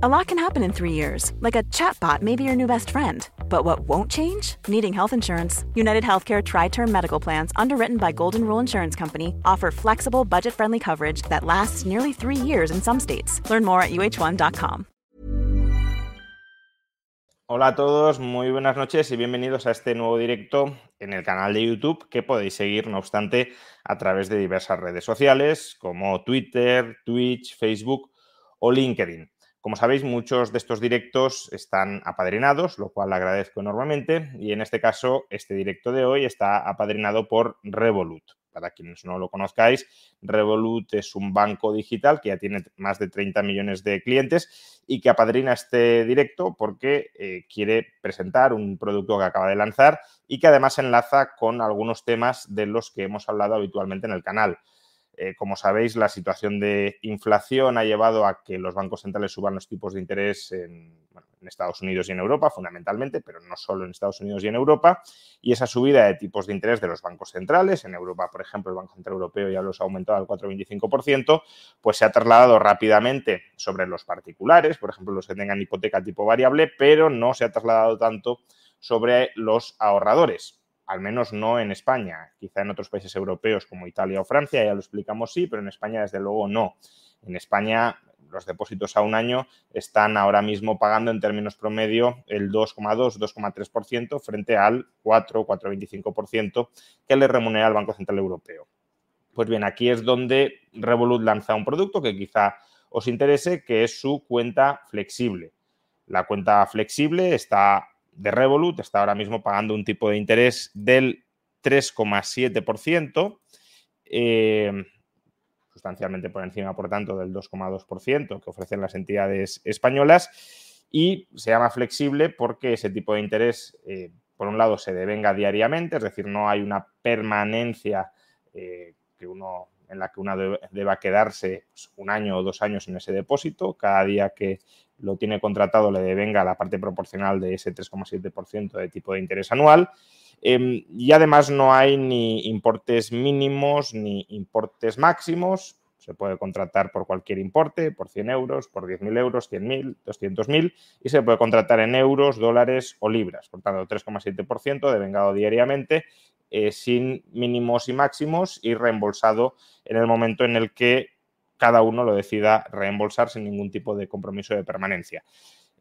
A lot can happen in three years, like a chatbot may be your new best friend. But what won't change? Needing health insurance. United Healthcare Tri Term Medical Plans, underwritten by Golden Rule Insurance Company, offer flexible, budget friendly coverage that lasts nearly three years in some states. Learn more at uh1.com. Hola a todos, muy buenas noches y bienvenidos a este nuevo directo en el canal de YouTube que podéis seguir, no obstante, a través de diversas redes sociales como Twitter, Twitch, Facebook o LinkedIn. Como sabéis, muchos de estos directos están apadrinados, lo cual agradezco enormemente. Y en este caso, este directo de hoy está apadrinado por Revolut. Para quienes no lo conozcáis, Revolut es un banco digital que ya tiene más de 30 millones de clientes y que apadrina este directo porque eh, quiere presentar un producto que acaba de lanzar y que además enlaza con algunos temas de los que hemos hablado habitualmente en el canal. Eh, como sabéis, la situación de inflación ha llevado a que los bancos centrales suban los tipos de interés en, Estados Unidos y en Europa, fundamentalmente, pero no solo en Estados Unidos y en Europa. Y esa subida de tipos de interés de los bancos centrales, en Europa, por ejemplo, el Banco Central Europeo ya los ha aumentado al 4,25%, pues se ha trasladado rápidamente sobre los particulares, por ejemplo, los que tengan hipoteca tipo variable, pero no se ha trasladado tanto sobre los ahorradores al menos no en España. Quizá en otros países europeos como Italia o Francia, ya lo explicamos sí, pero en España desde luego no. En España los depósitos a un año están ahora mismo pagando en términos promedio el 2,2, 2,3% frente al 4, 4,25% que le remunera el Banco Central Europeo. Pues bien, aquí es donde Revolut lanza un producto que quizá os interese, que es su cuenta flexible. La cuenta flexible está de Revolut está ahora mismo pagando un tipo de interés del 3,7%, eh, sustancialmente por encima, por tanto, del 2,2% que ofrecen las entidades españolas. Y se llama flexible porque ese tipo de interés, eh, por un lado, se devenga diariamente, es decir, no hay una permanencia eh, que uno en la que uno deba quedarse pues, un año o dos años en ese depósito. Cada día que lo tiene contratado le devenga la parte proporcional de ese 3,7% de tipo de interés anual. Em, y además no hay ni importes mínimos ni importes máximos. Se puede contratar por cualquier importe, por 100 euros, por 10.000 euros, 100.000, 200.000 y se puede contratar en euros, dólares o libras. Por tanto, 3,7% devengado diariamente eh, sin mínimos y máximos y reembolsado en el momento en el que cada uno lo decida reembolsar sin ningún tipo de compromiso de permanencia.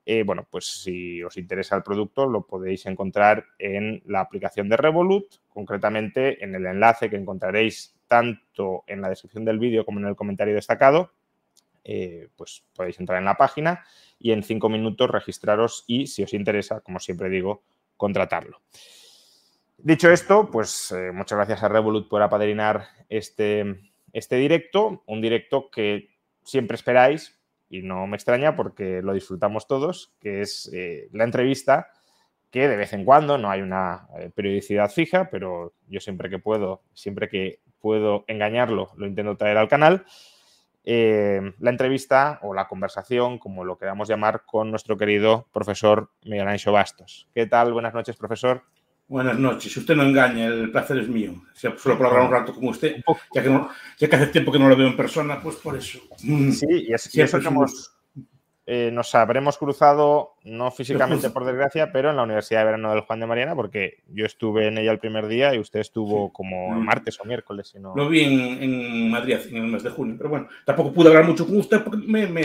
Eh, bueno, pues si os interesa el producto lo podéis encontrar en la aplicación de Revolut, concretamente en el enlace que encontraréis tanto en la descripción del vídeo como en el comentario destacado. Eh, pues podéis entrar en la página y en cinco minutos registraros y, si os interesa, como siempre digo, contratarlo. Dicho esto, pues eh, muchas gracias a Revolut por apadrinar este, este directo, un directo que siempre esperáis y no me extraña porque lo disfrutamos todos, que es eh, la entrevista que de vez en cuando, no hay una eh, periodicidad fija, pero yo siempre que puedo, siempre que puedo engañarlo, lo intento traer al canal. Eh, la entrevista o la conversación, como lo queramos llamar, con nuestro querido profesor Miguel Ancho Bastos. ¿Qué tal? Buenas noches, profesor. Buenas noches. Si usted no engaña, el placer es mío. Solo por hablar un rato con usted, ya que, ya que hace tiempo que no lo veo en persona, pues por eso. Mm. Sí, y, es, y eso que hemos, eh, nos habremos cruzado, no físicamente por desgracia, pero en la Universidad de Verano del Juan de Mariana, porque yo estuve en ella el primer día y usted estuvo como mm. martes o miércoles. Si no... Lo vi en, Madrid en el mes de junio, pero bueno, tampoco pude hablar mucho con usted porque me, me,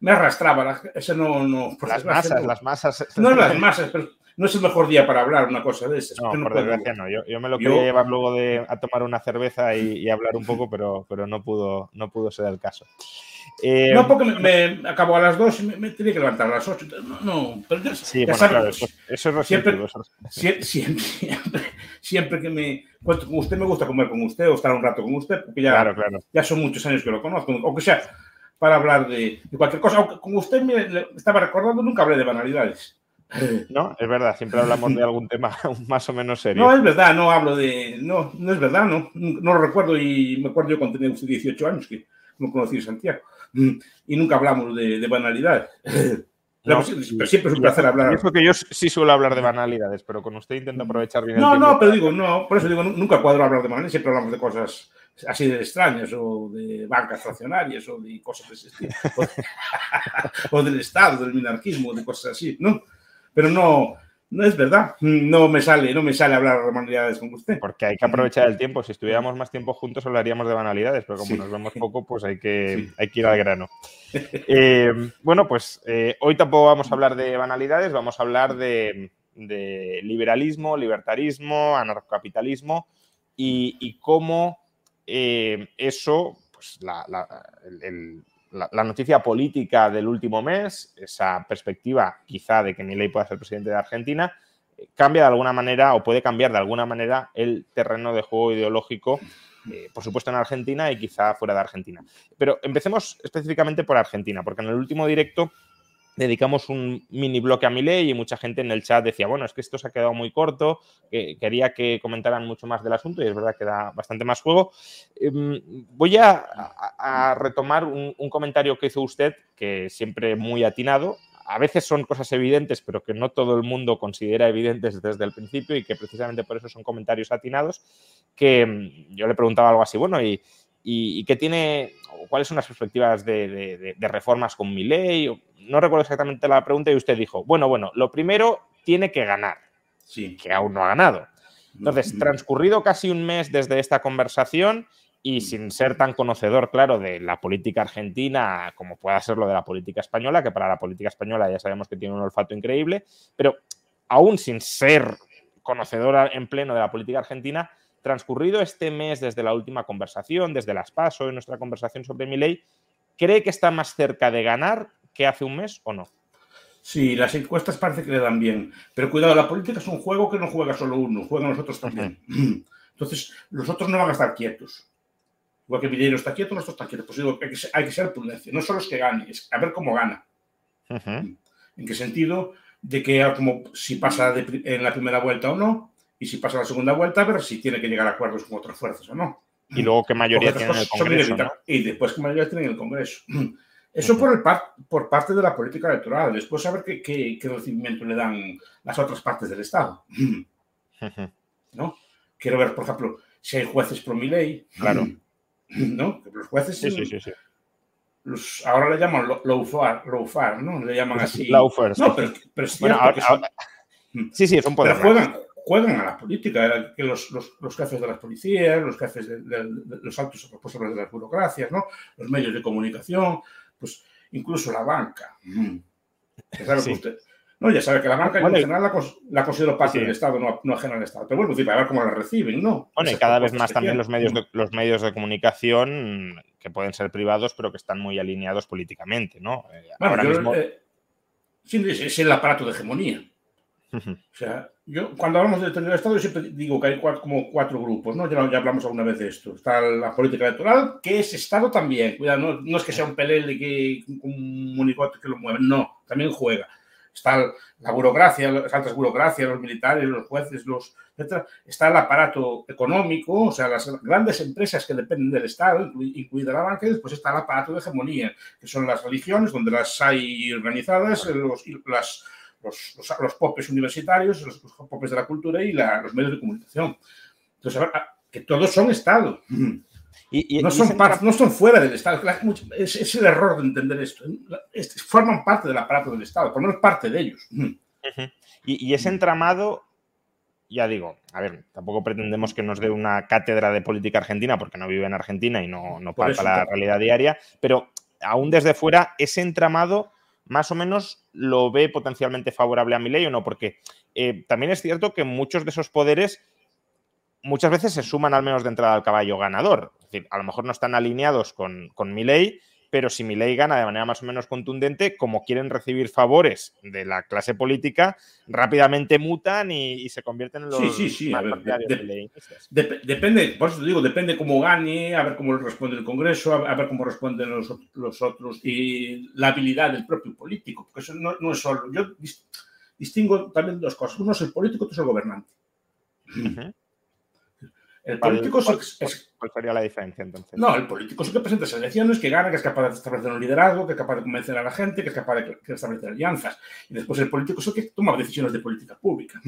me, arrastraba. Ese no, no, las masas, las masas. No las masas, pero no es el mejor día para hablar una cosa de esas. No, por desgracia no. Yo, me lo quería llevar luego de, a tomar una cerveza y, hablar un poco, pero, pero no, pudo, no pudo ser el caso. Eh, no, porque me, acabo a las 2 y me, tenía que levantar a las 8. No, no, pero sí, bueno, claro, eso, es siempre, siempre, siempre, siempre, que me. Pues, usted me gusta comer con usted o estar un rato con usted, porque ya, ya son muchos años que lo conozco. Aunque sea para hablar de, de cualquier cosa. Aunque con usted me estaba recordando, nunca hablé de banalidades. No, es verdad, siempre hablamos de algún tema más o menos serio. No, es verdad, no hablo de. No, no es verdad, no. No lo recuerdo y me acuerdo yo cuando tenía 18 años que no conocí Santiago. Y nunca hablamos de, banalidades. pero, siempre es un placer hablar. Eso que yo sí suelo hablar de banalidades, pero con usted intento aprovechar bien no, el No, no, pero digo, no, por eso digo, nunca cuadro hablar de banalidades, siempre hablamos de cosas así de extrañas, o de bancas fraccionarias, o de cosas de ese estilo, o, del Estado, del minarquismo, de cosas así, ¿no? Pero no, no es verdad, no me sale, no me sale hablar de banalidades con usted. Porque hay que aprovechar el tiempo. Si estuviéramos más tiempo juntos hablaríamos de banalidades, pero como nos vemos poco, pues hay que, hay que ir al grano. Eh, bueno, pues eh, hoy tampoco vamos a hablar de banalidades, vamos a hablar de, liberalismo, libertarismo, anarcocapitalismo y, cómo eh, eso, pues la, la, noticia política del último mes, esa perspectiva quizá de que Milei pueda ser presidente de Argentina, eh, cambia de alguna manera o puede cambiar de alguna manera el terreno de juego ideológico, eh, por supuesto en Argentina y quizá fuera de Argentina. Pero empecemos específicamente por Argentina, porque en el último directo dedicamos un mini bloque a mi ley y mucha gente en el chat decía, bueno, es que esto se ha quedado muy corto, que quería que comentaran mucho más del asunto y es verdad que da bastante más juego. Em, voy a, retomar un, comentario que hizo usted, que siempre muy atinado. A veces son cosas evidentes, pero que no todo el mundo considera evidentes desde el principio y que precisamente por eso son comentarios atinados, que em, yo le preguntaba algo así, bueno, y, y, qué tiene, cuáles son las perspectivas de, reformas con mi ley. No recuerdo exactamente la pregunta y usted dijo, bueno, bueno, lo primero tiene que ganar, sí. que aún no ha ganado. Entonces, transcurrido casi un mes desde esta conversación y sin ser tan conocedor, claro, de la política argentina como pueda ser lo de la política española, que para la política española ya sabemos que tiene un olfato increíble, pero aún sin ser conocedora en pleno de la política argentina, transcurrido este mes desde la última conversación, desde las PASO, en nuestra conversación sobre mi ley, ¿cree que está más cerca de ganar que hace un mes o no? Sí, las encuestas parece que le dan bien, pero cuidado, la política es un juego que no juega solo uno, juegan nosotros también. Entonces, los otros no van a estar quietos. Igual que Villero está quieto, nosotros estamos quietos. Pues digo, hay que, hay que ser prudencia. No solo es que gane, es a ver cómo gana. ¿En qué sentido? De que como si pasa en la primera vuelta o no, y si pasa la segunda vuelta, a ver si tiene que llegar a acuerdos con otras fuerzas o no. Y luego qué mayoría tiene en el Congreso. Y después qué mayoría tiene en el Congreso. Eso por, el por parte de la política electoral. Después a ver qué, qué, recibimiento le dan las otras partes del Estado. ¿No? Quiero ver, por ejemplo, si hay jueces pro mi ley. Claro. ¿No? Los jueces. Sí, sí, sí. Los, ahora le llaman lawfare, ¿no? Le llaman así. Lawfare. No, pero, pero es bueno, Sí, sí, es un poder. Pero juegan, juegan a la política, que los, los, jefes de las policías, los jefes de, los altos responsables de las burocracias, ¿no? los medios de comunicación, pues incluso la banca. Mm. Ya sabe usted, no, ya sabe que la banca en general la, la, considero parte del Estado, no, no ajena al Estado. Pero bueno, pues, para ver cómo la reciben, ¿no? Bueno, y cada vez más también los medios, de, los medios de comunicación que pueden ser privados, pero que están muy alineados políticamente, ¿no? Eh, ahora mismo... Eh, sí, es el aparato de hegemonía. O sea, yo cuando hablamos de determinado Estado, yo siempre digo que hay como cuatro grupos, ¿no? Ya, hablamos alguna vez de esto. Está la política electoral, que es Estado también. Cuidado, no, es que sea un pelele que un monigote que lo mueve, no, también juega. Está la burocracia, las altas burocracias, los militares, los jueces, los etcétera. Está el aparato económico, o sea, las grandes empresas que dependen del Estado, incluida la banca, y después está el aparato de hegemonía, que son las religiones, donde las hay organizadas, los, las los, popes universitarios, los, popes de la cultura y los medios de comunicación. Entonces, que todos son Estado. Y, no, son no son fuera del Estado. Es, el error de entender esto. forman parte del aparato del Estado, por lo menos parte de ellos. y, ese entramado, ya digo, a ver, tampoco pretendemos que nos dé una cátedra de política argentina, porque no vive en Argentina y no, no palpa la realidad diaria, pero aún desde fuera, ese entramado más o menos lo ve potencialmente favorable a mi ley o no, porque eh, también es cierto que muchos de esos poderes muchas veces se suman al menos de entrada al caballo ganador. Es decir, a lo mejor no están alineados con, con mi ley, pero si mi ley gana de manera más o menos contundente, como quieren recibir favores de la clase política, rápidamente mutan y, se convierten en los sí, sí, sí. depende, por eso te digo, depende cómo gane, a ver cómo responde el Congreso, a, ver cómo responden los, otros y la habilidad del propio político, porque eso no, es solo. Yo distingo también dos cosas. Uno es el político, otro es el gobernante. El político es, ¿Cuál sería la diferencia entonces? No, el político es el que presenta elecciones, que gana, que es capaz de establecer un liderazgo, que es capaz de convencer a la gente, que es capaz de establecer alianzas. Y después el político es el que toma decisiones de política pública.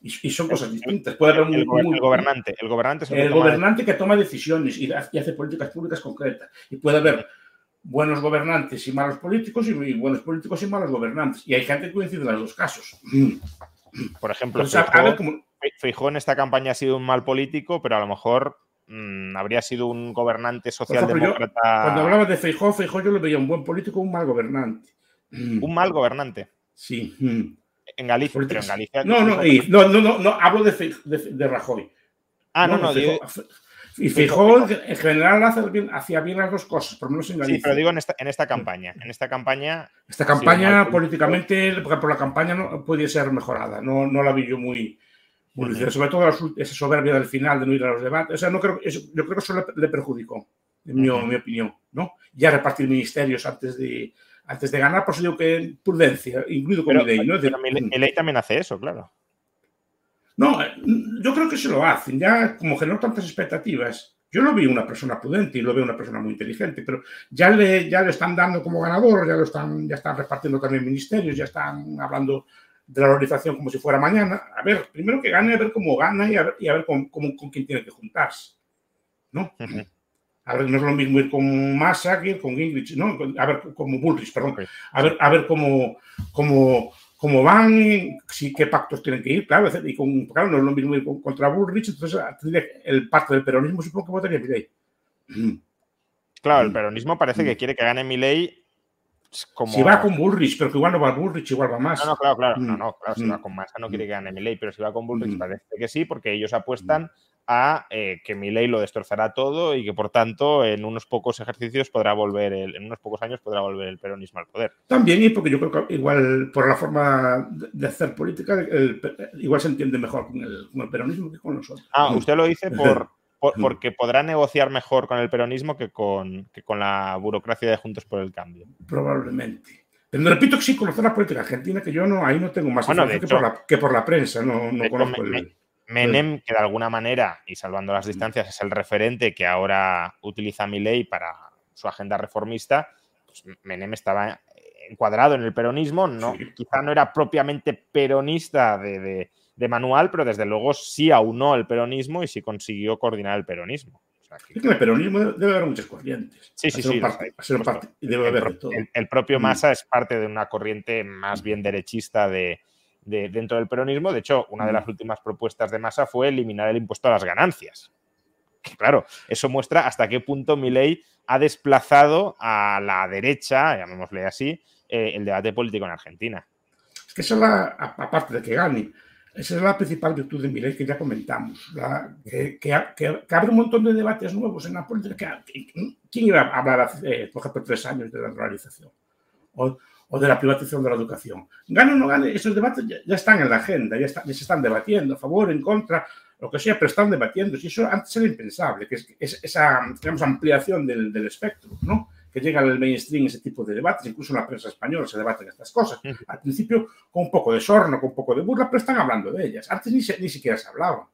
Y, son cosas distintas. Puede haber el, gobernante, el gobernante, el, gobernante que toma decisiones y, hace políticas públicas concretas. Y puede haber buenos gobernantes y malos políticos y, buenos políticos y malos gobernantes. Y hay gente que coincide en los dos casos. Por ejemplo, Feijó, en esta campaña ha sido un mal político, pero a lo mejor mm, habría sido un gobernante socialdemócrata. cuando hablaba de Feijó, Feijó yo lo veía un buen político, un mal gobernante. Un mal gobernante. Sí. En Galicia, pero en Galicia. No, no, no, no, no, no, hablo de, de, Rajoy. Ah, no, no. y Fijó en general bien, hacía bien las dos cosas, por lo menos en Galicia. Sí, pero digo en esta, en esta campaña. En esta campaña. Esta campaña, políticamente, porque por la campaña no puede ser mejorada. No, no la vi yo muy. Sobre todo esa soberbia del final de no ir a los debates. O sea, no creo, eso, yo creo que eso le, perjudicó, en mi, mi, opinión. ¿no? Ya repartir ministerios antes de, antes de ganar, por eso digo que prudencia, incluido con Milei. ¿no? Milei también hace eso, claro. No, yo creo que se lo hacen, ya como generó tantas expectativas. Yo lo vi una persona prudente y lo veo una persona muy inteligente, pero ya le, ya le están dando como ganador, ya lo están, ya están repartiendo también ministerios, ya están hablando de la organización como si fuera mañana. A ver, primero que gane, a ver cómo gana y a ver, y a ver con, con, quién tiene que juntarse. ¿No? A ver, no es lo mismo ir con Massa que ir con Gingrich, ¿no? A ver, como Bullrich, perdón. A ver, a ver cómo, cómo, cómo van, si, qué pactos tienen que ir, claro. Y con, claro, no es lo mismo ir contra Bullrich, entonces el pacto del peronismo supongo que votaría Milei. Claro, el mm. peronismo parece que mm. quiere que gane Milei como... Si va con Bullrich, pero que igual no va Bullrich, igual va Massa. No, no, claro, claro. No, mm. no, claro, si va con Massa no quiere que gane Milei, pero si va con Bullrich parece que sí, porque ellos apuestan a eh, que mi ley lo destrozará todo y que por tanto en unos pocos ejercicios podrá volver, el, en unos pocos años podrá volver el peronismo al poder. También y porque yo creo que igual por la forma de hacer política, igual se entiende mejor con el, peronismo que con nosotros. Ah, usted lo dice por, porque podrá negociar mejor con el peronismo que con, que con la burocracia de Juntos por el Cambio. Probablemente. Pero repito que sí conocer la política argentina, que yo no, ahí no tengo más bueno, que, por la, que, por la, prensa, no, no conozco el... Menem, que de alguna manera, y salvando las distancias, es el referente que ahora utiliza ley para su agenda reformista, pues Menem estaba encuadrado en el peronismo, no, quizá no era propiamente peronista de, manual, pero desde luego sí aunó el peronismo y sí consiguió coordinar el peronismo. en el peronismo debe haber muchas corrientes. Sí, sí, sí. el, propio mm. Massa es parte de una corriente más bien derechista de, dentro del peronismo. De hecho, una de las últimas propuestas de Massa fue eliminar el impuesto a las ganancias. claro, eso muestra hasta qué punto Milei ha desplazado a la derecha, llamémosle así, eh, el debate político en Argentina. Es que esa es la, aparte de que gane, esa es la principal virtud de Milei que ya comentamos, que, abre un montón de debates nuevos en la política. ¿Quién iba a hablar hace, por ejemplo, tres años de la realización? o de la privatización de la educación. Gane o no gane, esos debates ya, están en la agenda, ya, se están debatiendo, a favor, en contra, lo que sea, pero están debatiendo. Y eso antes era impensable, que es, esa digamos, ampliación del, del, espectro, ¿no? Que llega al mainstream ese tipo de debates, incluso en la prensa española se debaten estas cosas. Al principio con un poco de sorno, con un poco de burla, pero están hablando de ellas. Antes ni, ni siquiera se hablaba.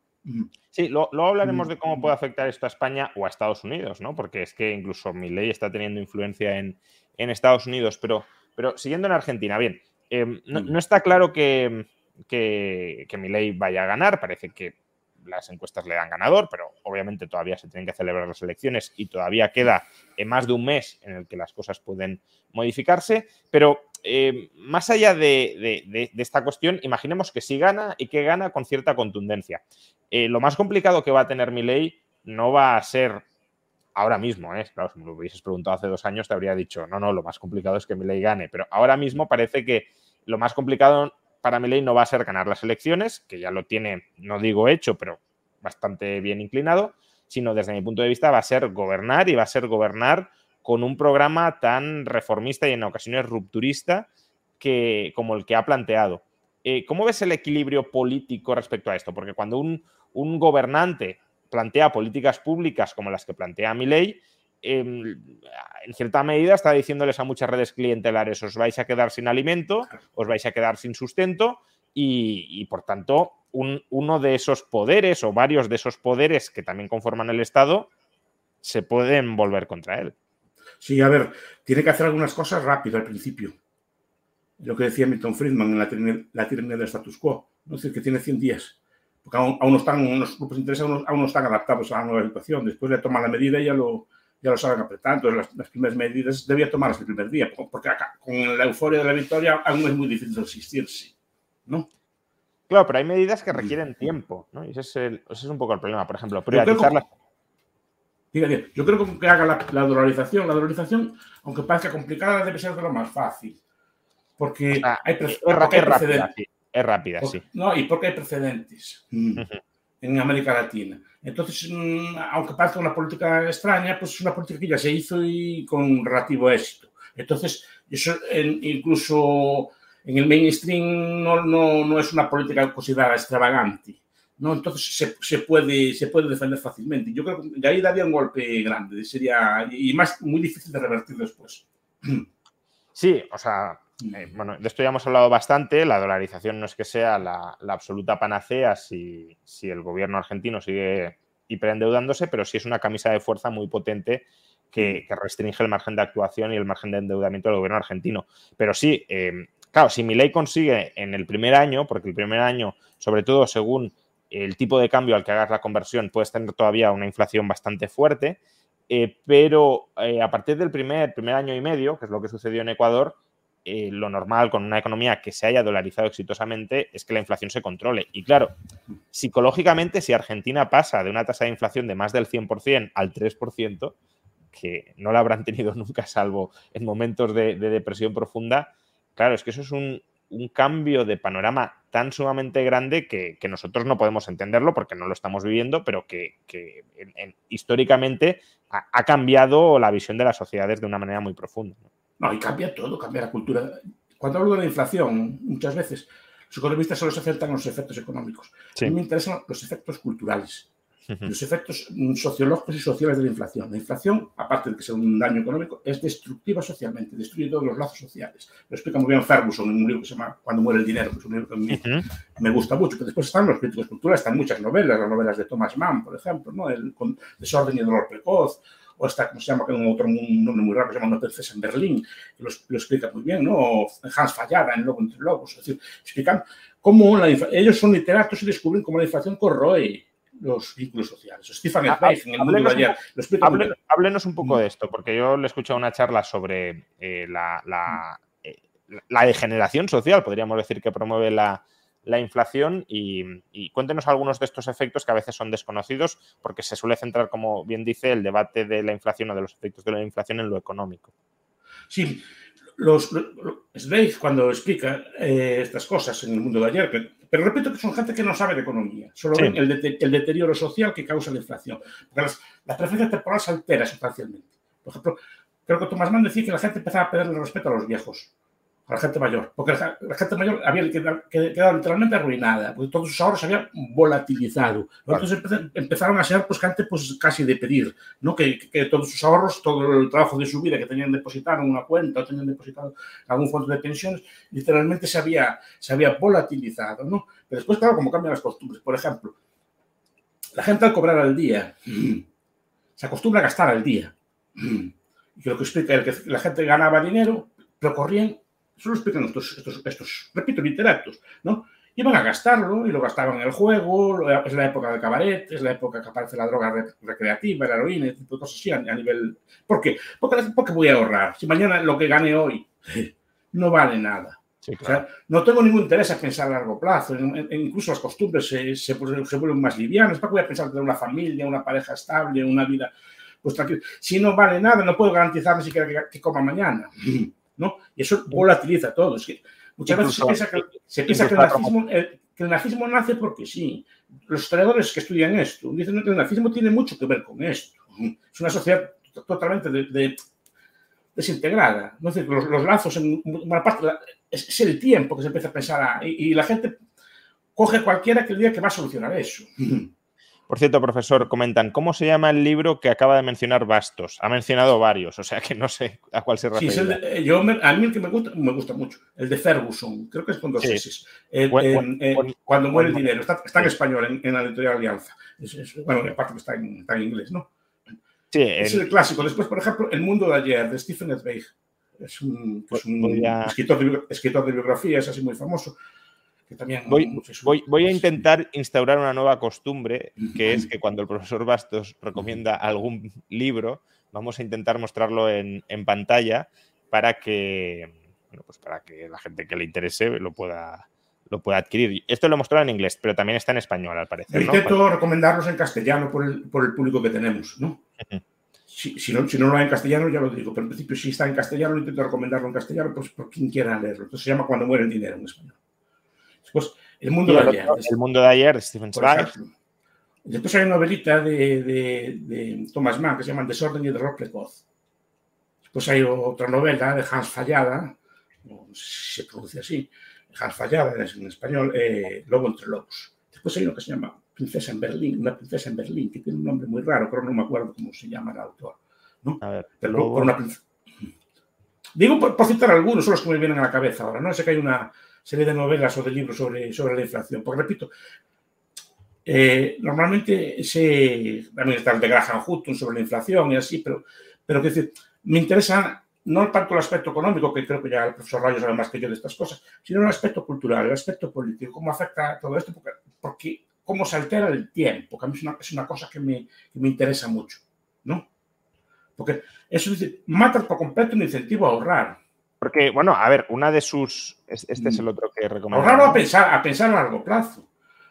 Sí, luego hablaremos de cómo puede afectar esto a España o a Estados Unidos, ¿no? Porque es que incluso mi ley está teniendo influencia en, en Estados Unidos, pero pero siguiendo en Argentina, bien, em, mm. no, está claro que, que, que Milei vaya a ganar, parece que las encuestas le dan ganador, pero obviamente todavía se tienen que celebrar las elecciones y todavía queda en más de un mes en el que las cosas pueden modificarse. Pero em, más allá de, esta cuestión, imaginemos que sí gana y que gana con cierta contundencia. Eh, lo más complicado que va a tener mi ley no va a ser ahora mismo, ¿eh? claro, si me lo hubieses preguntado hace dos años, te habría dicho, no, no, lo más complicado es que Milei gane, pero ahora mismo parece que lo más complicado para Milei no va a ser ganar las elecciones, que ya lo tiene, no digo hecho, pero bastante bien inclinado, sino desde mi punto de vista va a ser gobernar y va a ser gobernar con un programa tan reformista y en ocasiones rupturista que, como el que ha planteado. Eh, ¿Cómo ves el equilibrio político respecto a esto? Porque cuando un, un gobernante plantea políticas públicas como las que plantea mi ley, em, en cierta medida está diciéndoles a muchas redes clientelares, os vais a quedar sin alimento, os vais a quedar sin sustento y, por tanto, uno de esos poderes o varios de esos poderes que también conforman el Estado se pueden volver contra él. Sí, a ver, tiene que hacer algunas cosas rápido al principio. lo que decía Milton Friedman en la, la tiranía del status quo, ¿no? es decir, que tiene 100 días, porque aún, no están, unos grupos interesados aún, no están adaptados a la nueva situación, después de tomar la medida ya lo, ya lo saben apretar, entonces las, primeras medidas debía tomarlas el primer día, porque acá, con la euforia de la victoria aún es muy difícil resistirse, ¿no? Claro, pero hay medidas que requieren tiempo, ¿no? Y ese es, ese es un poco el problema. Por ejemplo, privatizar las yo creo que haga la, dolarización. La dolarización, aunque parezca complicada, debe ser de lo más fácil. Porque hay, es, rápida, sí. Es rápida, sí. No, y porque hay precedentes mm, en América Latina. Entonces, mm, aunque parezca una política extraña, pues es una política que ya se hizo y con relativo éxito. Entonces, eso incluso en el mainstream no, no, no es una política considerada extravagante. ¿no? Entonces se, puede, se puede defender fácilmente. Yo creo que ahí daría un golpe grande, sería, y más muy difícil de revertir después. Sí, o sea, eh, bueno, de esto ya hemos hablado bastante, la dolarización no es que sea la, absoluta panacea si, si, el gobierno argentino sigue hiperendeudándose, pero sí es una camisa de fuerza muy potente que, restringe el margen de actuación y el margen de endeudamiento del gobierno argentino. Pero sí, eh, claro, si mi ley consigue en el primer año, porque el primer año, sobre todo según el tipo de cambio al que hagas la conversión puedes tener todavía una inflación bastante fuerte, eh, pero eh, a partir del primer, primer año y medio, que es lo que sucedió en Ecuador, eh, lo normal con una economía que se haya dolarizado exitosamente es que la inflación se controle. Y claro, psicológicamente, si Argentina pasa de una tasa de inflación de más del 100% al 3%, que no la habrán tenido nunca salvo en momentos de depresión profunda, claro, es que eso es un, cambio de panorama tan sumamente grande que, nosotros no podemos entenderlo porque no lo estamos viviendo, pero que, históricamente ha, cambiado la visión de las sociedades de una manera muy profunda. Y cambia todo, cambia la cultura. Cuando hablo de la inflación, muchas veces los economistas solo se acercan a los efectos económicos. A mí me interesan los efectos culturales los efectos sociológicos y sociales de la inflación. La inflación, aparte de que sea un daño económico, es destructiva socialmente, destruye todos los lazos sociales. Lo explica muy bien Ferguson en un libro que se llama Cuando muere el dinero, que es un libro que me gusta mucho. Que después están los críticos culturales, están muchas novelas, las novelas de Thomas Mann, por ejemplo, ¿no? el con Desorden y Dolor Precoz, o esta, ¿cómo se llama? Un otro un nombre muy raro que se llama princesa en Berlín, que lo, explica muy bien, ¿no? O Hans Fallada en Lobo entre Lobos, es decir, explican cómo la, ellos son literatos y descubren cómo la inflación corroe los vínculos sociales. Stephen ah, ah, en el mundo de ayer. háblenos un poco de esto, porque yo le he escuchado una charla sobre eh, la, eh, la, degeneración social, podríamos decir, que promueve la, inflación y, cuéntenos algunos de estos efectos que a veces son desconocidos porque se suele centrar, como bien dice, el debate de la inflación o de los efectos de la inflación en lo económico. Sí, los, cuando explica eh, estas cosas en el mundo de ayer, pero, repito que son gente que no sabe de economía, solo ven el, deterioro social que causa la inflación. Porque la preferencia temporal se altera sustancialmente. Por ejemplo, creo que Tomás Mann decía que la gente empezaba a perder el respeto a los viejos a la gente mayor, porque la, gente mayor había quedado, literalmente arruinada, porque todos sus ahorros se habían volatilizado. Entonces empezaron a ser pues, gente pues, casi de pedir, ¿no? Que, que, todos sus ahorros, todo el trabajo de su vida que tenían depositado en una cuenta o tenían depositado en algún fondo de pensiones, literalmente se había, se había volatilizado. ¿no? Pero después, claro, como cambian las costumbres. Por ejemplo, la gente al cobrar al día se acostumbra a gastar al día. Y lo que explica es que la gente ganaba dinero, pero corrían eso lo explican estos, estos, repito, literatos, ¿no? Iban a gastarlo y lo gastaban en el juego, es la época del cabaret, es la época que aparece la droga recreativa, la heroína, y tipo de cosas así a, nivel... ¿Por qué? Porque, porque voy a ahorrar. Si mañana lo que gane hoy no vale nada. o sea, no tengo ningún interés en pensar a largo plazo. incluso las costumbres se, se, vuelven más livianas. ¿Para qué voy a pensar tener una familia, una pareja estable, una vida pues tranquila? Si no vale nada, no puedo garantizar ni siquiera que, que coma mañana. ¿no? Y eso volatiliza todo. Es que muchas veces se piensa, que, se piensa que, el nazismo, que, el nazismo, nace porque sí. Los historiadores que estudian esto dicen que el nazismo tiene mucho que ver con esto. Es una sociedad totalmente desintegrada. ¿no? los, los, lazos en una parte es, el tiempo que se empieza a pensar y, y, la gente coge cualquiera que el día que va a solucionar eso. Por cierto, profesor, comentan, ¿cómo se llama el libro que acaba de mencionar Bastos? Ha mencionado varios, o sea que no sé a cuál se refiere. Sí, eh, yo, a mí el que me gusta, me gusta mucho, el de Ferguson, creo que es con dos sí. cuando muere el dinero, está, en español, en, la editorial Alianza. bueno, aparte que está en, inglés, ¿no? Sí, es el clásico. Después, por ejemplo, El mundo de ayer, de Stephen Zweig. es un, escritor, de, escritor, de, biografías así muy famoso. Que también, voy, voy, a intentar instaurar una nueva costumbre, que es que cuando el profesor Bastos recomienda algún libro, vamos a intentar mostrarlo en, en pantalla para que, bueno, pues para que la gente que le interese lo pueda, lo pueda adquirir. Esto lo he mostrado en inglés, pero también está en español, al parecer. intento recomendarlos en castellano por el, por el, público que tenemos, ¿no? si, no, si no lo hay en castellano, ya lo digo, pero en principio si está en castellano, intento recomendarlo en castellano, pues por quien quiera leerlo. Entonces se llama Cuando muere el dinero en español. Después, El mundo de ayer. el mundo de ayer, Stephen Zweig. Después hay una novelita de, de, de, Thomas Mann que se llama Desorden y Error Precoz. Después hay otra novela de Hans Fallada, no sé si se pronuncia así, Hans Fallada en español, eh, Lobo entre Lobos. Después hay uno que se llama Princesa en Berlín, una princesa en Berlín, que tiene un nombre muy raro, pero no me acuerdo cómo se llama el autor. ¿no? A ver, pero por una Digo por, citar algunos, son los que me vienen a la cabeza ahora. No sé que hay una serie de novelas o de libros sobre, sobre la inflación. Porque repito, eh, normalmente se, también está el de Graham Hutton sobre la inflación y así, pero, pero que decir, me interesa no tanto el aspecto económico, que creo que ya el profesor Rayo sabe más que yo de estas cosas, sino el aspecto cultural, el aspecto político, cómo afecta todo esto, porque, porque cómo se altera el tiempo, que a mí es una, es una cosa que me, que me, interesa mucho, ¿no? Porque eso dice, mata por completo un incentivo a ahorrar. Porque, bueno, a ver, una de sus. Este es el mm. otro que recomiendo. Ahorrar o a pensar, a pensar a largo plazo.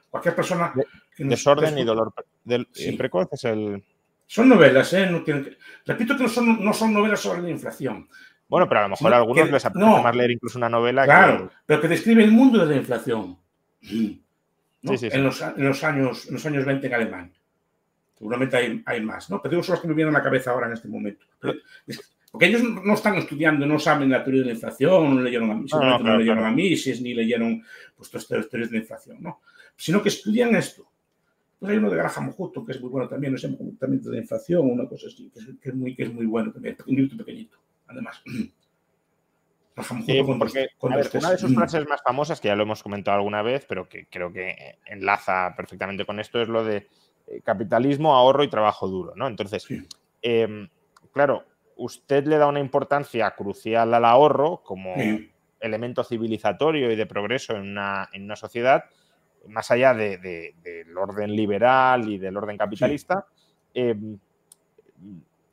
Cualquier persona. desorden y dolor. Del, Precoz es el. Son novelas, ¿eh? No tienen repito que no son, no son novelas sobre la inflación. Bueno, pero a lo mejor a algunos les apetece más leer incluso una novela. Claro, pero que describe el mundo de la inflación. Sí, sí, en, los, en, los, años, en los años 20 en Alemania. Seguramente hay, hay, más, ¿no? Pero digo, son los que me vienen a la cabeza ahora en este momento. Porque ellos no están estudiando, no saben la teoría de la inflación, no leyeron a mí, no, no, leyeron a Mises, ni leyeron pues, todas estas teorías de la inflación, ¿no? Sino que estudian esto. Pues hay uno de Graham Hutton, que es muy bueno también, no sé, comportamiento de inflación, una cosa así, que es, que es, muy, que es muy bueno también, un libro pequeñito, además. Sí, porque, ver, una de sus frases más famosas, que ya lo hemos comentado alguna vez, pero que creo que enlaza perfectamente con esto, es lo de eh, capitalismo, ahorro y trabajo duro, ¿no? Entonces, sí. eh, claro, usted le da una importancia crucial al ahorro como sí. elemento civilizatorio y de progreso en una, en una sociedad, más allá de, de, del orden liberal y del orden capitalista. Sí. Eh,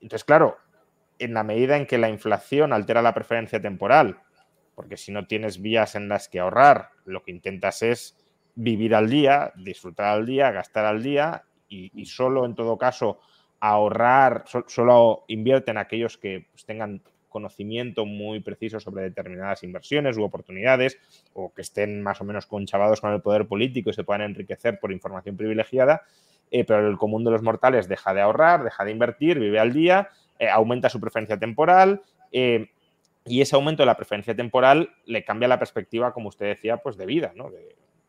entonces, claro, en la medida en que la inflación altera la preferencia temporal, porque si no tienes vías en las que ahorrar, lo que intentas es vivir al día, disfrutar al día, gastar al día y, y solo en todo caso ahorrar, so, solo invierte en aquellos que pues, tengan conocimiento muy preciso sobre determinadas inversiones u oportunidades o que estén más o menos conchavados con el poder político y se puedan enriquecer por información privilegiada, eh, pero el común de los mortales deja de ahorrar, deja de invertir, vive al día, eh, aumenta su preferencia temporal eh, y ese aumento de la preferencia temporal le cambia la perspectiva, como usted decía, pues de vida, ¿no?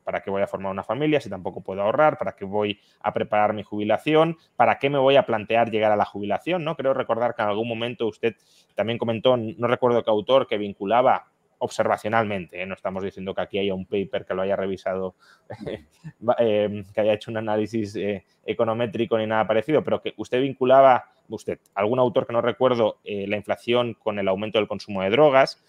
¿Para qué voy a formar una familia si tampoco puedo ahorrar? ¿Para qué voy a preparar mi jubilación? ¿Para qué me voy a plantear llegar a la jubilación? ¿no? Creo recordar que en algún momento usted también comentó, no recuerdo qué autor, que vinculaba observacionalmente, ¿eh? no estamos diciendo que aquí haya un paper que lo haya revisado, eh, que haya hecho un análisis eh, econométrico ni nada parecido, pero que usted vinculaba, usted, algún autor que no recuerdo, la inflación con el aumento del consumo de drogas,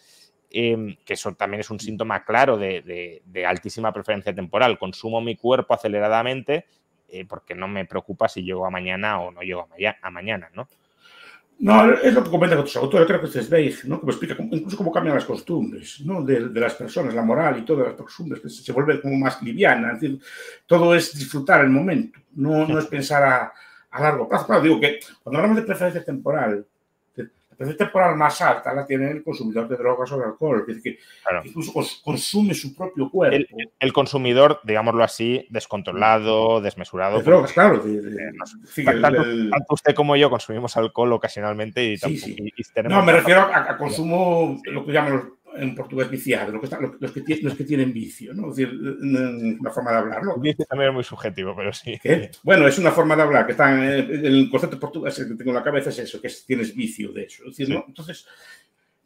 eh, que eso también es un síntoma claro de, de, de, altísima preferencia temporal. Consumo mi cuerpo aceleradamente eh, porque no me preocupa si llego a mañana o no llego a, a mañana, ¿no? No, es lo que comentan otros autores, creo que este es Zweig, ¿no? que explica incluso cómo cambian las costumbres ¿no? de, de, las personas, la moral y todas las costumbres, que se, vuelve como más liviana. Es decir, todo es disfrutar el momento, no, no es pensar a, a largo plazo. Claro, digo que cuando hablamos de preferencia temporal, preferencia temporal más alta la tiene el consumidor de drogas o de alcohol, es decir, que claro. incluso consume su propio cuerpo. El, el, consumidor, digámoslo así, descontrolado, desmesurado. De drogas, claro. De, de, sí, tanto, el, tanto, usted como yo consumimos alcohol ocasionalmente y, tampoco, sí, sí. y, y no, me refiero a, a, consumo, lo que llaman en portugués viciado, lo que está, los, que, los que tienen vicio, ¿no? Es decir, una forma de hablar, ¿no? Vicio también es muy subjetivo, pero sí. ¿Qué? Bueno, es una forma de hablar que está en el concepto portugués que tengo en la cabeza es eso, que es, tienes vicio de eso. Es decir, sí. ¿no? Entonces,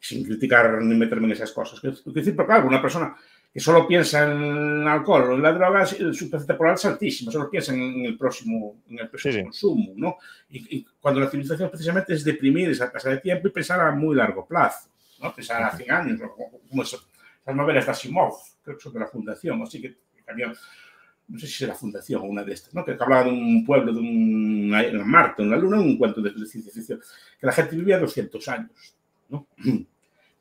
sin criticar ni meterme en esas cosas. Es decir, pero claro, una persona que solo piensa en alcohol o en la droga, su preferencia temporal es altísima, solo piensa en el próximo, en el próximo sí, consumo, ¿no? Y, y, cuando la civilización precisamente es deprimir esa tasa de tiempo y pensar a muy largo plazo. ¿No? 100 años, como eso, esas novelas de Asimov, creo que son de la Fundación, así que cambió, no sé si es la Fundación o una de estas, ¿no? que hablaba de un pueblo, de un, en Marte, en la Luna, un cuento de, ciencia ficción, que la gente vivía 200 años, ¿no?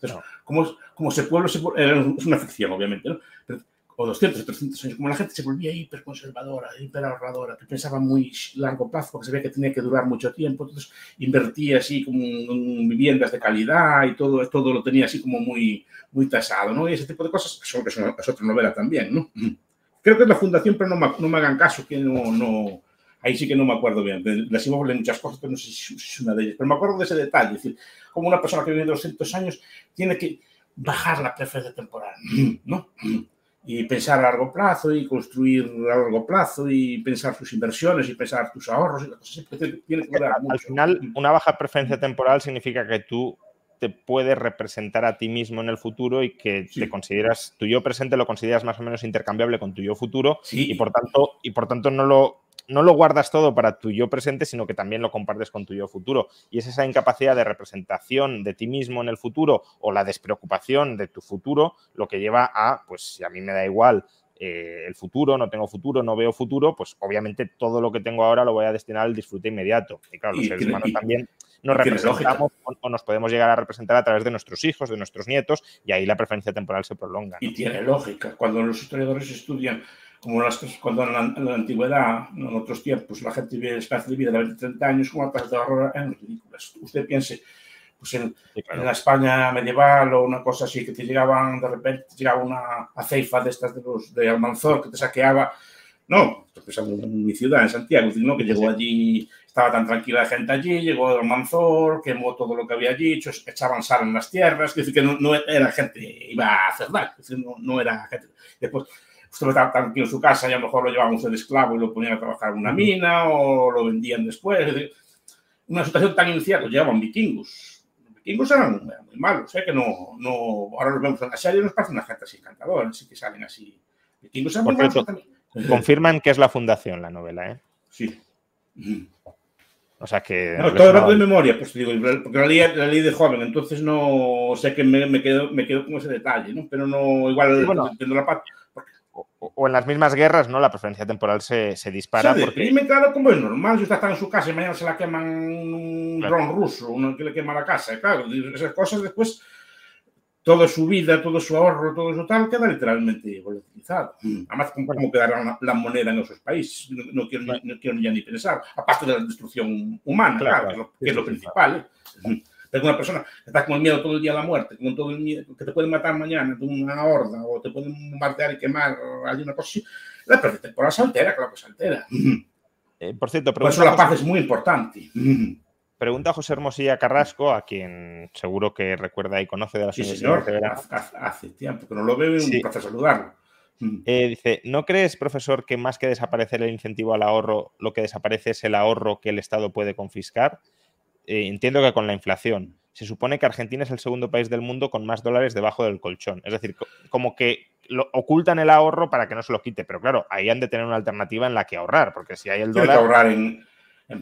Entonces, como, como ese pueblo, se, es una ficción, obviamente, ¿no? Pero o 200 o 300 años, como la gente se volvía hiperconservadora, hiperahorradora, que pensaba muy largo plazo, porque sabía que tenía que durar mucho tiempo, entonces invertía así como en viviendas de calidad y todo, todo lo tenía así como muy, muy tasado, ¿no? Y ese tipo de cosas, que es, es otra novela también, ¿no? Creo que es la fundación, pero no me, no me hagan caso, que no, no, ahí sí que no me acuerdo bien. Les iba a muchas cosas, pero no sé si es una de ellas. Pero me acuerdo de ese detalle, es decir, como una persona que vive 200 años tiene que bajar la preferencia temporal, ¿no? y pensar a largo plazo y construir a largo plazo y pensar sus inversiones y pensar tus ahorros y cosas Tiene que Al final, una baja preferencia temporal significa que tú te puedes representar a ti mismo en el futuro y que te consideras, tu yo presente lo consideras más o menos intercambiable con tu yo futuro y por tanto, y por tanto no lo no lo guardas todo para tu yo presente, sino que también lo compartes con tu yo futuro. Y es esa incapacidad de representación de ti mismo en el futuro o la despreocupación de tu futuro lo que lleva a, pues si a mí me da igual eh, el futuro, no tengo futuro, no veo futuro, pues obviamente todo lo que tengo ahora lo voy a destinar al disfrute inmediato. Y claro, los seres humanos también nos representamos o, nos podemos llegar a representar a través de nuestros hijos, de nuestros nietos, y ahí la preferencia temporal se prolonga. Y tiene lógica. Cuando los historiadores estudian como las, cuando en la, antigüedad, en otros tiempos, la gente vive espacio de vida de 20, 30 años, como tasas de ahorro eran ridículas. Usted piense, pues en, la España medieval o una cosa así, que te llegaban, de repente te llegaba una aceifa de estas de los de Almanzor que te saqueaba. No, pues en mi ciudad, en Santiago, ¿no? que llegó allí, estaba tan tranquila la gente allí, llegó Almanzor, quemó todo lo que había allí, echaban sal en las tierras, que, que no, no, era gente, iba a hacer daño, no, no era gente. Después, usted estaba tranquilo en su casa y a lo mejor lo llevaban de esclavo y lo ponían a trabajar en una mina o lo vendían después. Una situación tan inicial, lo llevaban vikingos. Los vikingos eran muy malos, ¿eh? que no, no, ahora los vemos en la serie y nos parecen una gente así encantadora, así que salen así. Vikingos eran muy malos también. Confirman que es la fundación la novela, ¿eh? Sí. O sea que. No, todo rato de memoria, pues digo, porque la leí, la leí, de joven, entonces no sé que me, me, quedo, me quedo con ese detalle, ¿no? Pero no, igual bueno, entiendo la parte o, en las mismas guerras, ¿no? La preferencia temporal se, se dispara. Se porque... me claro, como es normal. Si usted está en su casa y mañana se la queman un dron ruso, uno que le quema la casa. Claro, esas cosas después, toda su vida, todo su ahorro, todo su tal, queda literalmente volatilizado. Mm. Además, ¿cómo, quedará la moneda en esos países? No, quiero, no, quiero, ya ni pensar. Aparte de la destrucción humana, claro, que, es lo, principal. ¿eh? Pero una persona que está con el miedo todo el día a la muerte, con todo el miedo, que te pueden matar mañana de una horda o te pueden bombardear y quemar o alguna cosa así, la temporada se altera, claro que se altera. Eh, por cierto, por eso la paz es muy importante. Pregunta José Hermosilla Carrasco, a quien seguro que recuerda y conoce de la sí, señor, hace, hace, tiempo que no lo veo y un placer saludarlo. Eh, dice, ¿no crees, profesor, que más que desaparecer el incentivo al ahorro, lo que desaparece es el ahorro que el Estado puede confiscar? Eh, entiendo que con la inflación. Se supone que Argentina es el segundo país del mundo con más dólares debajo del colchón. Es decir, como que lo, ocultan el ahorro para que no se lo quite. Pero claro, ahí han de tener una alternativa en la que ahorrar, porque si hay el dólar... que ahorrar en,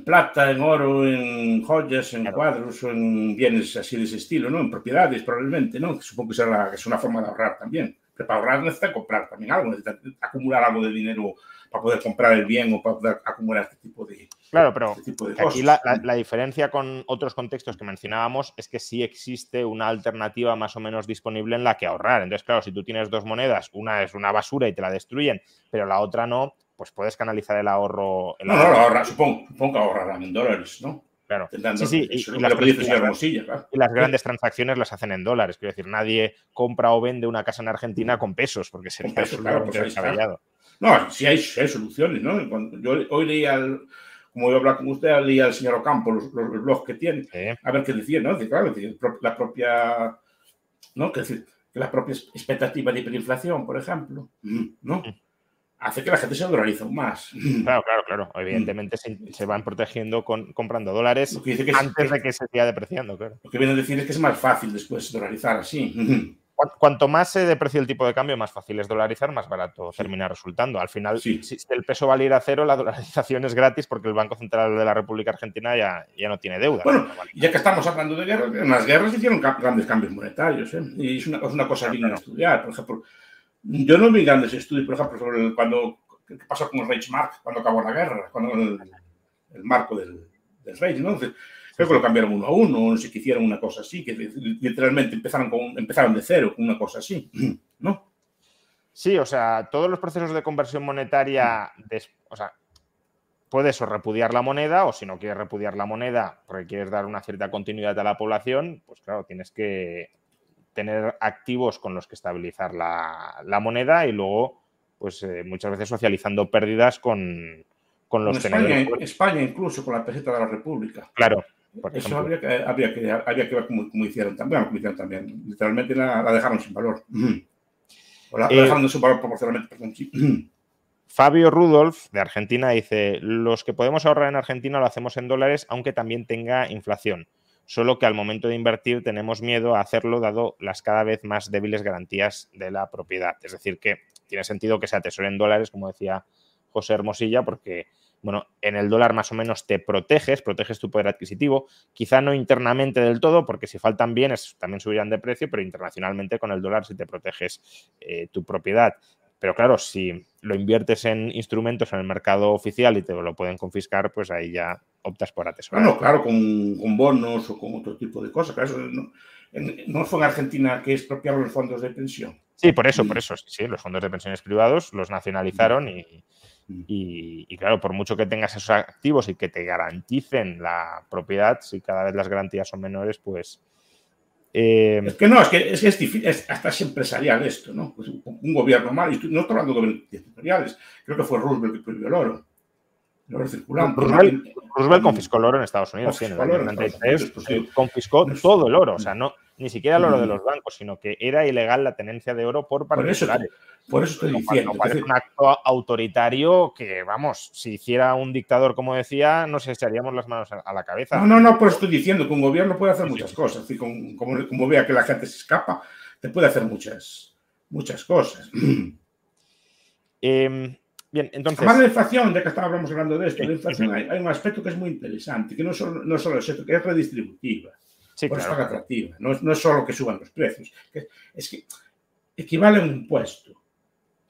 plata, en oro, en joyas, en cuadros o en bienes así de ese estilo, ¿no? En propiedades probablemente, ¿no? Supongo que, es una forma de ahorrar también. Pero para ahorrar necesita comprar también algo, necesita acumular algo de dinero para poder comprar el bien o para poder acumular este tipo de Claro, pero este aquí la, diferencia con otros contextos que mencionábamos es que sí existe una alternativa más o menos disponible en la que ahorrar. Entonces, claro, si tú tienes dos monedas, una es una basura y te la destruyen, pero la otra no, pues puedes canalizar el ahorro. no, no, lo ahorra, supongo, supongo que ahorrarán en dólares, ¿no? Claro. Sí, sí, y, las, y, las, grandes transacciones las hacen en dólares. Quiero decir, nadie compra o vende una casa en Argentina con pesos, porque sería pesos, claro, pues descabellado. No, sí hay, soluciones, ¿no? yo hoy leía, el, como voy a hablar con usted, al señor Ocampo los, blogs que tiene, a ver qué decía, ¿no? claro, la propia, ¿no? Que, decir, que la propia expectativa de hiperinflación, por ejemplo, ¿no? hace que la gente se dolarice aún más. Claro, claro, claro. Evidentemente se, van protegiendo con, comprando dólares antes de que se siga depreciando, claro. Lo que viene a decir es que es más fácil después dolarizar así. Cuanto más se deprecia el tipo de cambio, más fácil es dolarizar, más barato termina resultando. Al final, si el peso va a ir a cero, la dolarización es gratis porque el Banco Central de la República Argentina ya, ya no tiene deuda. Bueno, ya que estamos hablando de guerras, en las guerras hicieron grandes cambios monetarios. ¿eh? Y es una, es una cosa digna de estudiar. Por ejemplo, yo no vi grandes estudios, por ejemplo, sobre cuando qué pasó con el Reichsmark cuando acabó la guerra, cuando el, marco del, del Reich, ¿no? Creo que lo cambiaron uno a uno, no sé que hicieron una cosa así, que literalmente empezaron, con, empezaron de cero, con una cosa así, ¿no? Sí, o sea, todos los procesos de conversión monetaria, o sea, puedes o repudiar la moneda, o si no quieres repudiar la moneda porque quieres dar una cierta continuidad a la población, pues claro, tienes que tener activos con los que estabilizar la, moneda y luego, pues eh, muchas veces socializando pérdidas con, con los en España, España incluso con la peseta de la República. Claro, eso habría que, habría que, habría que ver cómo, hicieron también, como hicieron también. Literalmente la, dejaron sin valor. O la, eh, dejaron sin valor proporcionalmente, Fabio Rudolf, de Argentina, dice, los que podemos ahorrar en Argentina lo hacemos en dólares, aunque también tenga inflación. Solo que al momento de invertir tenemos miedo a hacerlo dado las cada vez más débiles garantías de la propiedad. Es decir, que tiene sentido que se atesore en dólares, como decía José Hermosilla, porque bueno, en el dólar más o menos te proteges, proteges tu poder adquisitivo, quizá no internamente del todo, porque si faltan bienes también subirán de precio, pero internacionalmente con el dólar sí te proteges eh, tu propiedad. Pero claro, si lo inviertes en instrumentos en el mercado oficial y te lo pueden confiscar, pues ahí ya optas por atesorar. Bueno, claro, con, bonos o con otro tipo de cosas. Claro, no, no, fue en Argentina que expropiaron los fondos de pensión. Sí, por eso, por eso. Sí, los fondos de pensiones privados los nacionalizaron y, Mm. Y, claro, por mucho que tengas esos activos y que te garanticen la propiedad, si cada vez las garantías son menores, pues... Eh, es que no, es que es, es difícil, hasta es empresarial esto, ¿no? Pues un, gobierno mal, no estoy hablando de gobiernos creo que fue Roosevelt que prohibió el oro. El oro circulante. Roosevelt, confiscó el oro en Estados Unidos, sí, en el año 93, confiscó todo el oro, o sea, no, ni siquiera el oro de mm. los bancos, sino que era ilegal la tenencia de oro por particulares. Por eso estoy diciendo. Es un acto autoritario que, vamos, si hiciera un dictador, como decía, nos echaríamos las manos a la cabeza. No, no, no, pues estoy diciendo que un gobierno puede hacer muchas cosas. Y como, como, vea que la gente se escapa, te puede hacer muchas, muchas cosas. Em, bien, entonces. Además, la inflación, de que estábamos hablando de esto, la inflación hay, un aspecto que es muy interesante, que no solo, no solo es esto, que es redistributiva. Sí, por eso es atractiva. No, no, es solo que suban los precios. es que equivale a un impuesto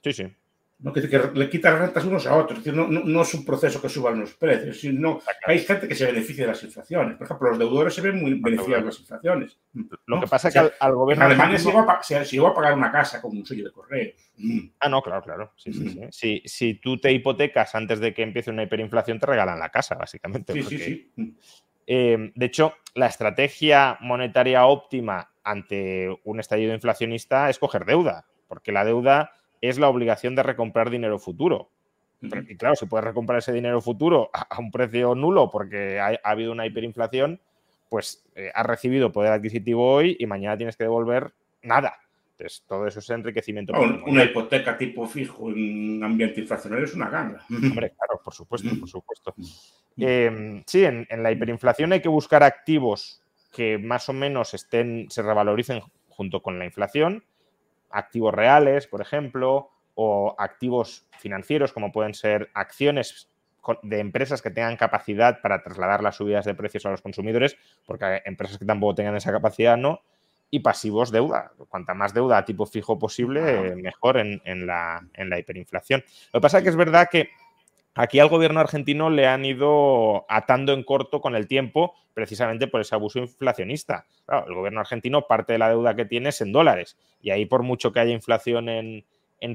Sí, sí. No, que, le quitan rentas unos a otros. no, es un proceso que suban los precios, sino hay gente que se beneficia de las inflaciones. Por ejemplo, los deudores se ven muy beneficiados de las inflaciones. Lo que pasa es que al, gobierno. En Alemania se, llegó a, pagar una casa con un sello de correo. Mm. Ah, no, claro, claro. Sí, sí, Si, tú te hipotecas antes de que empiece una hiperinflación, te regalan la casa, básicamente. Sí, sí, sí. Mm. Eh, de hecho, la estrategia monetaria óptima ante un estallido inflacionista es coger deuda, porque la deuda es la obligación de recomprar dinero futuro. Y claro, si puedes recomprar ese dinero futuro a, un precio nulo porque ha, habido una hiperinflación, pues eh, has recibido poder adquisitivo hoy y mañana tienes que devolver nada. Entonces, todo eso es enriquecimiento. una hipoteca tipo fijo en un ambiente inflacionario es una ganga. Hombre, claro, por supuesto, por supuesto. Em, sí, en, en, la hiperinflación hay que buscar activos que más o menos estén, se revaloricen junto con la inflación activos reales, por ejemplo, o activos financieros como pueden ser acciones de empresas que tengan capacidad para trasladar las subidas de precios a los consumidores, porque empresas que tampoco tengan esa capacidad no, y pasivos deuda. Cuanta más deuda a tipo fijo posible, mejor en, la, en la hiperinflación. Lo que pasa es que es verdad que Aquí al gobierno argentino le han ido atando en corto con el tiempo precisamente por ese abuso inflacionista. el gobierno argentino parte de la deuda que tiene es en dólares y ahí por mucho que haya inflación en,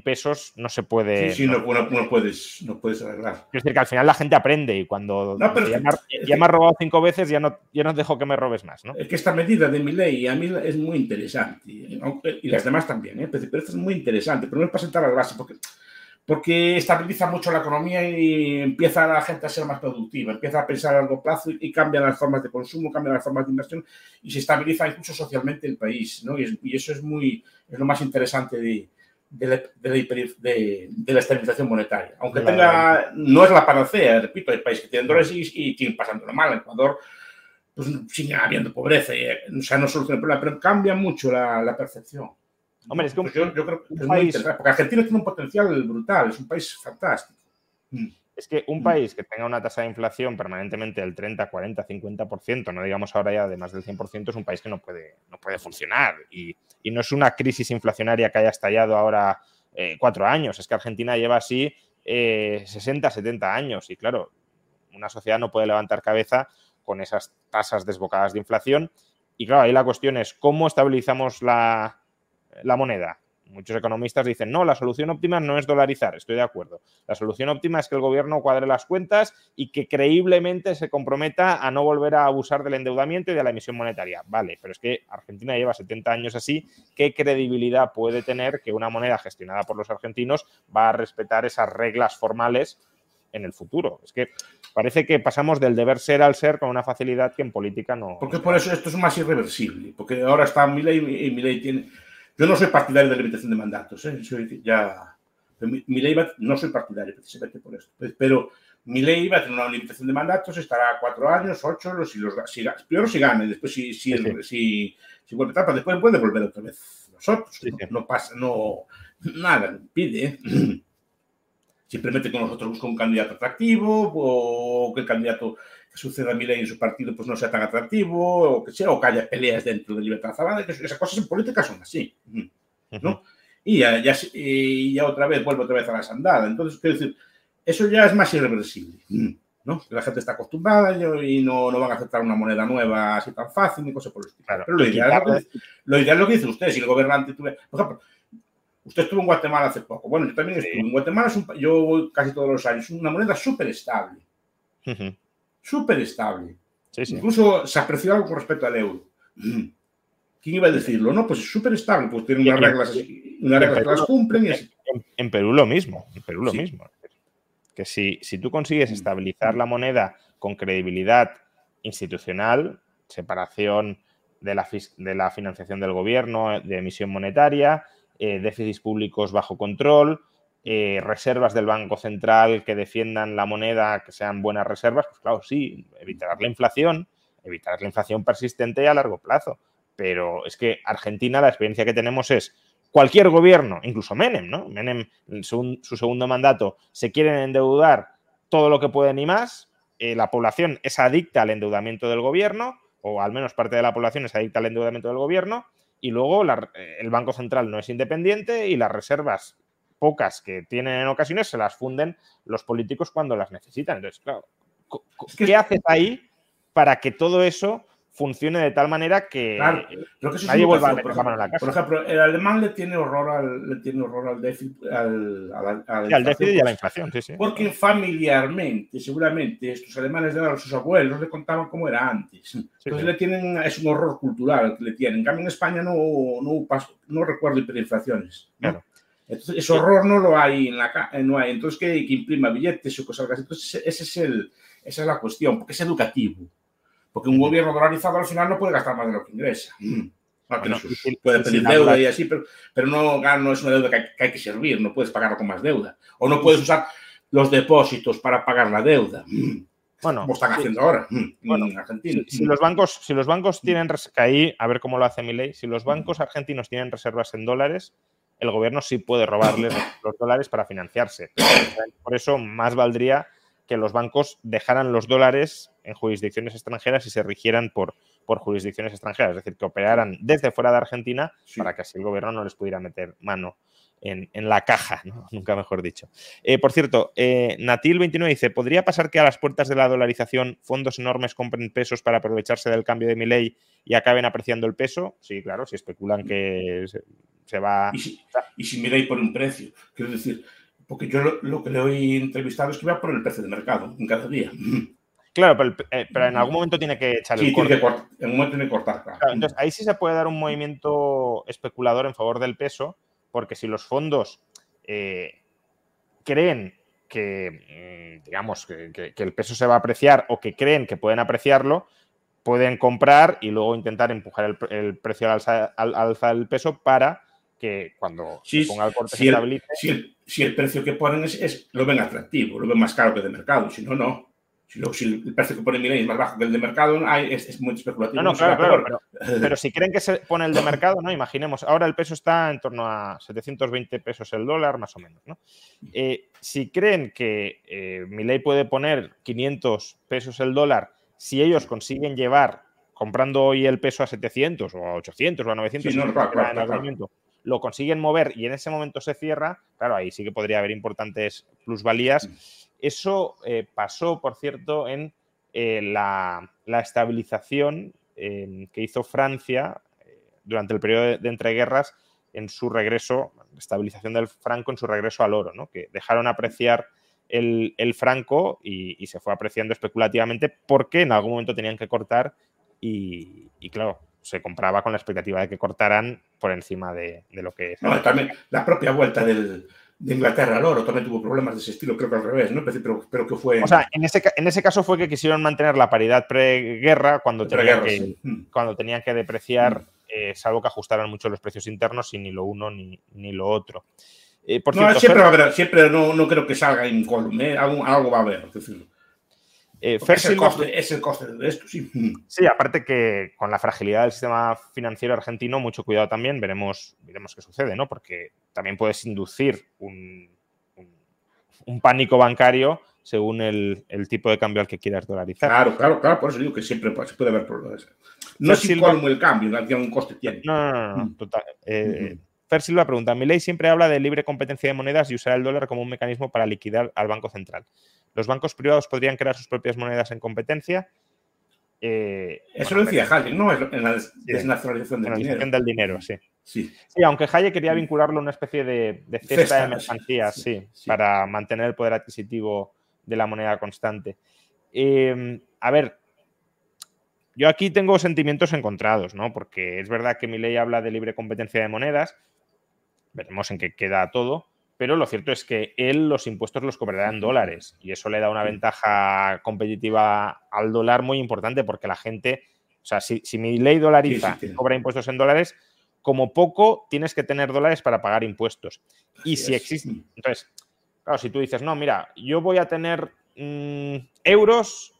pesos no se puede... Sí, sí, no, puedes, no puedes arreglar. Es decir, que al final la gente aprende y cuando ya, me, has robado cinco veces ya no, ya no dejo que me robes más. ¿no? Es que esta medida de mi ley a mí es muy interesante y las demás también, ¿eh? pero esta es muy interesante, pero no es para sentar la base porque porque estabiliza mucho la economía y empieza la gente a ser más productiva, empieza a pensar a largo plazo y, cambian las formas de consumo, cambian las formas de inversión y se estabiliza incluso socialmente el país, ¿no? Y, eso es muy es lo más interesante de, la, estabilización monetaria. Aunque tenga, no es la panacea, repito, hay países que tienen dólares y, y siguen pasándolo mal. En Ecuador pues sigue habiendo pobreza, o sea, no soluciona el problema, pero cambia mucho la percepción. Hombre, es que pues yo, creo que es país... muy porque Argentina tiene un potencial brutal, es un país fantástico. Mm. Es que un mm. país que tenga una tasa de inflación permanentemente del 30, 40, 50%, no digamos ahora ya de más del 100%, es un país que no puede, no puede funcionar. Y, no es una crisis inflacionaria que haya estallado ahora eh, cuatro años, es que Argentina lleva así 60, eh, 70 años. Y claro, una sociedad no puede levantar cabeza con esas tasas desbocadas de inflación. Y claro, ahí la cuestión es cómo estabilizamos la, la moneda. Muchos economistas dicen, no, la solución óptima no es dolarizar, estoy de acuerdo. La solución óptima es que el gobierno cuadre las cuentas y que creíblemente se comprometa a no volver a abusar del endeudamiento y de la emisión monetaria. Vale, pero es que Argentina lleva 70 años así. ¿Qué credibilidad puede tener que una moneda gestionada por los argentinos va a respetar esas reglas formales en el futuro? Es que parece que pasamos del deber ser al ser con una facilidad que en política no. Porque por eso esto es más irreversible, porque ahora está Milei y Milei tiene yo no soy partidario de la limitación de mandatos, ¿eh? ya. Mi, ley no soy partidario precisamente por esto. Pero mi ley va a tener una limitación de mandatos, estará cuatro años, ocho, si los, si, primero si gana y después si, si, si, si vuelve etapa, después puede volver otra vez nosotros. no, pasa, no, nada, pide. ¿eh? Simplemente que nosotros buscamos un candidato atractivo o que el candidato que suceda a ley en su partido pues no sea tan atractivo o que sea, o que haya peleas dentro de Libertad Zavala, que esas cosas en política son así, ¿no? Y ya, ya, otra vez, vuelve otra vez a la sandada. Entonces, quiero decir, eso ya es más irreversible, ¿no? La gente está acostumbrada y no, no van a aceptar una moneda nueva así tan fácil ni cosas por el estilo. Pero lo ideal, es lo, ideal, es lo que dice usted, si el gobernante tuviera... Por ejemplo, usted estuvo en Guatemala hace poco. Bueno, yo también estuve. En Guatemala es un, yo voy casi todos los años. Es una moneda súper estable súper estable. Incluso se apreció algo con respecto al euro. ¿Quién iba a decirlo? No, pues es súper estable, pues tiene unas reglas, unas reglas que las cumplen. En, Perú lo mismo, en Perú lo mismo. Que si, si tú consigues mm. estabilizar la moneda con credibilidad institucional, separación de la, de la financiación del gobierno, de emisión monetaria, eh, déficits públicos bajo control, eh, reservas del Banco Central que defiendan la moneda, que sean buenas reservas, pues claro, sí, evitar la inflación, evitar la inflación persistente y a largo plazo. Pero es que Argentina, la experiencia que tenemos es cualquier gobierno, incluso Menem, ¿no? Menem, en su, segundo mandato, se quieren endeudar todo lo que pueden y más. Eh, la población es adicta al endeudamiento del gobierno, o al menos parte de la población es adicta al endeudamiento del gobierno, y luego eh, el Banco Central no es independiente y las reservas pocas que tienen en ocasiones se las funden los políticos cuando las necesitan. Entonces, claro, ¿qué haces ahí para que todo eso funcione de tal manera que, nadie vuelva a meter la mano en la casa. Por ejemplo, el alemán le tiene horror al, le tiene horror al déficit, al, al déficit y a la inflación. Sí, sí. Porque familiarmente, seguramente, estos alemanes de sus abuelos le contaban cómo era antes. Entonces le tienen, es un horror cultural que le tienen. En cambio, en España no, no, no recuerdo hiperinflaciones. Claro. Entonces, ese horror no lo hay en la no hay. Entonces, que, imprima billetes o cosas así. Entonces, ese es el, esa es la cuestión, porque es educativo. Porque un gobierno dolarizado al final no puede gastar más de lo que ingresa. Mm. puede pedir deuda y así, pero, pero no, no es una deuda que hay, que servir, no puedes pagarlo con más deuda. O no puedes usar los depósitos para pagar la deuda. Mm. Bueno, como están haciendo ahora mm, en Argentina. Si, los bancos, si los bancos tienen, que ahí, a ver cómo lo hace mi ley, si los bancos argentinos tienen reservas en dólares, el gobierno sí puede robarles los dólares para financiarse. Por eso más valdría que los bancos dejaran los dólares en jurisdicciones extranjeras y se rigieran por, por jurisdicciones extranjeras, es decir, que operaran desde fuera de Argentina para que así el gobierno no les pudiera meter mano en, la caja, nunca mejor dicho. Eh, por cierto, eh, Natil29 dice, ¿podría pasar que a las puertas de la dolarización fondos enormes compren pesos para aprovecharse del cambio de mi ley y acaben apreciando el peso? Sí, claro, si especulan que se va... Y si, y si miráis por un precio, quiero decir, porque yo lo, que le he entrevistado es que va por el precio de mercado en cada día. Claro, pero, eh, en algún momento tiene que echar el corte. en algún momento tiene que cortar. Claro. entonces, ahí sí se puede dar un movimiento especulador en favor del peso, porque si los fondos eh, creen que, mm, digamos, que, el peso se va a apreciar o que creen que pueden apreciarlo, pueden comprar y luego intentar empujar el, precio al alza, del peso para que cuando se ponga el corte si el, si, el, precio que ponen es, lo ven atractivo, lo ven más caro que de mercado, si no, no. Si, el precio que pone Milei es más bajo que el de mercado, es, muy especulativo. No, no, claro, claro. Pero, si creen que se pone el de mercado, ¿no? Imaginemos, ahora el peso está en torno a 720 pesos el dólar, más o menos, ¿no? Eh, si creen que eh, Milei puede poner 500 pesos el dólar, si ellos consiguen llevar, comprando hoy el peso a 700 o a 800 o a 900, lo consiguen mover y en ese momento se cierra, claro, ahí sí que podría haber importantes plusvalías. Mm. Eso eh, pasó, por cierto, en eh, la, estabilización eh, que hizo Francia durante el periodo de, entreguerras en su regreso, estabilización del franco en su regreso al oro, ¿no? que dejaron apreciar el, franco y, se fue apreciando especulativamente porque en algún momento tenían que cortar y, claro, se compraba con la expectativa de que cortaran por encima de, lo que... No, también la propia vuelta del, de Inglaterra al oro también tuvo problemas de ese estilo, creo que al revés, ¿no? Pero, pero que fue... O sea, en ese, en ese caso fue que quisieron mantener la paridad preguerra cuando, tenían que, mm. cuando tenían que depreciar, mm. eh, salvo que ajustaran mucho los precios internos y ni lo uno ni, ni lo otro. Eh, por no, siempre va a haber, siempre no, no creo que salga incólume, ¿eh? algo, algo, va a haber, es decir, eh, es, el coste, de esto, sí. Sí, aparte que con la fragilidad del sistema financiero argentino, mucho cuidado también, veremos, veremos qué sucede, ¿no? Porque también puedes inducir un, pánico bancario según el, tipo de cambio al que quieras dolarizar. Claro, claro, claro, por eso digo que siempre se puede haber problemas. No es igual el cambio, un coste tiene. No, no, no, mm. total. Eh, Fer Silva pregunta, mi ley siempre habla de libre competencia de monedas y usar el dólar como un mecanismo para liquidar al Banco Central. Los bancos privados podrían crear sus propias monedas en competencia. Eh, Eso lo decía Hayek, ¿no? En la desnacionalización del dinero. del dinero, sí. sí. Sí, aunque Hayek quería vincularlo a una especie de, cesta, de mercancías, sí, para mantener el poder adquisitivo de la moneda constante. Em, a ver, yo aquí tengo sentimientos encontrados, ¿no? Porque es verdad que mi ley habla de libre competencia de monedas, veremos en qué queda todo, pero lo cierto es que él los impuestos los cobrará en dólares y eso le da una ventaja competitiva al dólar muy importante porque la gente, o sea, si, mi ley dolariza y cobra impuestos en dólares, como poco tienes que tener dólares para pagar impuestos. y si existe, entonces, claro, si tú dices, no, mira, yo voy a tener mm, euros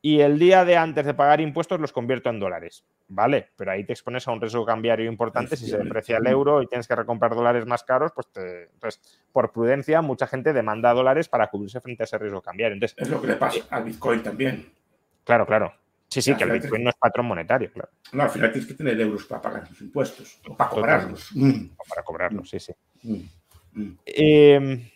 y el día de antes de pagar impuestos los convierto en dólares. Vale, pero ahí te expones a un riesgo cambiario importante. Si se deprecia el euro y tienes que recomprar dólares más caros, pues entonces, por prudencia, mucha gente demanda dólares para cubrirse frente a ese riesgo cambiario. Entonces, es lo que le pasa al Bitcoin también. Claro, claro. Sí, sí, que el Bitcoin no es patrón monetario, claro. No, al final tienes que tener euros para pagar los impuestos o para cobrarlos. O para cobrarlos, sí, sí. Mm, mm. Eh,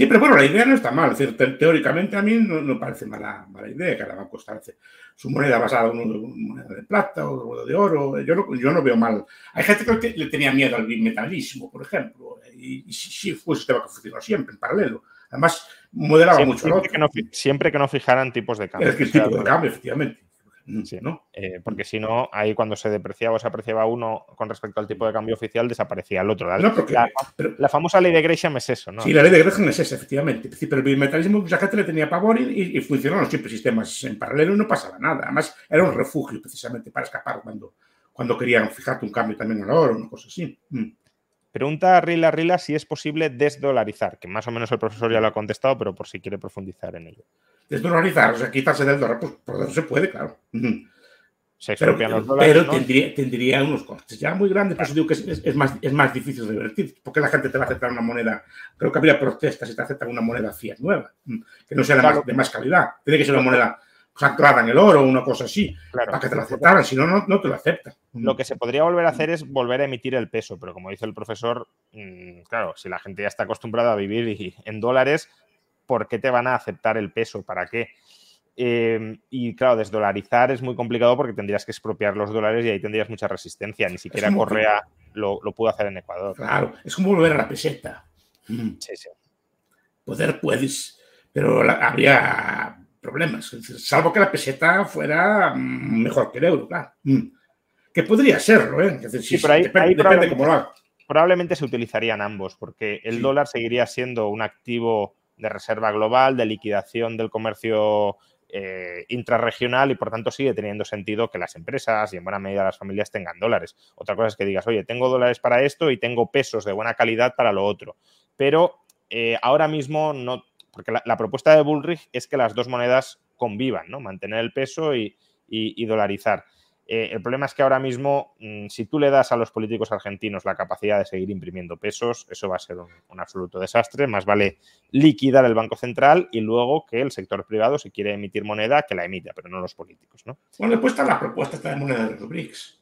Sí, pero bueno, la idea no está mal. teóricamente a mí no, parece mala, mala idea que va a costarse su moneda basada en una moneda de plata o de oro. Yo no, yo no veo mal. Hay gente que le tenía miedo al bimetallismo, por ejemplo, y, si, fue un sistema que funcionó siempre en paralelo. Además, moderaba mucho. Siempre que, no, siempre que no fijaran tipos de cambio. Es que el tipo de cambio, efectivamente. ¿No? Eh, porque si no, ahí cuando se depreciaba o se apreciaba uno con respecto al tipo de cambio oficial, desaparecía el otro. La, la, famosa ley de Gresham es eso, ¿no? Sí, la ley de Gresham es esa, efectivamente. Pero el bimetallismo, mucha gente le tenía pavor y, y, funcionaron siempre sistemas en paralelo y no pasaba nada. Además, era un refugio precisamente para escapar cuando, cuando querían fijarte un cambio también en oro, una cosa así. Mm. Pregunta a Rila Rila si es posible desdolarizar, que más o menos el profesor ya lo ha contestado, pero por si quiere profundizar en ello. Desdolarizar, o sea, quitarse del dólar, pues por eso se puede, claro. Se pero, los dólares, pero tendría, unos costes ya muy grandes, por eso digo que es, más, es más difícil de revertir, porque la gente te va a aceptar una moneda, creo que habría protestas si te aceptan una moneda fiat nueva, que no sea de, más, de más calidad, tiene que ser una moneda anclada en el oro o una cosa así, para que te lo aceptaran, si no, no te lo acepta. Lo que se podría volver a hacer es volver a emitir el peso, pero como dice el profesor, mm, claro, si la gente ya está acostumbrada a vivir en dólares, ¿por qué te van a aceptar el peso? ¿Para qué? Em, y claro, desdolarizar es muy complicado porque tendrías que expropiar los dólares y ahí tendrías mucha resistencia. Ni siquiera Correa lo, lo, pudo hacer en Ecuador. Claro, es como volver a la peseta. Sí, sí. Poder puedes, pero habría problemas. Salvo que la peseta fuera mm, mejor que el euro, claro. Mm. Que podría serlo, ¿eh? sí, pero ahí, depende, cómo lo haga. Probablemente se utilizarían ambos, porque el dólar seguiría siendo un activo de reserva global, de liquidación del comercio eh, intrarregional y por tanto sigue teniendo sentido que las empresas y en buena medida las familias tengan dólares. Otra cosa es que digas, oye, tengo dólares para esto y tengo pesos de buena calidad para lo otro. Pero eh, ahora mismo no, porque la, propuesta de Bullrich es que las dos monedas convivan, ¿no? Mantener el peso y, dolarizar. Eh, el problema es que ahora mismo, mm, si tú le das a los políticos argentinos la capacidad de seguir imprimiendo pesos, eso va a ser un, absoluto desastre. Más vale liquidar el Banco Central y luego que el sector privado, si quiere emitir moneda, que la emita, pero no los políticos. ¿no? Bueno, después está la propuesta de moneda de los BRICS.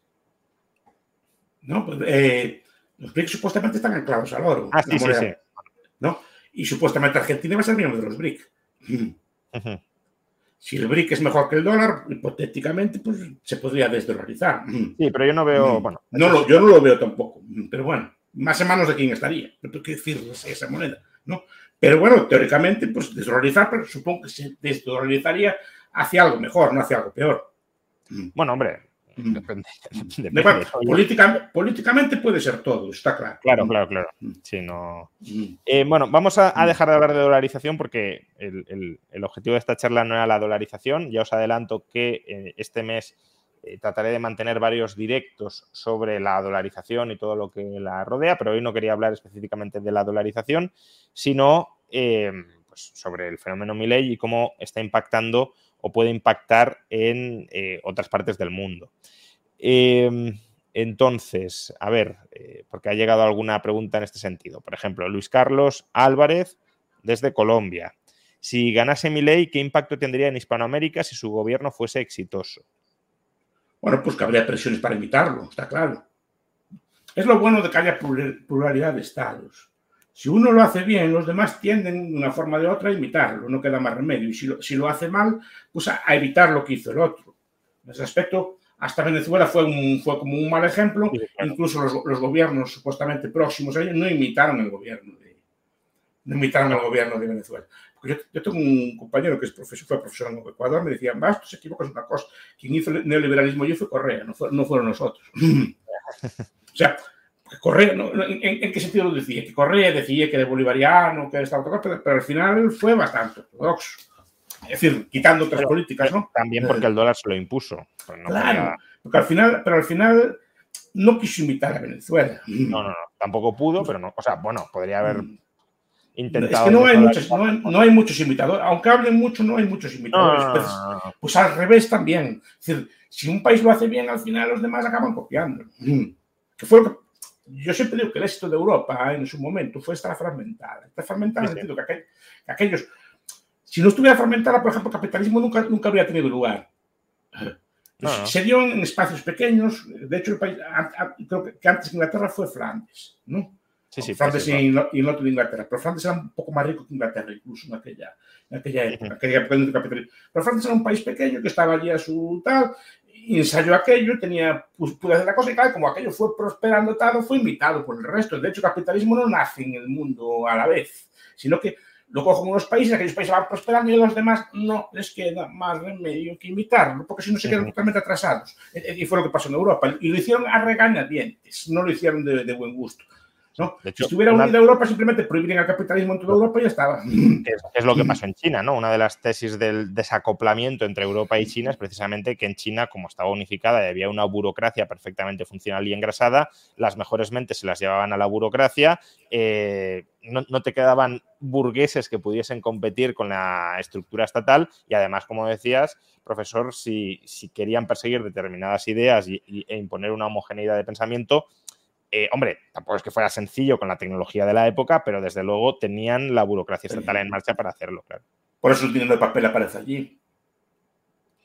¿No? Pues, eh, los BRICS supuestamente están anclados al oro. Ah, sí, sí, sí. ¿no? Y supuestamente Argentina va a ser miembro de los BRICS. Si el BRIC es mejor que el dólar, hipotéticamente, pues se podría desdolarizar. Sí, pero yo no veo. Bueno, no yo no lo veo tampoco. Pero bueno, más en manos de quién estaría. Pero qué decir esa moneda, ¿no? Pero bueno, teóricamente, pues desdolarizar, pero supongo que se desdolarizaría hacia algo mejor, no hacia algo peor. Bueno, hombre, Depende. políticamente puede ser todo, está claro. Claro, claro, claro. Sí, no... Eh, bueno, vamos a, dejar de hablar de dolarización porque el, objetivo de esta charla no era la dolarización. Ya os adelanto que eh, este mes eh, trataré de mantener varios directos sobre la dolarización y todo lo que la rodea, pero hoy no quería hablar específicamente de la dolarización, sino pues sobre el fenómeno Milley y cómo está impactando o puede impactar en eh, otras partes del mundo. Em, entonces, a ver, eh, porque ha llegado alguna pregunta en este sentido. Por ejemplo, Luis Carlos Álvarez desde Colombia. Si ganase mi ley, ¿qué impacto tendría en Hispanoamérica si su gobierno fuese exitoso? Bueno, pues que habría presiones para imitarlo, está claro. Es lo bueno de que haya pluralidad de estados. Si uno lo hace bien, los demás tienden de una forma o de otra a imitarlo, no queda más remedio. Y si lo, hace mal, pues a, evitar lo que hizo el otro. En ese aspecto, hasta Venezuela fue, un, fue como un mal ejemplo. Incluso los, gobiernos supuestamente próximos a ellos no imitaron el gobierno de, no imitaron el gobierno de Venezuela. Porque yo, tengo un compañero que es profesor, fue profesor en Ecuador, me decía, vas, tú se equivocas una cosa. Quien hizo el neoliberalismo yo fue Correa, no, no fueron nosotros. o sea, Correa, ¿en, qué sentido lo decía? Que Correa decía que era bolivariano, que estaba todo, pero, pero al final fue bastante ortodoxo. Es decir, quitando otras políticas, ¿no? También porque el dólar se lo impuso. Pues claro, porque al final, pero al final no quiso invitar a Venezuela. No, no, no, tampoco pudo, pero no, o sea, bueno, podría haber intentado. Es que no hay, muchos, no, hay, muchos imitadores, aunque hablen mucho, no hay muchos imitadores. pues, pues, al revés también. Es decir, si un país lo hace bien, al final los demás acaban copiando. Que fue lo que yo siempre digo que el éxito de Europa en su momento fue estar fragmentada. Está fragmentada en el sentido que, aquellos, si no estuviera fragmentada, por ejemplo, el capitalismo nunca, nunca habría tenido lugar. Se dio en espacios pequeños. De hecho, el país, creo que antes Inglaterra fue Flandes, ¿no? Sí, sí, Flandes y, el norte de Inglaterra. Pero Flandes era un poco más rico que Inglaterra, incluso en aquella, en aquella época, aquella época del capitalismo. Pero Flandes era un país pequeño que estaba allí a su tal, ensayó aquello, tenía, pues, pudo hacer la cosa y tal, como aquello fue prosperando tal, fue invitado por el resto. De hecho, el capitalismo no nace en el mundo a la vez, sino que lo cogen unos países, aquellos países van prosperando y a los demás no les queda más remedio que imitarlo, porque si no se quedan totalmente atrasados. Y fue lo que pasó en Europa. Y lo hicieron a regañadientes, no lo hicieron de buen gusto si estuviera unida Europa, simplemente prohibirían el capitalismo en toda Europa y ya estaba. Es, lo que pasó en China, ¿no? Una de las tesis del desacoplamiento entre Europa y China es precisamente que en China, como estaba unificada y había una burocracia perfectamente funcional y engrasada, las mejores mentes se las llevaban a la burocracia, eh, no, te quedaban burgueses que pudiesen competir con la estructura estatal y además, como decías, profesor, si, querían perseguir determinadas ideas e imponer una homogeneidad de pensamiento, eh, hombre, tampoco es que fuera sencillo con la tecnología de la época, pero desde luego tenían la burocracia estatal en marcha para hacerlo, claro. Por eso el dinero de papel aparece allí.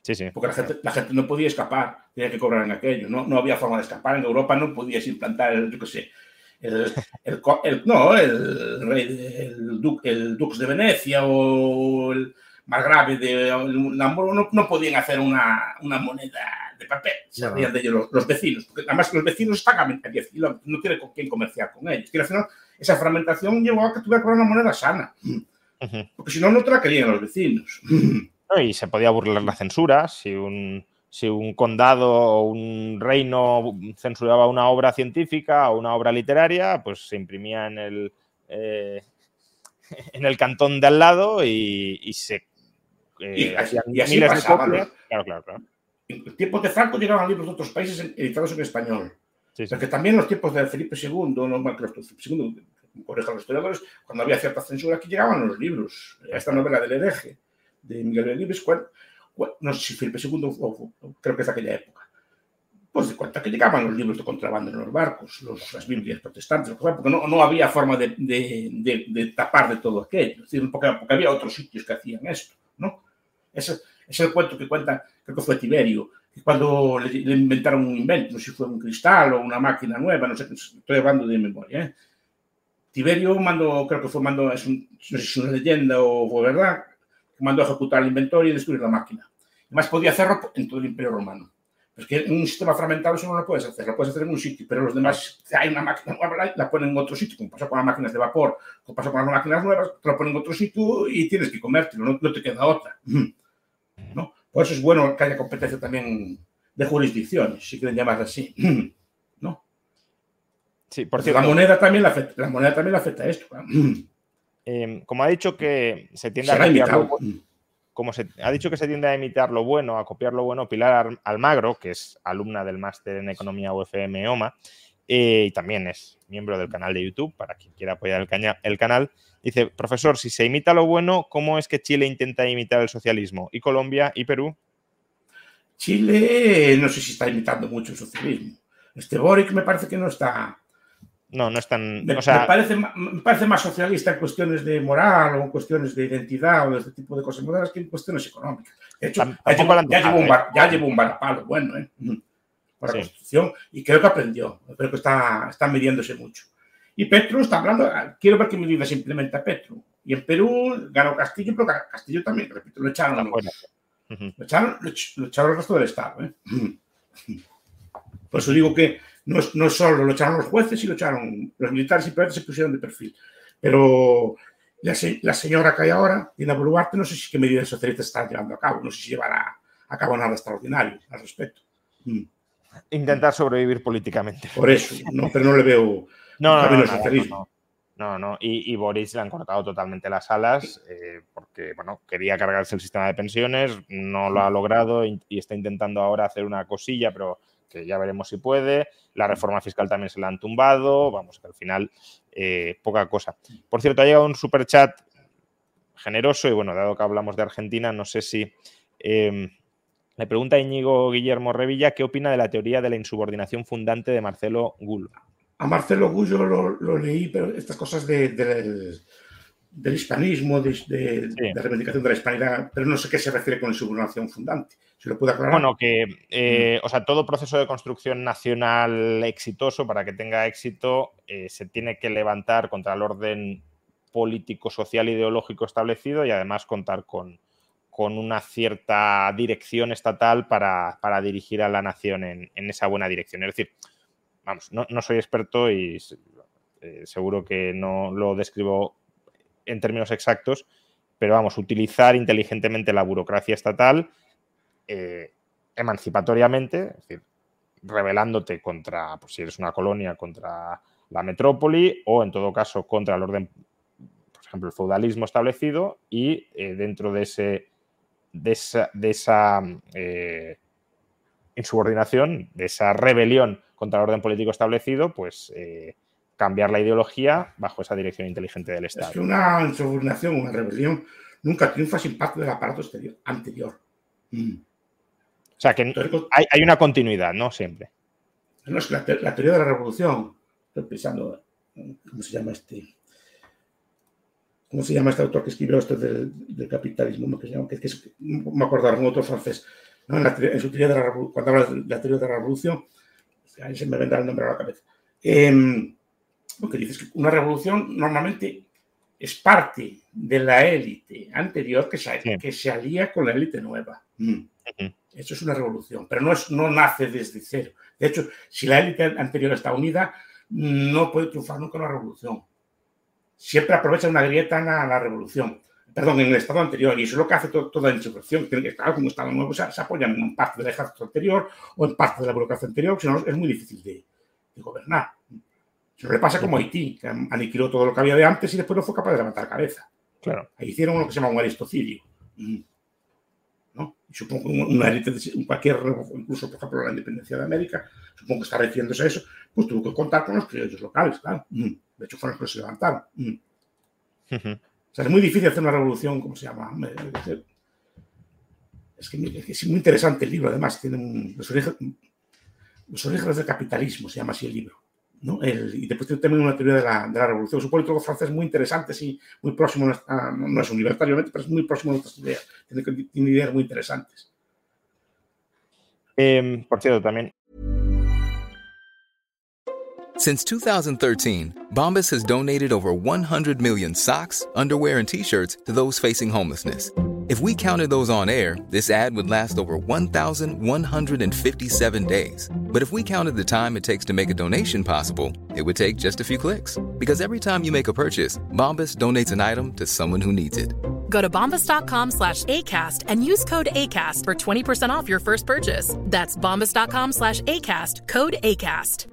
Sí, sí. Porque la gente, no podía escapar, tenía que cobrar en aquello, no, no había forma de escapar. En Europa no podías implantar, el, yo qué sé, el, no, el rey, el, el dux de Venecia o el margrave de Hamburgo no, no podían hacer una, una moneda papel, se rían de ellos los, vecinos, porque además los vecinos están a 10 kilómetros, no tiene con quién comerciar con ellos. Y al final, esa fragmentación llevó a que tuviera que una moneda sana, porque si no, no te la querían los vecinos. y se podía burlar la censura, si un, si un condado o un reino censuraba una obra científica o una obra literaria, pues se imprimía en el, eh, en el cantón de al lado y, se eh, y, así, pasaba, Claro, claro, claro. En tiempos de Franco llegaban libros de otros países editados en español. Porque también los tiempos de Felipe II, no, II, corrijan los historiadores, cuando había cierta censura, aquí llegaban los libros. Esta novela del hereje de Miguel Delibes, no sé si Felipe II, creo que es de aquella época, pues de cuenta que llegaban los libros de contrabando en los barcos, las Biblias protestantes, porque no, no había forma de, de, de, tapar de todo aquello, es decir, porque, había otros sitios que hacían esto, ¿no? Ese es el cuento que cuenta, creo que fue Tiberio, que cuando le, inventaron un invento, no sé si fue un cristal o una máquina nueva, no sé, estoy hablando de memoria, ¿eh? Tiberio mandó, creo que fue mandó, es no sé si es una leyenda o fue verdad, mandó a ejecutar el inventario y destruir la máquina. Además podía hacerlo en todo el Imperio Romano. Es que en un sistema fragmentado eso no lo puedes hacer, lo puedes hacer en un sitio, pero los demás, hay una máquina nueva, la ponen en otro sitio, como pasó con las máquinas de vapor, como pasó con las máquinas nuevas, te lo ponen en otro sitio y tienes que comértelo, no, no te queda otra. ¿no? Por eso es bueno que haya competencia también de jurisdicciones, si quieren llamarla así. ¿no? Sí, por cierto, la moneda también la afecta, la moneda también la afecta a esto. Eh, como ha dicho que se tiende a como se ha dicho que se tiende a imitar lo bueno, a copiar lo bueno, Pilar Almagro, que es alumna del máster en Economía UFM OMA, eh, y también es miembro del canal de YouTube, para quien quiera apoyar el, el, canal, dice, profesor, si se imita lo bueno, ¿cómo es que Chile intenta imitar el socialismo? ¿Y Colombia y Perú? Chile, no sé si está imitando mucho el socialismo. Este Boric me parece que no está no, no es tan. Me, parece, me parece más socialista en cuestiones de moral o en cuestiones de identidad o de este tipo de cosas modernas que en cuestiones económicas. De hecho, ya llevo, un bar, ya llevo un varapalo bueno, ¿eh? Por la Constitución y creo que aprendió. Creo que está, está midiéndose mucho. Y Petro está hablando, quiero ver qué medidas implementa Petro. Y en Perú ganó Castillo, pero Castillo también, repito, lo echaron. lo, echaron lo, echaron el resto del Estado. ¿eh? Por eso digo que no, no solo lo echaron los jueces y lo echaron los militares y se pusieron de perfil. Pero la, la, señora que hay ahora, Dina Boluarte, no sé si qué medidas socialistas está llevando a cabo, no sé si llevará a cabo nada extraordinario al respecto. Mm. Intentar sobrevivir políticamente. Por eso, no, pero no le veo no, no, no, no, no, Y, Boris le han cortado totalmente las alas eh, porque, bueno, quería cargarse el sistema de pensiones, no lo ha logrado y, y está intentando ahora hacer una cosilla, pero que ya veremos si puede. La reforma fiscal también se la han tumbado. Vamos, que al final eh, poca cosa. Por cierto, ha llegado un super chat generoso y bueno, dado que hablamos de Argentina, no sé si... Em, le pregunta Íñigo Guillermo Revilla qué opina de la teoría de la insubordinación fundante de Marcelo Gull. A Marcelo Gull yo lo, leí, pero estas cosas de, del hispanismo, de, de, reivindicación de la hispanidad, pero no sé qué se refiere con insubordinación fundante. Si lo puede aclarar. Bueno, que, eh, o sea, todo proceso de construcción nacional exitoso, para que tenga éxito, eh, se tiene que levantar contra el orden político, social, ideológico establecido y además contar con, con una cierta dirección estatal para, dirigir a la nación en, esa buena dirección. Es decir, vamos, no, soy experto y eh, seguro que no lo describo en términos exactos, pero vamos, utilizar inteligentemente la burocracia estatal eh, emancipatoriamente, es decir, rebelándote contra, pues si eres una colonia, contra la metrópoli o en todo caso contra el orden, por ejemplo, el feudalismo establecido y eh, dentro de, ese, de esa, de esa eh, insubordinación, de esa rebelión contra el orden político establecido, pues cambiar la ideología bajo esa dirección inteligente del Estado. Es que una insubordinación, una rebelión, nunca triunfa sin parte del aparato exterior, anterior. Mm. Sea que hay, una continuidad, ¿no? Siempre. No, es la, teoría de la revolución. Estoy pensando, ¿cómo se llama este? ¿Cómo se llama este autor que escribió esto del, capitalismo? Que se llama, que, me acuerdo un otro francés. En, su teoría de la, cuando habla de la teoría de la revolución, ahí se me vendrá el nombre a la cabeza. Eh, porque dices que una revolución normalmente es parte de la élite anterior que se, que se alía con la élite nueva. Mm. Eso es una revolución, pero no, es, no nace desde cero. De hecho, si la élite anterior está unida, no puede triunfar nunca una revolución. Siempre aprovecha una grieta en la, revolución. Perdón, en el estado anterior. Y eso es lo que hace toda la insurrección. Tiene que estar como estado nuevo, se, se apoyan en parte del ejército anterior o en parte de la burocracia anterior, si no es muy difícil de, de gobernar. Se le pasa como Haití, que aniquiló todo lo que había de antes y después no fue capaz de levantar cabeza. Claro. Ahí hicieron lo que se llama un aristocidio. Mm. ¿No? Y supongo que una élite, de cualquier, incluso por ejemplo la independencia de América, supongo que está refiriéndose a eso, pues tuvo que contar con los criollos locales, claro. Mm. De hecho, fueron los que se levantaron. Mm. O sea, es muy difícil hacer una revolución, ¿cómo se llama? Es que es muy interesante el libro, además, tiene los, orígenes, los orígenes del capitalismo, se llama así el libro. ¿No? El, y después tiene también una teoría de la, de la revolución. Es un político francés muy interesante, sí, muy próximo, a, no, es universitario, pero es muy próximo a nuestras ideas. Tiene, tiene ideas muy interesantes. Eh, por cierto, también. Since 2013, Bombas has donated over 100 million socks, underwear, and t-shirts to those facing homelessness. If we counted those on air, this ad would last over 1,157 days. But if we counted the time it takes to make a donation possible, it would take just a few clicks. Because every time you make a purchase, Bombas donates an item to someone who needs it. Go to bombas.com slash ACAST and use code ACAST for 20% off your first purchase. That's bombas.com slash ACAST, code ACAST.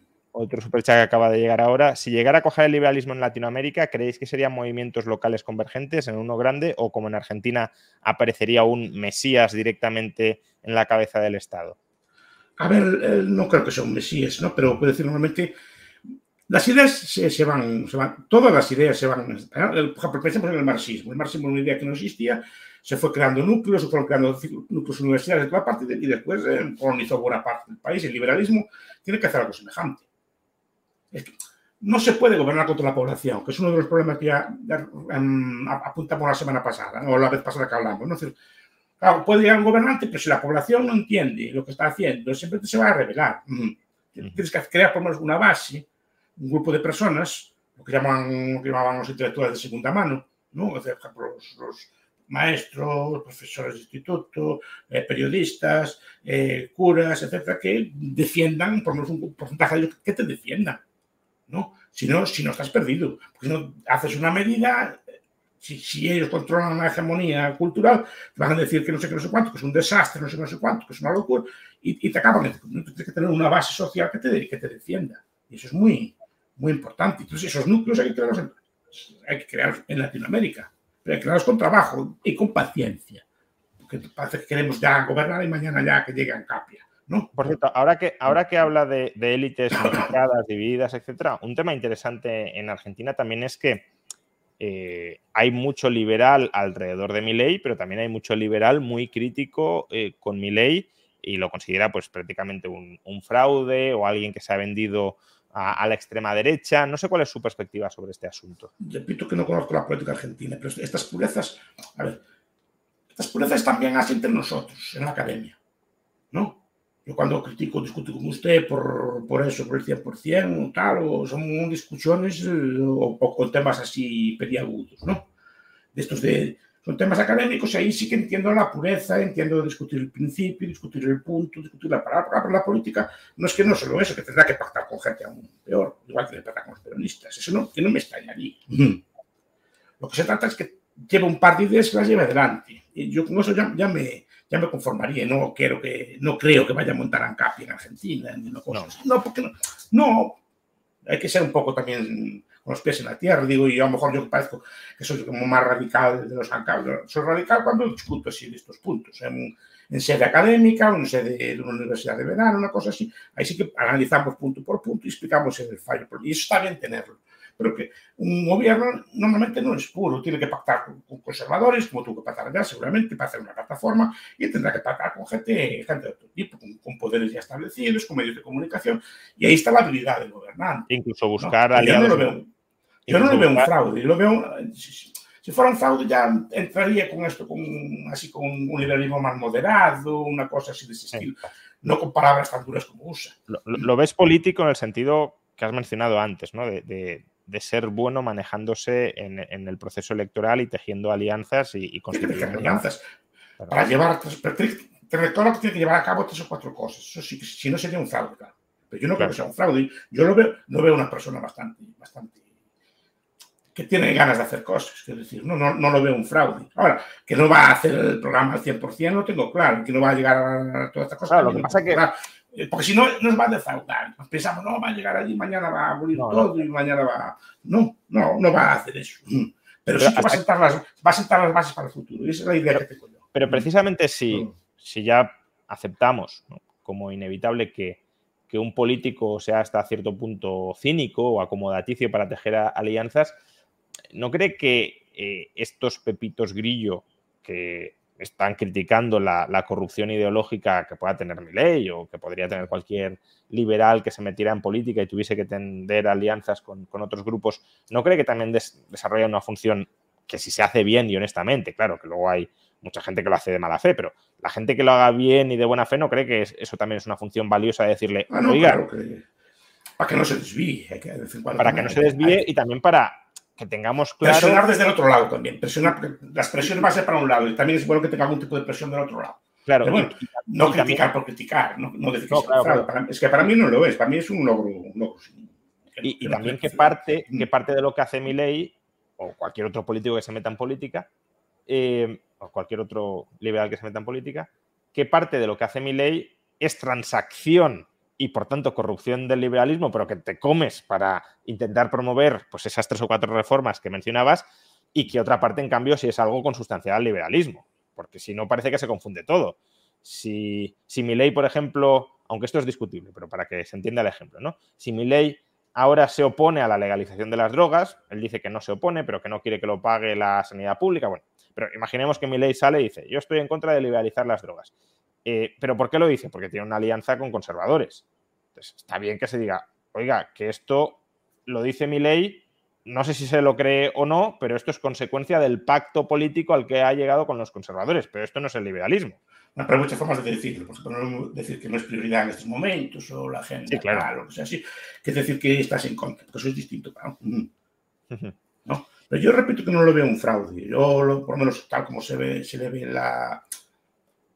Otro superchat que acaba de llegar ahora. Si llegara a coger el liberalismo en Latinoamérica, ¿creéis que serían movimientos locales convergentes en uno grande o como en Argentina aparecería un Mesías directamente en la cabeza del Estado? A ver, no creo que sea un Mesías, ¿no? Pero puedo decir normalmente las ideas se, van, se, van, todas las ideas se van. Ejemplo, pensemos en el marxismo. El marxismo es una idea que no existía, se fue creando núcleos, se fueron creando núcleos universitarios de toda parte y después eh, colonizó buena parte del país. El liberalismo tiene que hacer algo semejante no se puede gobernar contra la población, que es uno de los problemas que ya, em, apuntamos la semana pasada, o la vez pasada que hablamos. ¿no? claro, puede llegar un gobernante, pero si la población no entiende lo que está haciendo, siempre se va a revelar. Tienes que crear por lo menos una base, un grupo de personas, lo que, llaman, lo que llamaban los intelectuales de segunda mano, ¿no? los, maestros, profesores de instituto, eh, periodistas, eh, curas, etcétera, que defiendan, por lo menos un porcentaje de ellos que te defiendan ¿no? Si no, si no estás perdido. Porque si no haces una medida, si, ellos controlan la hegemonía cultural, te van a decir que no sé qué, no sé cuánto, que es un desastre, no sé qué, no sé cuánto, que es una locura, y, te acaban. Tienes que tener una base social que te, que te defienda. Y eso es muy, muy importante. Entonces, esos núcleos hay que crearlos en, hay que crearlos en Latinoamérica, pero hay que crearlos con trabajo y con paciencia. Porque parece que queremos ya gobernar y mañana ya que llegue a Por cierto, ahora que, ahora que habla de, élites unificadas, divididas, etcétera, un tema interesante en Argentina también es que eh, hay mucho liberal alrededor de mi ley, pero también hay mucho liberal muy crítico eh, con mi ley y lo considera pues prácticamente un, fraude o alguien que se ha vendido a, la extrema derecha. No sé cuál es su perspectiva sobre este asunto. Repito que no conozco la política argentina, pero estas purezas, a ver, estas purezas también hacen entre nosotros, en la academia, ¿no? Yo cuando critico, discuto con usted por, por eso, por el 100%, tal, o son discusiones eh, o, o, con temas así pediagudos, ¿no? De estos de, son temas académicos, ahí sí que entiendo la pureza, entiendo discutir el principio, discutir el punto, discutir la palabra, pero la política no es que no solo eso, que tendrá que pactar con gente aún peor, igual que le pactar con los peronistas, eso no, que no me extrañaría. Lo que se trata es que lleve un par de ideas que las lleve adelante. Y yo con eso ya, ya me ya me conformaría. No, quiero que, no creo que vaya a montar ANCAP en Argentina, ni no, no. porque no, no, hay que ser un poco también con los pies en la tierra. Digo, y a lo mejor yo parezco que soy como más radical de los ANCAP. Soy radical cuando discuto así de estos puntos. En, en sede académica, en sede de una universidad de verano, una cosa así. Ahí sí que analizamos punto por punto y explicamos el fallo. Y eso está bien tenerlo pero que un gobierno normalmente no es puro, tiene que pactar con, conservadores, como tuvo que pactar allá seguramente, para hacer una plataforma, y tendrá que pactar con gente, gente de otro tipo, con, poderes ya establecidos, con medios de comunicación, y ahí está la habilidad del gobernante. Incluso buscar aliados. Yo no lo veo, yo no lo veo un fraude, lo veo, Si fuera un fraude ya entraría con esto, con así con un liberalismo más moderado, una cosa así de ese estilo, no con palabras tan duras como usa. Lo, ves político en el sentido que has mencionado antes, ¿no? De, ser bueno manejándose en, el proceso electoral y tejiendo alianzas y, y construyendo alianzas. Para llevar, te recuerdo que tiene que llevar a cabo tres o cuatro cosas. Eso sí, si no sería un fraude, claro. Pero yo no creo que sea un fraude. Yo lo veo, no veo una persona bastante, bastante que tiene ganas de hacer cosas. Es decir, no, no, no lo veo un fraude. Ahora, que no va a hacer el programa al 100%, lo tengo claro. Que no va a llegar a todas estas cosas. Claro, lo que pasa que... Eh, porque si no, nos va a defraudar. Pensamos, no, va a llegar allí, mañana va a morir todo y mañana va... No, no, no va a hacer eso. Pero, sí que va a, sentar las, va a sentar las bases para el futuro. Y esa es la idea que tengo yo. Pero precisamente si, mm. si ya aceptamos como inevitable que que un político sea hasta cierto punto cínico o acomodaticio para tejer alianzas, ¿no cree que eh, estos pepitos grillo que están criticando la, corrupción ideológica que pueda tener ley o que podría tener cualquier liberal que se metiera en política y tuviese que tender alianzas con, otros grupos, ¿no cree que también desarrolla una función que si se hace bien y honestamente, claro, que luego hay mucha gente que lo hace de mala fe, pero la gente que lo haga bien y de buena fe no cree que eso también es una función valiosa de decirle, ah, oiga, para que no se desvíe. para que no se desvíe y también para que tengamos claro. Presionar desde el otro lado también. Presionar, las presiones van a ser para un lado y también es bueno que tenga algún tipo de presión del otro lado. Claro. no criticar por criticar, no, no decir es que para mí no lo es, para mí es un logro. y, también que parte, que parte de lo que hace mi ley o cualquier otro político que se meta en política eh, o cualquier otro liberal que se meta en política, que parte de lo que hace mi ley es transacción y por tanto corrupción del liberalismo, pero que te comes para intentar promover pues, esas tres o cuatro reformas que mencionabas, y que otra parte, en cambio, si es algo consustancial al liberalismo, porque si no parece que se confunde todo. Si, si mi ley, por ejemplo, aunque esto es discutible, pero para que se entienda el ejemplo, ¿no? Si mi ley ahora se opone a la legalización de las drogas, él dice que no se opone, pero que no quiere que lo pague la sanidad pública, bueno, pero imaginemos que mi ley sale y dice, yo estoy en contra de liberalizar las drogas. Eh, ¿Pero por qué lo dice? Porque tiene una alianza con conservadores. Entonces, está bien que se diga, oiga, que esto lo dice mi ley, no sé si se lo cree o no, pero esto es consecuencia del pacto político al que ha llegado con los conservadores, pero esto no es el liberalismo. No, pero hay muchas formas de decirlo, por ejemplo, decir que no es prioridad en estos momentos o la gente, claro. o que sea así, que decir que estás en contra, porque eso es distinto, ¿no? Pero yo repito que no lo veo un fraude. Yo, por lo menos tal como se ve, se le ve la...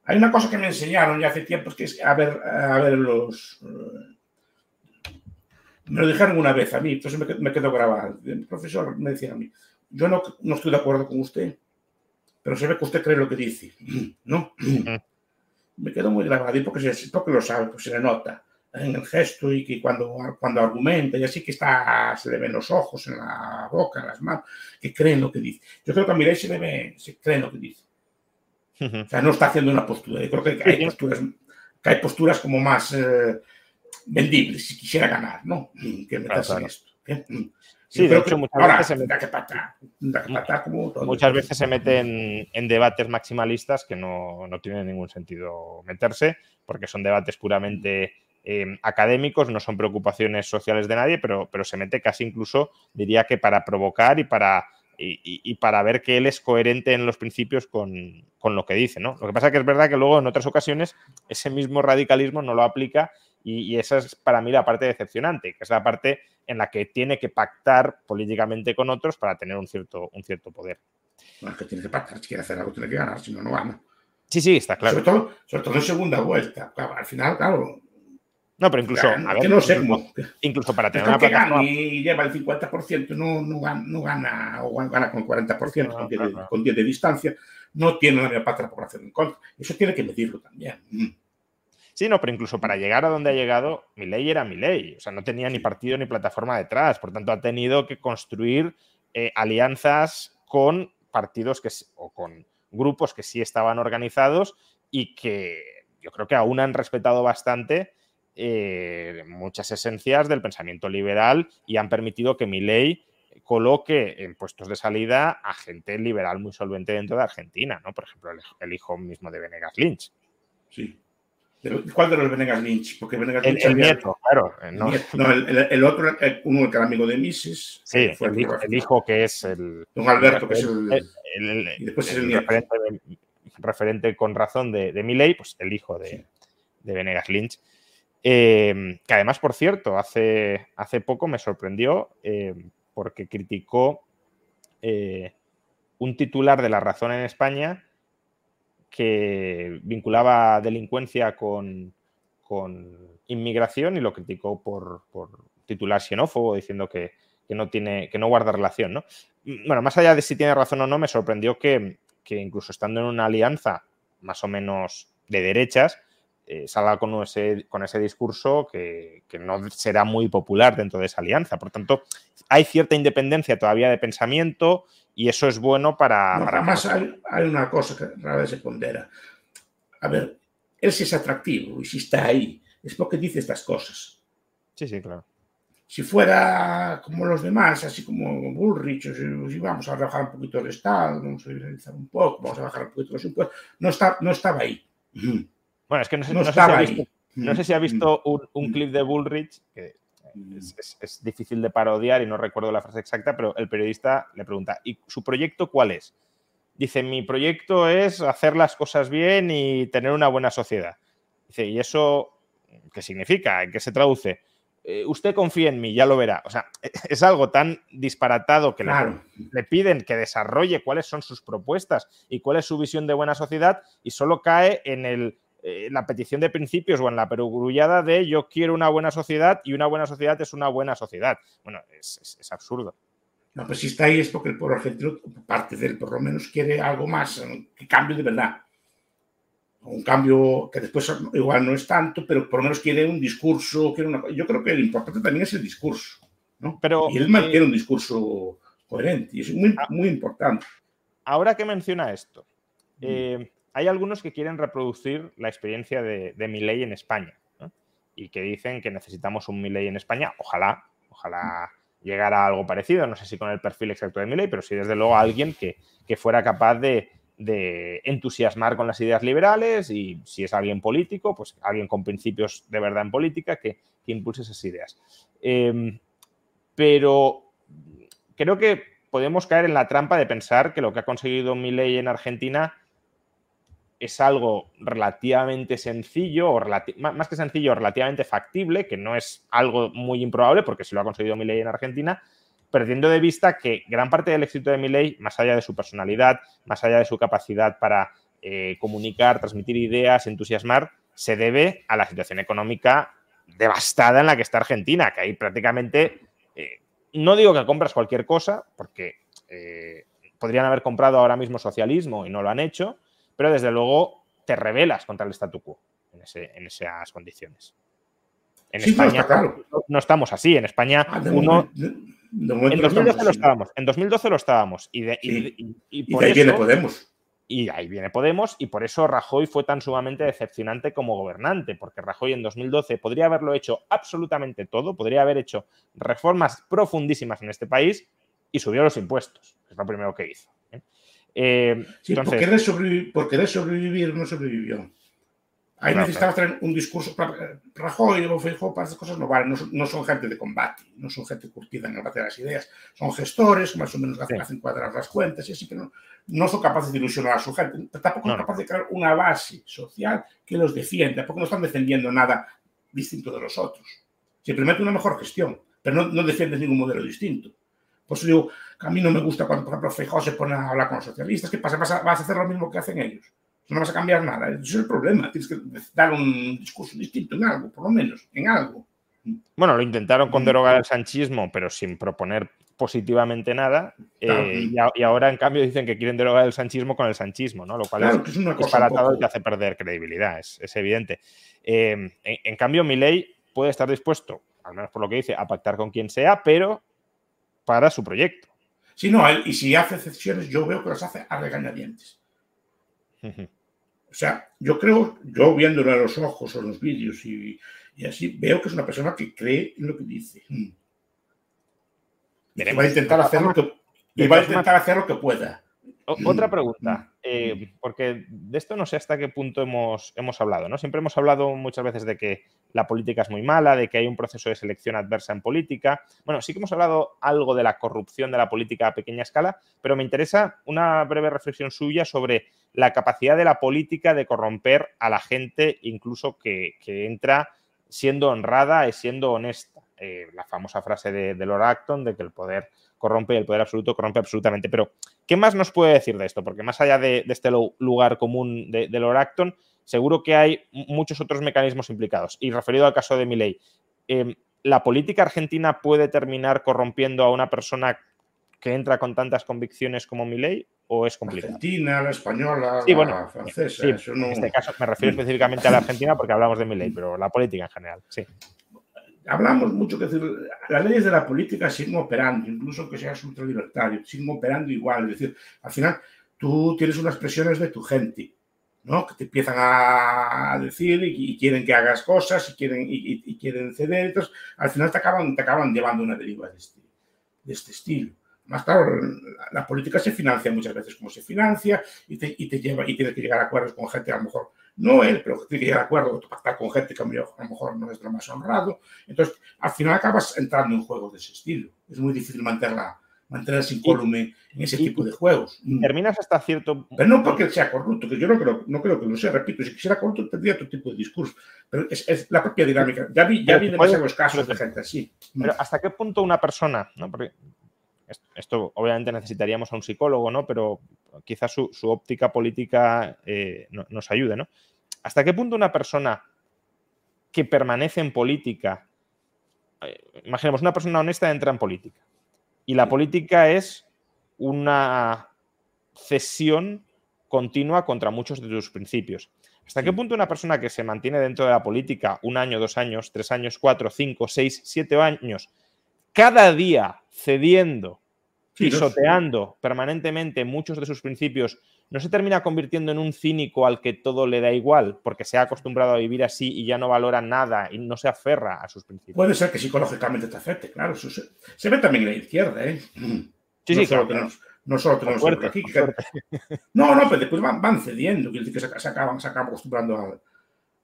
Hay una cosa que me enseñaron ya hace tiempo, que es a ver, a ver los... Eh, me lo dijeron una vez a mí, entonces me, me quedó grabado. El profesor me decía a mí, yo no, no estoy de acuerdo con usted, pero se ve que usted cree lo que dice, ¿no? me quedó muy grabado, porque, porque lo sabe, pues se le nota en el gesto y que cuando, cuando argumenta y así que está, se le ven los ojos, en la boca, en las manos, que creen lo que dice. Yo creo que a Mireille se le ve, se creen lo que dice. O sea, no está haciendo una postura. Yo creo que hay posturas, que hay posturas como más eh, vendibles si quisiera ganar, ¿no? Que meterse en esto. ¿eh? Sí, de hecho, muchas veces se mete, muchas veces se meten en debates maximalistas que no, no tienen ningún sentido meterse, porque son debates puramente Em, académicos, no son preocupaciones sociales de nadie, pero, pero se mete casi incluso, diría que para provocar y para, y, para ver que él es coherente en los principios con, lo que dice. ¿no? Lo que pasa es que es verdad que luego en otras ocasiones ese mismo radicalismo no lo aplica y, esa es para mí la parte decepcionante, que es la parte en la que tiene que pactar políticamente con otros para tener un cierto, un cierto poder. Bueno, que tiene que pactar, si quiere hacer algo tiene que ganar, si no, no gana. Sí, sí, está claro. Sobre todo, sobre todo en segunda vuelta. al final, claro, no, pero incluso. no sé Incluso para tener una plataforma. Y lleva el 50%, no, no, gana, no gana, o gana con 40%, con, 10 de, con, 10 de, distancia, no tiene la parte de la población en contra. Eso tiene que medirlo también. Mm. Sí, no, pero incluso para llegar a donde ha llegado, mi ley era mi ley. O sea, no tenía ni partido ni plataforma detrás. Por tanto, ha tenido que construir eh, alianzas con partidos que, o con grupos que sí estaban organizados y que yo creo que aún han respetado bastante eh, muchas esencias del pensamiento liberal y han permitido que mi ley coloque en puestos de salida a gente liberal muy solvente dentro de Argentina, ¿no? Por ejemplo, el, hijo mismo de Venegas Lynch. Sí. ¿Cuál de los Venegas Lynch? Porque Venegas el, Lynch el nieto, claro. No, el, el, otro, uno que era amigo de Mises. Sí, fue el, hijo, el, hijo, que es el. Don Alberto, que es el. y después es el, referente, referente, con razón de, de Milley, pues el hijo de, sí. de Venegas Lynch. Eh, que además, por cierto, hace, hace poco me sorprendió eh, porque criticó eh, un titular de La Razón en España que vinculaba delincuencia con, con inmigración y lo criticó por, por titular xenófobo, diciendo que, que, no tiene, que no guarda relación. ¿no? Bueno, más allá de si tiene razón o no, me sorprendió que, que incluso estando en una alianza más o menos de derechas, eh, salga con ese, con ese discurso que, que, no será muy popular dentro de esa alianza. Por tanto, hay cierta independencia todavía de pensamiento y eso es bueno para... No, para además hay, hay, una cosa que rara vez se pondera. A ver, él si es atractivo y si está ahí, es porque dice estas cosas. Sí, sí, claro. Si fuera como los demás, así como Bullrich, o si, si vamos a bajar un poquito el Estado, vamos a liberalizar un poco, vamos a bajar un poquito los impuestos, no, está, no estaba ahí. Bueno, es que no sé, no no sé si, ha visto, no sé si ha visto un, un, clip de Bullrich, que es, es, es, difícil de parodiar y no recuerdo la frase exacta, pero el periodista le pregunta, ¿y su proyecto cuál es? Dice, mi proyecto es hacer las cosas bien y tener una buena sociedad. Dice, ¿y eso qué significa? ¿En qué se traduce? Eh, usted confía en mí, ya lo verá. O sea, es algo tan disparatado que claro. le, le, piden que desarrolle cuáles son sus propuestas y cuál es su visión de buena sociedad y solo cae en el eh, la petición de principios o en la perogrullada de yo quiero una buena sociedad y una buena sociedad es una buena sociedad. Bueno, es, es, es absurdo. No, pues si está ahí es porque el pueblo argentino, parte de él por lo menos, quiere algo más, que cambie de verdad. Un cambio que después igual no es tanto, pero por lo menos quiere un discurso. Quiere una... Yo creo que lo importante también es el discurso. ¿no? Pero, y él mantiene eh, un discurso coherente y es muy, muy importante. Ahora que menciona esto, eh, hay algunos que quieren reproducir la experiencia de, de Milley en España y que dicen que necesitamos un Milley en España. Ojalá, ojalá llegara a algo parecido. No sé si con el perfil exacto de Milley, pero sí desde luego alguien que, que fuera capaz de, de, entusiasmar con las ideas liberales y si es alguien político, pues alguien con principios de verdad en política que, que impulse esas ideas. Eh, pero creo que podemos caer en la trampa de pensar que lo que ha conseguido Milley en Argentina es algo relativamente sencillo, o más que sencillo, relativamente factible, que no es algo muy improbable, porque si lo ha conseguido Milei en Argentina, perdiendo de vista que gran parte del éxito de Milei, más allá de su personalidad, más allá de su capacidad para eh, comunicar, transmitir ideas, entusiasmar, se debe a la situación económica devastada en la que está Argentina, que ahí prácticamente, eh, no digo que compras cualquier cosa, porque eh, podrían haber comprado ahora mismo socialismo y no lo han hecho, pero desde luego te rebelas contra el statu quo en, ese, en esas condiciones. En sí, España no, claro. no, estamos así. En España, ah, de uno. De en 2012 lo estábamos. En 2012 lo estábamos. Y, de, sí. y, y, y por ahí eso, viene Podemos. Y ahí viene Podemos, y por eso Rajoy fue tan sumamente decepcionante como gobernante, porque Rajoy en 2012 podría haberlo hecho absolutamente todo, podría haber hecho reformas profundísimas en este país y subió los impuestos, que es lo primero que hizo. ¿eh? Eh, sí, entonces, por, querer sobrevivir, por, querer sobrevivir, no sobrevivió. Ahí claro, necesitaba claro. un discurso. Rajoy o Feijóo para esas cosas no valen, no, no, son gente de combate, no son gente curtida en el debate de las ideas, son gestores más o menos sí. hacen cuadrar las cuentas y así que no, no son capaces de ilusionar a su gente, tampoco son capaces de crear una base social que los defienda, porque no están defendiendo nada distinto de los otros. Simplemente una mejor gestión, pero no, no defiendes ningún modelo distinto. Por eso digo, que a mí no me gusta cuando, por ejemplo, Feijóo se pone a hablar con los socialistas. ¿Qué pasa? ¿Vas a, vas a hacer lo mismo que hacen ellos? No vas a cambiar nada. Ese es el problema. Tienes que dar un discurso distinto en algo, por lo menos, en algo. Bueno, lo intentaron con derogar el sanchismo, pero sin proponer positivamente nada. Claro. Eh, y, a, y, ahora, en cambio, dicen que quieren derogar el sanchismo con el sanchismo, ¿no? Lo cual claro, es, es una disparatado poco... y te hace perder credibilidad, es, es evidente. Eh, en, en, cambio, Milei puede estar dispuesto, al menos por lo que dice, a pactar con quien sea, pero para su proyecto. Sí, no, y si hace excepciones, yo veo que las hace a regañadientes. Uh -huh. O sea, yo creo, yo viéndolo a los ojos o en los vídeos y, y, así, veo que es una persona que cree en lo que dice. Mm. Y va a intentar hacer lo que, y va a intentar hacer lo que pueda. Otra pregunta, eh, porque de esto no sé hasta qué punto hemos, hemos hablado, ¿no? Siempre hemos hablado muchas veces de que la política es muy mala, de que hay un proceso de selección adversa en política. Bueno, sí que hemos hablado algo de la corrupción de la política a pequeña escala, pero me interesa una breve reflexión suya sobre la capacidad de la política de corromper a la gente, incluso que, entra siendo honrada y siendo honesta. Eh, la famosa frase de, de Lord Acton de que el poder corrompe el poder absoluto corrompe absolutamente. Pero, ¿qué más nos puede decir de esto? Porque más allá de, este lugar común de, de Lord Acton, seguro que hay muchos otros mecanismos implicados. Y referido al caso de Milei, em, ¿la política argentina puede terminar corrompiendo a una persona que entra con tantas convicciones como Milei o es complicado? La Argentina, la española, la francesa. En este caso me refiero específicamente a la Argentina porque hablamos de Milei, pero la política en general, sí hablamos mucho que decir, las leyes de la política siguen operando, incluso que seas ultralibertario, siguen operando igual. Es decir, al final tú tienes unas presiones de tu gente, ¿no? Que te empiezan a decir y, quieren que hagas cosas y quieren, y, quieren ceder. Entonces, al final te acaban, te acaban llevando una deriva de este, de este estilo. Más claro, la, política se financia muchas veces como se financia y te, y te lleva y tienes que llegar a acuerdos con gente a lo mejor no él, pero tiene que llegar a acuerdo, pactar con gente que a lo mejor no es lo más honrado. Entonces, al final acabas entrando en juegos de ese estilo. Es muy difícil mantenerla, mantenerse incólume en ese tipo de juegos. Mm. Terminas hasta cierto... Pero no porque sea corrupto, que yo no creo, no creo que lo sea, repito, si quisiera corrupto tendría otro tipo de discurso, pero es, la propia dinámica. Ya vi, ya vi demasiados casos de gente así. Pero ¿hasta qué punto una persona, ¿no? Porque esto, obviamente necesitaríamos a un psicólogo, ¿no? Pero quizás su, óptica política eh, nos ayude, ¿no? ¿Hasta qué punto una persona que permanece en política, eh, imaginemos, una persona honesta entra en política y la política es una cesión continua contra muchos de tus principios. ¿Hasta qué punto una persona que se mantiene dentro de la política un año, dos años, tres años, cuatro, cinco, seis, siete años, cada día cediendo, pisoteando permanentemente muchos de sus principios, no se termina convirtiendo en un cínico al que todo le da igual, porque se ha acostumbrado a vivir así y ya no valora nada y no se aferra a sus principios. Puede ser que psicológicamente te afecte, claro. se, ve también en la izquierda, ¿eh? Sí, sí, claro. no solo tenemos suerte, aquí. no, no, pero después van, cediendo, quiere decir que se, acaban, se acaban acostumbrando al,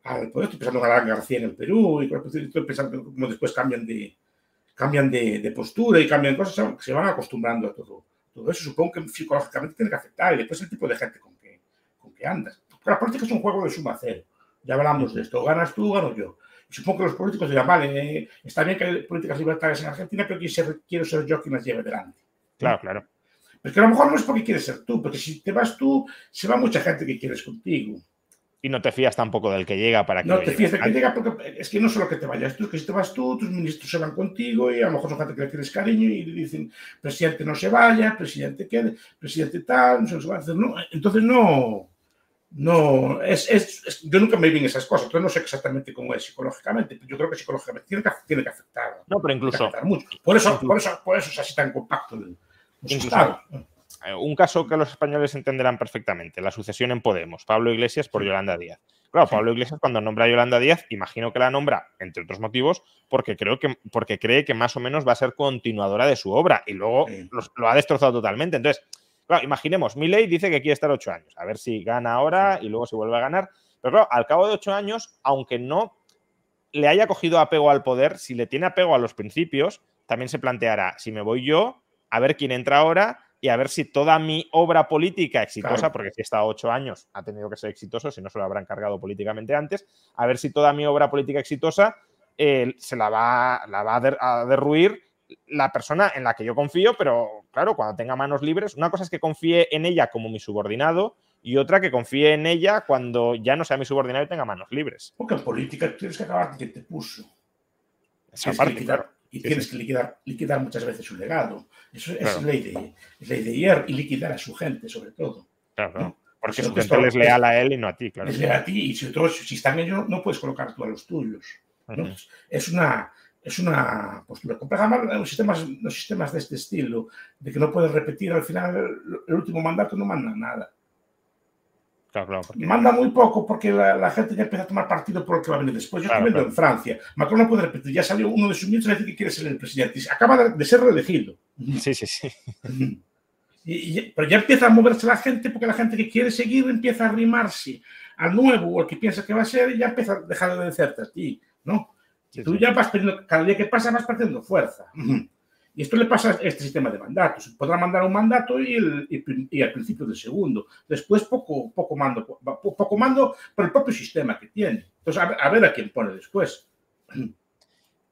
al poder. Estoy pensando en Alan García en el Perú y estoy pensando cómo después cambian de, cambian de, postura y cambian cosas, se van acostumbrando a todo, todo eso. Supongo que psicológicamente tiene que afectar y después el tipo de gente con que, con que andas. la política es un juego de suma cero. Ya hablamos de esto. Ganas tú, gano yo. Y supongo que los políticos dirán, vale, eh, está bien que hay políticas libertarias en Argentina, pero quiero ser yo quien las lleve delante. Claro, claro. Pero que a lo mejor no es porque quieres ser tú, porque si te vas tú, se va mucha gente que quieres contigo. Y no te fías tampoco del que llega para que. No te fías del que llega porque es que no solo que te vayas tú, es que si te vas tú, tus ministros se van contigo y a lo mejor son gente que le tienes cariño y le dicen, presidente no se vaya, presidente quede, presidente tal, no se va a hacer. No, entonces no. No, es, es, yo nunca me vi en esas cosas, entonces no sé exactamente cómo es psicológicamente, pero yo creo que psicológicamente tiene que, tiene que afectar. No, pero incluso. Mucho. Por, eso, por, eso, por eso es así tan compacto el, Estado. Eh, un caso que los españoles entenderán perfectamente, la sucesión en Podemos, Pablo Iglesias por Yolanda Díaz. Claro, Pablo Iglesias cuando nombra a Yolanda Díaz, imagino que la nombra, entre otros motivos, porque, creo que, porque cree que más o menos va a ser continuadora de su obra y luego lo, ha destrozado totalmente. Entonces, claro, imaginemos, Milei dice que quiere estar ocho años, a ver si gana ahora y luego si vuelve a ganar. Pero claro, al cabo de ocho años, aunque no le haya cogido apego al poder, si le tiene apego a los principios, también se planteará, si me voy yo, a ver quién entra ahora y a ver si toda mi obra política exitosa, porque si está ocho años ha tenido que ser exitoso, si no se lo habrán cargado políticamente antes, a ver si toda mi obra política exitosa eh, se la va, la va a, derruir la persona en la que yo confío, pero claro, cuando tenga manos libres, una cosa es que confíe en ella como mi subordinado y otra que confíe en ella cuando ya no sea mi subordinado y tenga manos libres. Porque en política tienes que acabar que te puso. Esa parte, claro y tienes que liquidar, liquidar muchas veces su legado. Eso es, ley, de, es ley de hierro y liquidar a su gente, sobre todo. Claro, Porque su gente es leal a él y no a ti, claro. Es leal a ti y sobre todo si están ellos no puedes colocar tú a los tuyos. Es una es una postura compleja. los sistemas, los sistemas de este estilo, de que no puedes repetir al final el último mandato, no manda nada. Manda muy poco porque la, gente ya empieza a tomar partido por lo que va a venir después. Yo estoy viendo en Francia. Macron no puede repetir. Ya salió uno de sus ministros a decir que quiere ser el presidente. Acaba de ser reelegido. Sí, sí, sí. pero ya empieza a moverse la gente porque la gente que quiere seguir empieza a arrimarse al nuevo o al que piensa que va a ser y ya empieza a dejar de decirte a ti, ¿no? tú ya vas perdiendo, cada día que pasa vas perdiendo fuerza. Y esto le pasa a este sistema de mandatos. Podrá mandar un mandato y, el, y, al principio del segundo. Después poco, poco, mando, poco mando por el propio sistema que tiene. Entonces, a, ver a quién pone después.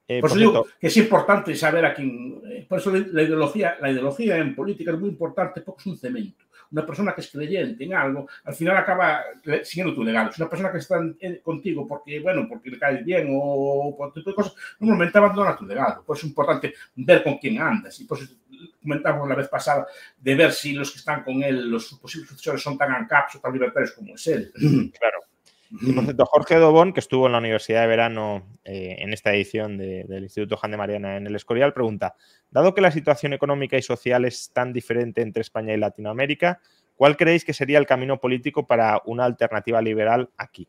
Eh, por, eso digo que es importante saber a quién. Eh, por eso la ideología, la ideología en política es muy importante porque es un cemento una persona que es creyente en algo, al final acaba siguiendo tu legado. Es una persona que está contigo porque, bueno, porque le caes bien o por tipo de cosas, normalmente abandona tu legado. Por eso es importante ver con quién andas. Y por eso comentamos la vez pasada de ver si los que están con él, los posibles sucesores, son tan ancapos o tan libertarios como es él. Claro. Y por cierto, Jorge Dobón, que estuvo en la Universidad de Verano eh, en esta edición del Instituto Juan de Mariana en el Escorial, pregunta, dado que la situación económica y social es tan diferente entre España y Latinoamérica, ¿cuál creéis que sería el camino político para una alternativa liberal aquí?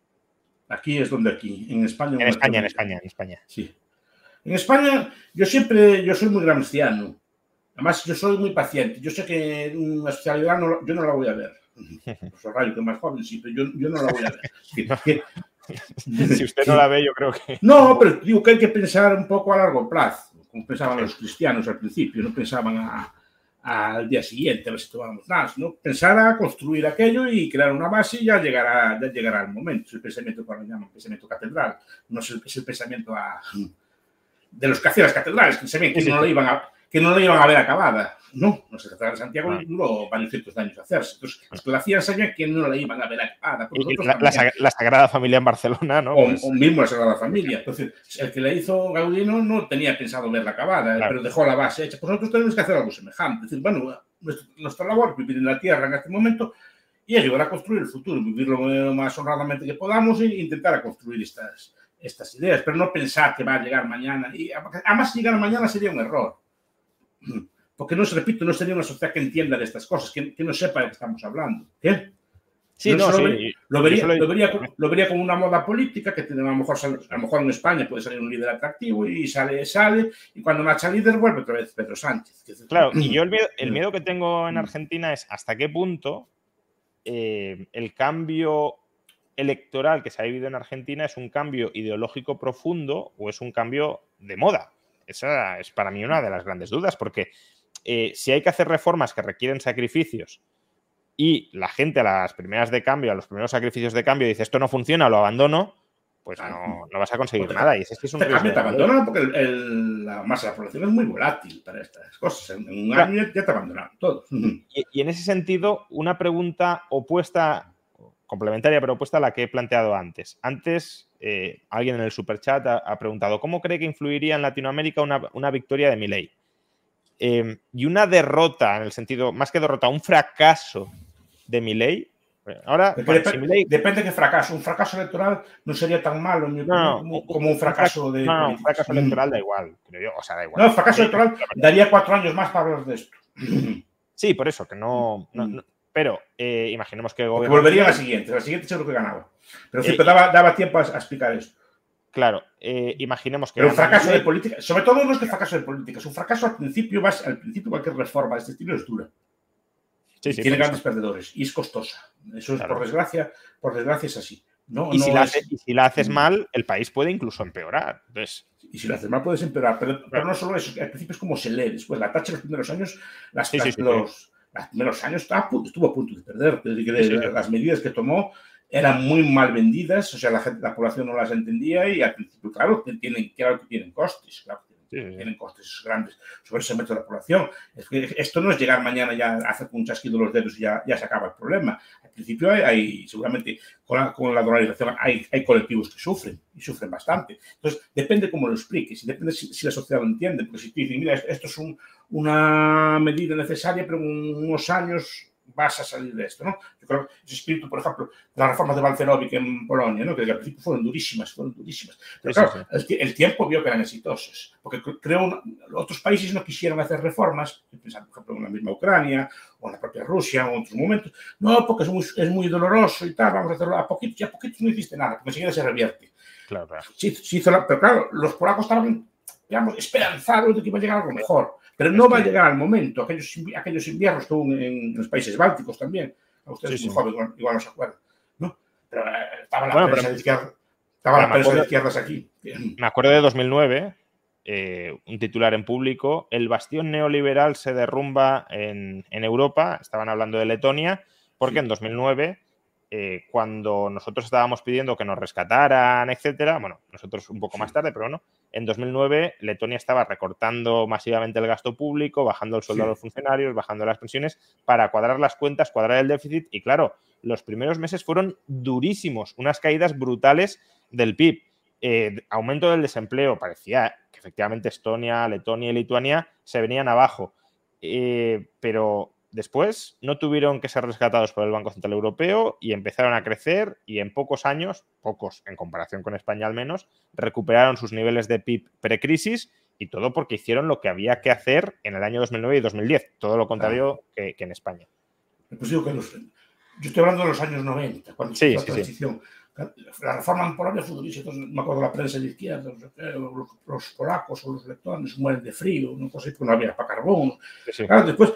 Aquí es donde aquí, en España. En España, en España, en España. Sí. En España, yo siempre, yo soy muy gramsciano. Además, yo soy muy paciente. Yo sé que una sociedad no, yo no la voy a ver pues rayo, que más joven, sí, pero yo, yo no la voy a ver. si usted no la ve, yo creo que. No, pero digo que hay que pensar un poco a largo plazo, como pensaban los cristianos al principio, no pensaban al día siguiente, a ver si tomábamos nada, ¿no? Pensar a construir aquello y crear una base y ya llegará, ya llegará el momento. Es el pensamiento que llaman pensamiento catedral, no es el, es el pensamiento a, de los que hacían las catedrales, que sabían que no lo iban a que no la iban a ver acabada. No, no se trataba de Santiago ah. duró varios cientos de años hacerse. Entonces, la hacían sabían que no la iban a ver acabada. La, Sagrada Familia en Barcelona, ¿no? O, pues mismo la Sagrada Familia. Entonces, el que la hizo Gaudino no tenía pensado verla acabada, pero dejó la base hecha. Pues nosotros tenemos que hacer algo semejante. Es decir, bueno, nuestra labor es vivir en la Tierra en este momento y ayudar a construir el futuro, vivirlo lo más honradamente que podamos e intentar construir estas, estas ideas, pero no pensar que va a llegar mañana. Y además, llegar mañana sería un error porque no, repito, no sería una sociedad que entienda de estas cosas, que, no sepa de qué estamos hablando. ¿Qué? Sí, no, lo, vería, lo, vería, como una moda política que tiene, a, lo mejor, a lo mejor en España puede salir un líder atractivo y sale, sale, y cuando marcha líder vuelve otra vez Pedro Sánchez. Claro, y yo el miedo, el miedo que tengo en Argentina es hasta qué punto eh, el cambio electoral que se ha vivido en Argentina es un cambio ideológico profundo o es un cambio de moda. Esa es para mí una de las grandes dudas, porque eh, si hay que hacer reformas que requieren sacrificios y la gente a las primeras de cambio, a los primeros sacrificios de cambio, dice esto no funciona, lo abandono, pues no, vas a conseguir nada. Y es que es un te, te abandonan porque la masa de la población es muy volátil para estas cosas. En un año ya te abandonan todos. y, en ese sentido, una pregunta opuesta complementaria pero opuesta a la que he planteado antes. Antes, eh, alguien en el superchat ha, ha, preguntado, ¿cómo cree que influiría en Latinoamérica una, victoria de Milei? Eh, y una derrota, en el sentido, más que derrota, un fracaso de Milei. Ahora, depende, depende de qué fracaso. Un fracaso electoral no sería tan malo como, un fracaso de. No, un fracaso electoral da igual, creo yo. O sea, da igual. No, el fracaso electoral daría cuatro años más para hablar de esto. Sí, por eso, que no pero eh, imaginemos que Volvería a la siguiente, la siguiente seguro que ganaba. Pero siempre eh, daba, tiempo a, explicar esto. Claro, eh, imaginemos que. Pero un fracaso de política, sobre todo no es de fracaso de política, es un fracaso al principio, vas, al principio cualquier reforma de este estilo es dura. Sí, sí, tiene grandes perdedores y es costosa. Eso es por desgracia, por desgracia es así. No, y, si la haces mal, el país puede incluso empeorar. Entonces... Y si la haces mal, puedes empeorar. Pero, no solo eso, al principio es como se lee. Después, la tacha en los primeros años, las, los, los primeros años estuvo a punto de perder. Las medidas que tomó eran muy mal vendidas, o sea, la, gente, la población no las entendía y al principio, claro, tienen, claro que tienen costes, claro, tienen costes grandes sobre ese método de la población. Es que esto no es llegar mañana ya a hacer un chasquido los dedos y ya, ya se acaba el problema. Al principio hay, seguramente con la, con la dolarización hay, hay, colectivos que sufren y sufren bastante. Entonces, depende cómo lo expliques y depende si, la sociedad lo entiende. Porque si tú dices, mira, esto es un, una medida necesaria, pero unos años vas a salir de esto, ¿no? Yo creo que ese espíritu, por ejemplo, las reformas de Balcerovic en Polonia, ¿no? Que al principio fueron durísimas, fueron durísimas. Pero claro, El, tiempo vio que eran exitosas, porque creo otros países no quisieron hacer reformas, pensar, por ejemplo, en la misma Ucrania o en la propia Rusia o en otros momentos, no, porque es muy, es muy doloroso y tal, vamos a hacerlo a poquitos, y a poquitos no hiciste nada, porque enseguida se revierte. Claro, Sí, hizo pero claro, los polacos estaban digamos, esperanzado de que iba a llegar algo mejor. Pero no va a llegar al momento. Aquellos, aquellos inviernos que hubo en, los países bálticos también. A ustedes, muy jóvenes, igual, no se acuerdan. ¿no? Pero eh, estaba la prensa de izquierda. Estaba la prensa de izquierdas aquí. Me acuerdo de 2009, eh, un titular en público, el bastión neoliberal se derrumba en, en Europa, estaban hablando de Letonia, porque en 2009 eh, cuando nosotros estábamos pidiendo que nos rescataran, etcétera, bueno, nosotros un poco más tarde, pero no, en 2009 Letonia estaba recortando masivamente el gasto público, bajando el sueldo a los funcionarios, bajando las pensiones para cuadrar las cuentas, cuadrar el déficit y claro, los primeros meses fueron durísimos, unas caídas brutales del PIB. Eh, aumento del desempleo, parecía que efectivamente Estonia, Letonia y Lituania se venían abajo, eh, pero Después no tuvieron que ser rescatados por el Banco Central Europeo y empezaron a crecer y en pocos años, pocos en comparación con España al menos, recuperaron sus niveles de PIB precrisis y todo porque hicieron lo que había que hacer en el año 2009 y 2010, todo lo contrario que, en España. Pues digo que yo estoy hablando de los años 90, cuando se hizo la transición. La reforma polonia fue durísima, me acuerdo la prensa de izquierda, los, polacos o los letones mueren de frío, no, pues, no había para carbón. Claro, después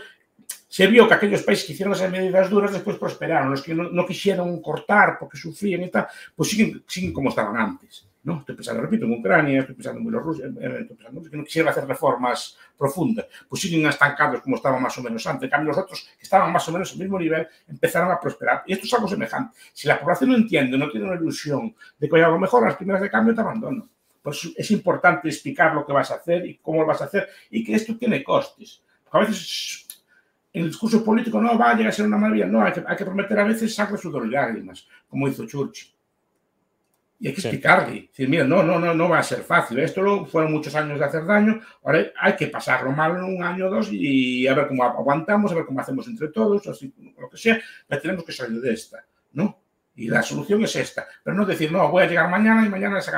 se vio que aquellos países que hicieron esas medidas duras después prosperaron. Los que no, quisieron cortar porque sufrían y tal, pues siguen, siguen como estaban antes. ¿no? Estoy pensando, repito, en Ucrania, estoy pensando en Bielorrusia, estoy pensando que no quisieran hacer reformas profundas, pues siguen estancados como estaban más o menos antes. En cambio, los otros que estaban más o menos al mismo nivel empezaron a prosperar. Y esto es algo semejante. Si la población no entiende, no tiene una ilusión de que hay algo mejor, las primeras de cambio te abandonan. Pues es importante explicar lo que vas a hacer y cómo lo vas a hacer y que esto tiene costes. a veces el discurso político no va a llegar a ser una maravilla, no, hay que, hay que prometer a veces sangre, sudor y lágrimas, como hizo Churchill. Y hay que explicarle, decir, mira, no, no, no, no va a ser fácil. Esto lo, fueron muchos años de hacer daño, ahora hay que pasarlo mal en un año o dos y a ver cómo aguantamos, a ver cómo hacemos entre todos, así, lo que sea, pero tenemos que salir de esta, ¿no? Y la solución es esta, pero no decir, no, voy a llegar mañana y mañana se,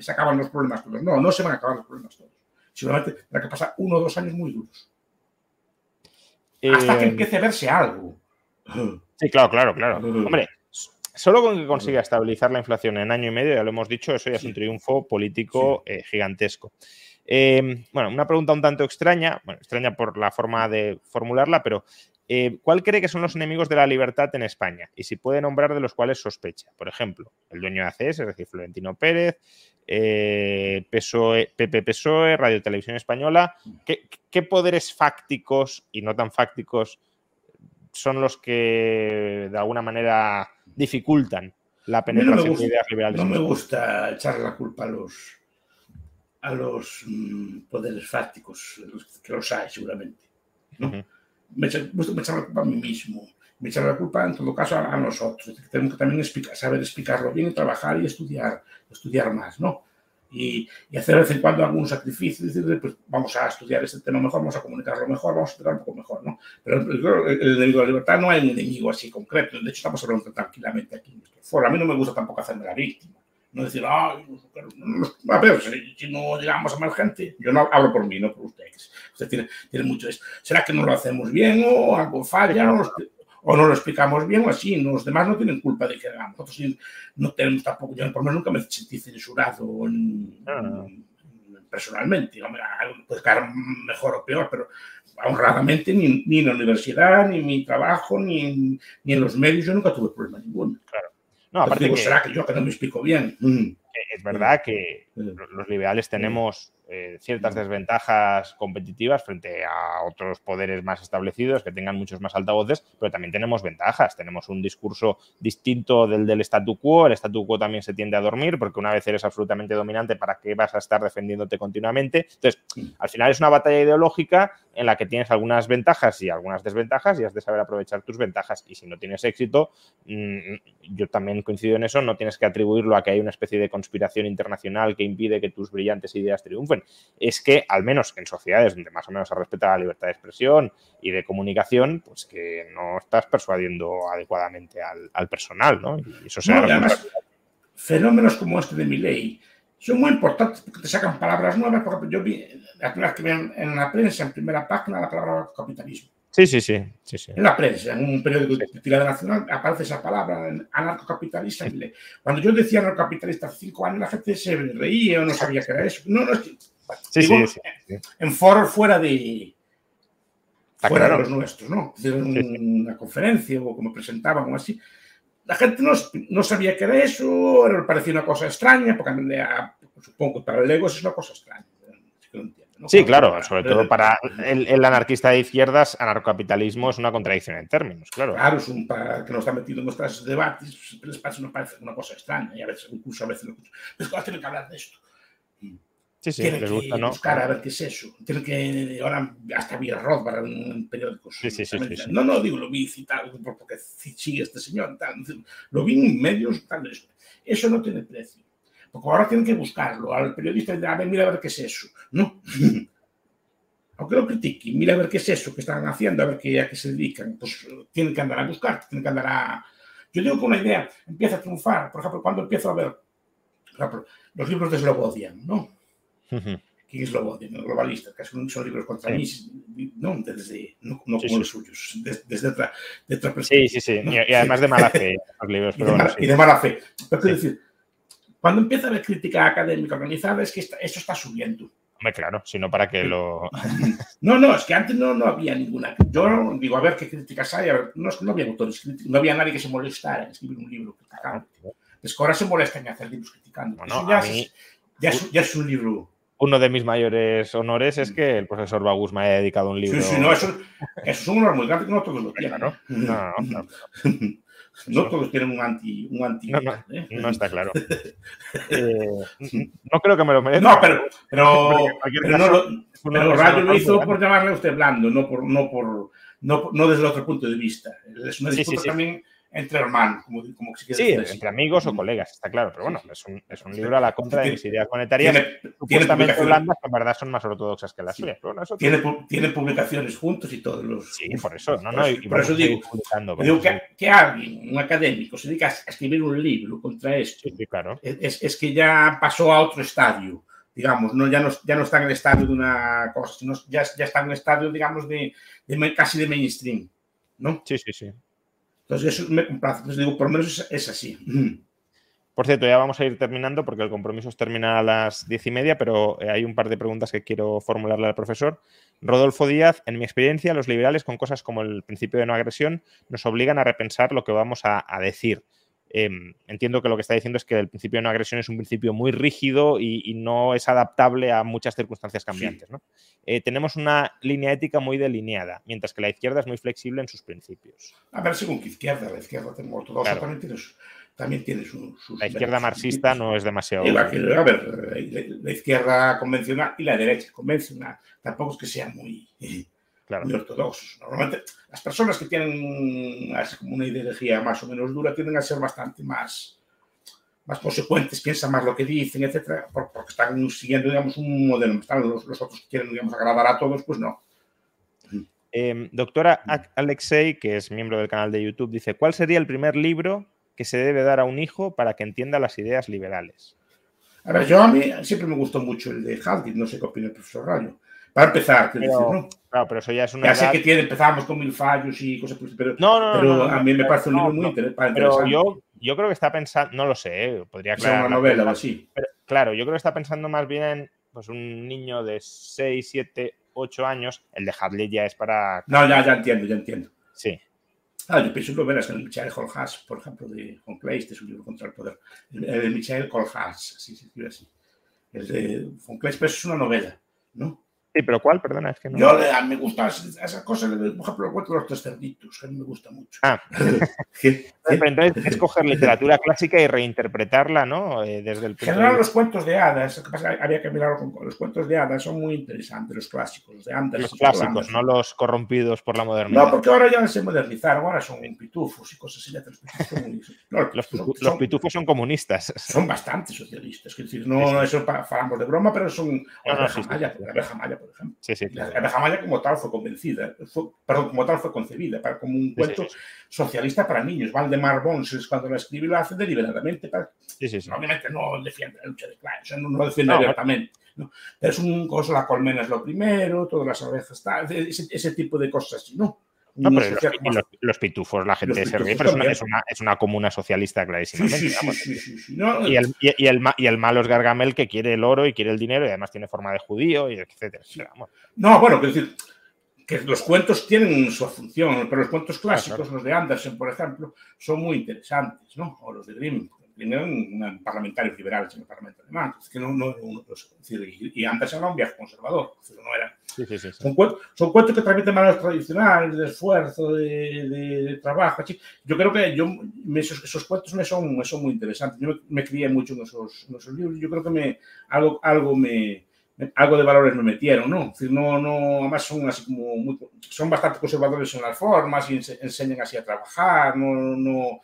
se acaban los problemas todos. No, no se van a acabar los problemas todos. Simplemente habrá que pasar uno o dos años muy duros. Hasta que eh, empiece a verse algo. Sí, claro, claro, claro. Hombre, solo con que consiga estabilizar la inflación en año y medio, ya lo hemos dicho, eso ya es un triunfo político eh, gigantesco. Em, bueno, una pregunta un tanto extraña, bueno, extraña por la forma de formularla, pero eh, ¿cuál cree que son los enemigos de la libertad en España? Y si puede nombrar de los cuales sospecha. Por ejemplo, el dueño de ACS, es decir, Florentino Pérez, eh, PSOE, PP PSOE, Radio Televisión Española. ¿Qué, poderes fácticos y no tan fácticos son los que de alguna manera dificultan la penetración de ideas liberales? No me gusta echar la culpa a los, a los mm, poderes fácticos, que los hay seguramente. Me, echan, la culpa a mí mismo me echan la culpa en todo caso a, nosotros. Tenemos que también saber explicarlo bien y trabajar y estudiar, estudiar más, ¿no? Y, hacer de vez en cuando algún sacrificio, decir, pues vamos a estudiar este tema mejor, vamos a comunicarlo mejor, vamos a explicar un poco mejor, ¿no? Pero el, enemigo de la libertad no hay un enemigo así concreto, de hecho estamos hablando tranquilamente aquí foro. A mí no me gusta tampoco hacerme la víctima, no decir, ay, a ver, si, no llegamos a más gente, yo no hablo por mí, no por ustedes. Usted tiene, tiene mucho esto. ¿Será que no lo hacemos bien o algo falla? O o no lo explicamos bien o así. Los demás no tienen culpa de que hagamos. Nosotros no tenemos tampoco, yo por lo menos nunca me sentí censurado ah. personalmente. puede quedar mejor o peor, pero honradamente ni, ni, en la universidad, ni en mi trabajo, ni ni en los medios, yo nunca tuve problema ninguno. Claro. No, aparte digo, será que yo que no me explico bien. Mm. Es verdad que los liberales tenemos eh, ciertas desventajas competitivas frente a otros poderes más establecidos que tengan muchos más altavoces, pero también tenemos ventajas. Tenemos un discurso distinto del del statu quo. El statu quo también se tiende a dormir porque una vez eres absolutamente dominante, ¿para qué vas a estar defendiéndote continuamente? Entonces, al final es una batalla ideológica en la que tienes algunas ventajas y algunas desventajas y has de saber aprovechar tus ventajas. Y si no tienes éxito, mm, yo también coincido en eso, no tienes que atribuirlo a que hay una especie de conspiración internacional que impide que tus brillantes ideas triunfen es que al menos en sociedades donde más o menos se respeta la libertad de expresión y de comunicación, pues que no estás persuadiendo adecuadamente al, personal, ¿no? Y eso fenómenos como este de mi ley son muy importantes porque te sacan palabras nuevas. Por ejemplo, yo vi la primera vez que vi en la prensa, en primera página, la palabra capitalismo. Sí, sí, sí, sí, En la prensa, en un periódico de tirada nacional, aparece esa palabra, anarcocapitalista. Cuando yo decía anarcocapitalista hace cinco años, la gente se reía o no sabía qué era eso. No, no, es que Sí, sí, sí, En foros fuera de, fuera de los nuestros, ¿no? En una conferencia o como presentaban o así. La gente no, no sabía qué era eso, le parecía una cosa extraña, porque supongo que para el ego es una cosa extraña. Sí, claro, sobre todo para el, anarquista de izquierdas, anarcocapitalismo es una contradicción en términos, claro. Claro, es un para que no está metido en nuestros debates, les pasa, nos parece una cosa extraña, y a veces, incluso a veces, pero es que tienen que hablar de esto. Sí, sí, tienen les que gusta, ¿no? buscar a ver qué es eso. Tienen que, ahora hasta vi para en periódicos. Sí, sí, sí, No, no, digo, lo vi citado porque sigue este señor, tal, lo vi en medios, tal. Eso no tiene precio. Porque ahora tienen que buscarlo. Al periodista, a ver, mira a ver qué es eso. No. Aunque lo critiquen, mira a ver qué es eso que están haciendo, a ver qué, a qué se dedican. Pues tienen que andar a buscar, tienen que andar a. Yo digo que una idea empieza a triunfar. Por ejemplo, cuando empiezo a ver los libros de Slobodian, ¿no? ¿Quién es Slobodian? Los globalistas, que son, libros contra mí, no, desde, no, como los suyos, desde, otra, de otra perspectiva. Sí, sí, sí. Y, además de mala fe. Los libros, y, de mala, y, de mala, fe. Pero quiero decir, cuando empieza a haber crítica académica organizada es que eso está subiendo. Hombre, claro, sino para que lo. No, no, es que antes no, no había ninguna. Yo digo, a ver qué críticas hay. A ver, no, no había autores, no había nadie que se molestara en escribir un libro criticando. Es que ahora se molestan en hacer libros criticando. Bueno, ya, es, ya, es, ya, es, un libro. Uno de mis mayores honores es que el profesor Bagus me haya dedicado un libro. Sí, sí, no, eso, eso es un honor muy grande que no todos lo tienen. ¿no? No, no, no. No todos tienen un anti. Un anti no, no, ¿eh? no, está claro. Eh, no creo que me lo merezca. No, pero, pero, pero, no lo, pero Rayo lo hizo por llamarle a usted blando, no, por, no, por, no, no desde el otro punto de vista. Es una disputa sí, sí, sí. también entre hermanos, como, como si Sí, entre amigos o colegas, está claro, pero bueno, es un, es un libro a la contra de mis ideas monetarias, tiene, supuestamente blandas, que en verdad son más ortodoxas que las suyas. Bueno, tiene, tiene, publicaciones juntos y todos los... Sí, por eso, no, no, y por, eso digo, digo que, que, alguien, un académico, se dedica a escribir un libro contra esto, sí, claro. es, es, que ya pasó a otro estadio, digamos, no, ya, no, ya no está en el estadio de una cosa, sino ya, ya está en el estadio, digamos, de, de casi de mainstream, ¿no? Sí, sí, sí. Entonces, eso me complace. Entonces, digo, por lo menos es, así. Por cierto, ya vamos a ir terminando porque el compromiso termina a las diez y media, pero eh, hay un par de preguntas que quiero formularle al profesor. Rodolfo Díaz, en mi experiencia, los liberales con cosas como el principio de no agresión nos obligan a repensar lo que vamos a decir. Em, entiendo que lo que está diciendo es que el principio de no agresión es un principio muy rígido y, no es adaptable a muchas circunstancias cambiantes. Eh, tenemos una línea ética muy delineada, mientras que la izquierda es muy flexible en sus principios. A ver, según qué izquierda, la izquierda ortodoxa también tiene, también tiene sus... la izquierda marxista no es demasiado... a ver, la, izquierda convencional y la derecha convencional. Tampoco es que sea muy... Claro. muy ortodoxos. Normalmente las personas que tienen una ideología más o menos dura tienden a ser bastante más, más consecuentes, piensan más lo que dicen, etcétera, porque están siguiendo, digamos, un modelo. Están los, los otros que quieren, digamos, agradar a todos, pues no. Eh, doctora Alexei, que es miembro del canal de YouTube, dice, ¿cuál sería el primer libro que se debe dar a un hijo para que entienda las ideas liberales? A ver, yo a mí siempre me gustó mucho el de Haldin, no sé qué opina el profesor Rayo. Para empezar, pero, decir, ¿no? Claro, pero eso ya es una. Ya sé que tiene, empezamos con mil fallos y cosas por pero, no, no, pero a mí me parece un libro muy interesante. Pero yo, yo creo que está pensando, no lo sé, ¿eh? podría aclarar. una novela o así. claro, yo creo que está pensando más bien en pues, un niño de 6, 7, 8 años. El de Hadley ya es para. No, ya, ya entiendo, ya entiendo. Sí. Ah, yo pienso en novelas, el Michael Colhas, por ejemplo, de Von Kleist, es un libro contra el poder. El, de Michael Colhas, así se escribe así. El de Von Kleist, pero es una novela, ¿no? Sí, pero ¿cuál? Perdona, es que no. Yo a mí me gusta esa cosa, por ejemplo, cuento de los tres cerditos, que a mí me gusta mucho. Ah. Pero entonces es coger literatura clásica y reinterpretarla, ¿no? Eh, desde el general, los cuentos de hadas, que pasa, había que mirarlo con los cuentos de hadas, son muy interesantes, los clásicos, los de antes. Los clásicos, no los corrompidos por la modernidad. No, porque ahora ya se modernizaron, ahora son pitufos y cosas así. Los pitufos, no, los, son, los pitufos son comunistas. Son bastante socialistas, es decir, no, eso falamos de broma, pero son. No, no, la abeja maya, por ejemplo. Sí, sí, La abeja maya como tal fue convencida, perdón, como tal fue concebida, para, como un cuento socialista para niños. Valdemar Bons cuando la escribe lo hace deliberadamente. Para, obviamente no defiende la lucha de clases, no, no defiende abiertamente. ¿no? Pero es un coso, la colmena es lo primero, todas las abejas, ese, ese tipo de cosas así, ¿no? No, pero los pitufos, la gente se ríe, pero es una, es, una, comuna socialista clarísimamente. y, el, y, el, y, el, malo es Gargamel que quiere el oro y quiere el dinero y además tiene forma de judío y etcétera. No, bueno, quiero decir que los cuentos tienen su función, pero los cuentos clásicos, los de Andersen, por ejemplo, son muy interesantes, ¿no? O los de Grimm, primero un parlamentarios liberales en el Parlamento alemán, que no, no, y antes era un viaje conservador, no era. Sí, sí, sí, son, cuentos, son, cuentos, que transmiten valores tradicionales, de esfuerzo, de, de, trabajo. Yo creo que yo, esos, esos, cuentos me son, me son muy interesantes. Yo me, me crié mucho en esos, en esos, libros. Yo creo que me, algo, algo, me, algo de valores me metieron, ¿no? Es decir, no, no, además son así como muy, son bastante conservadores en las formas y enseñan así a trabajar, no, no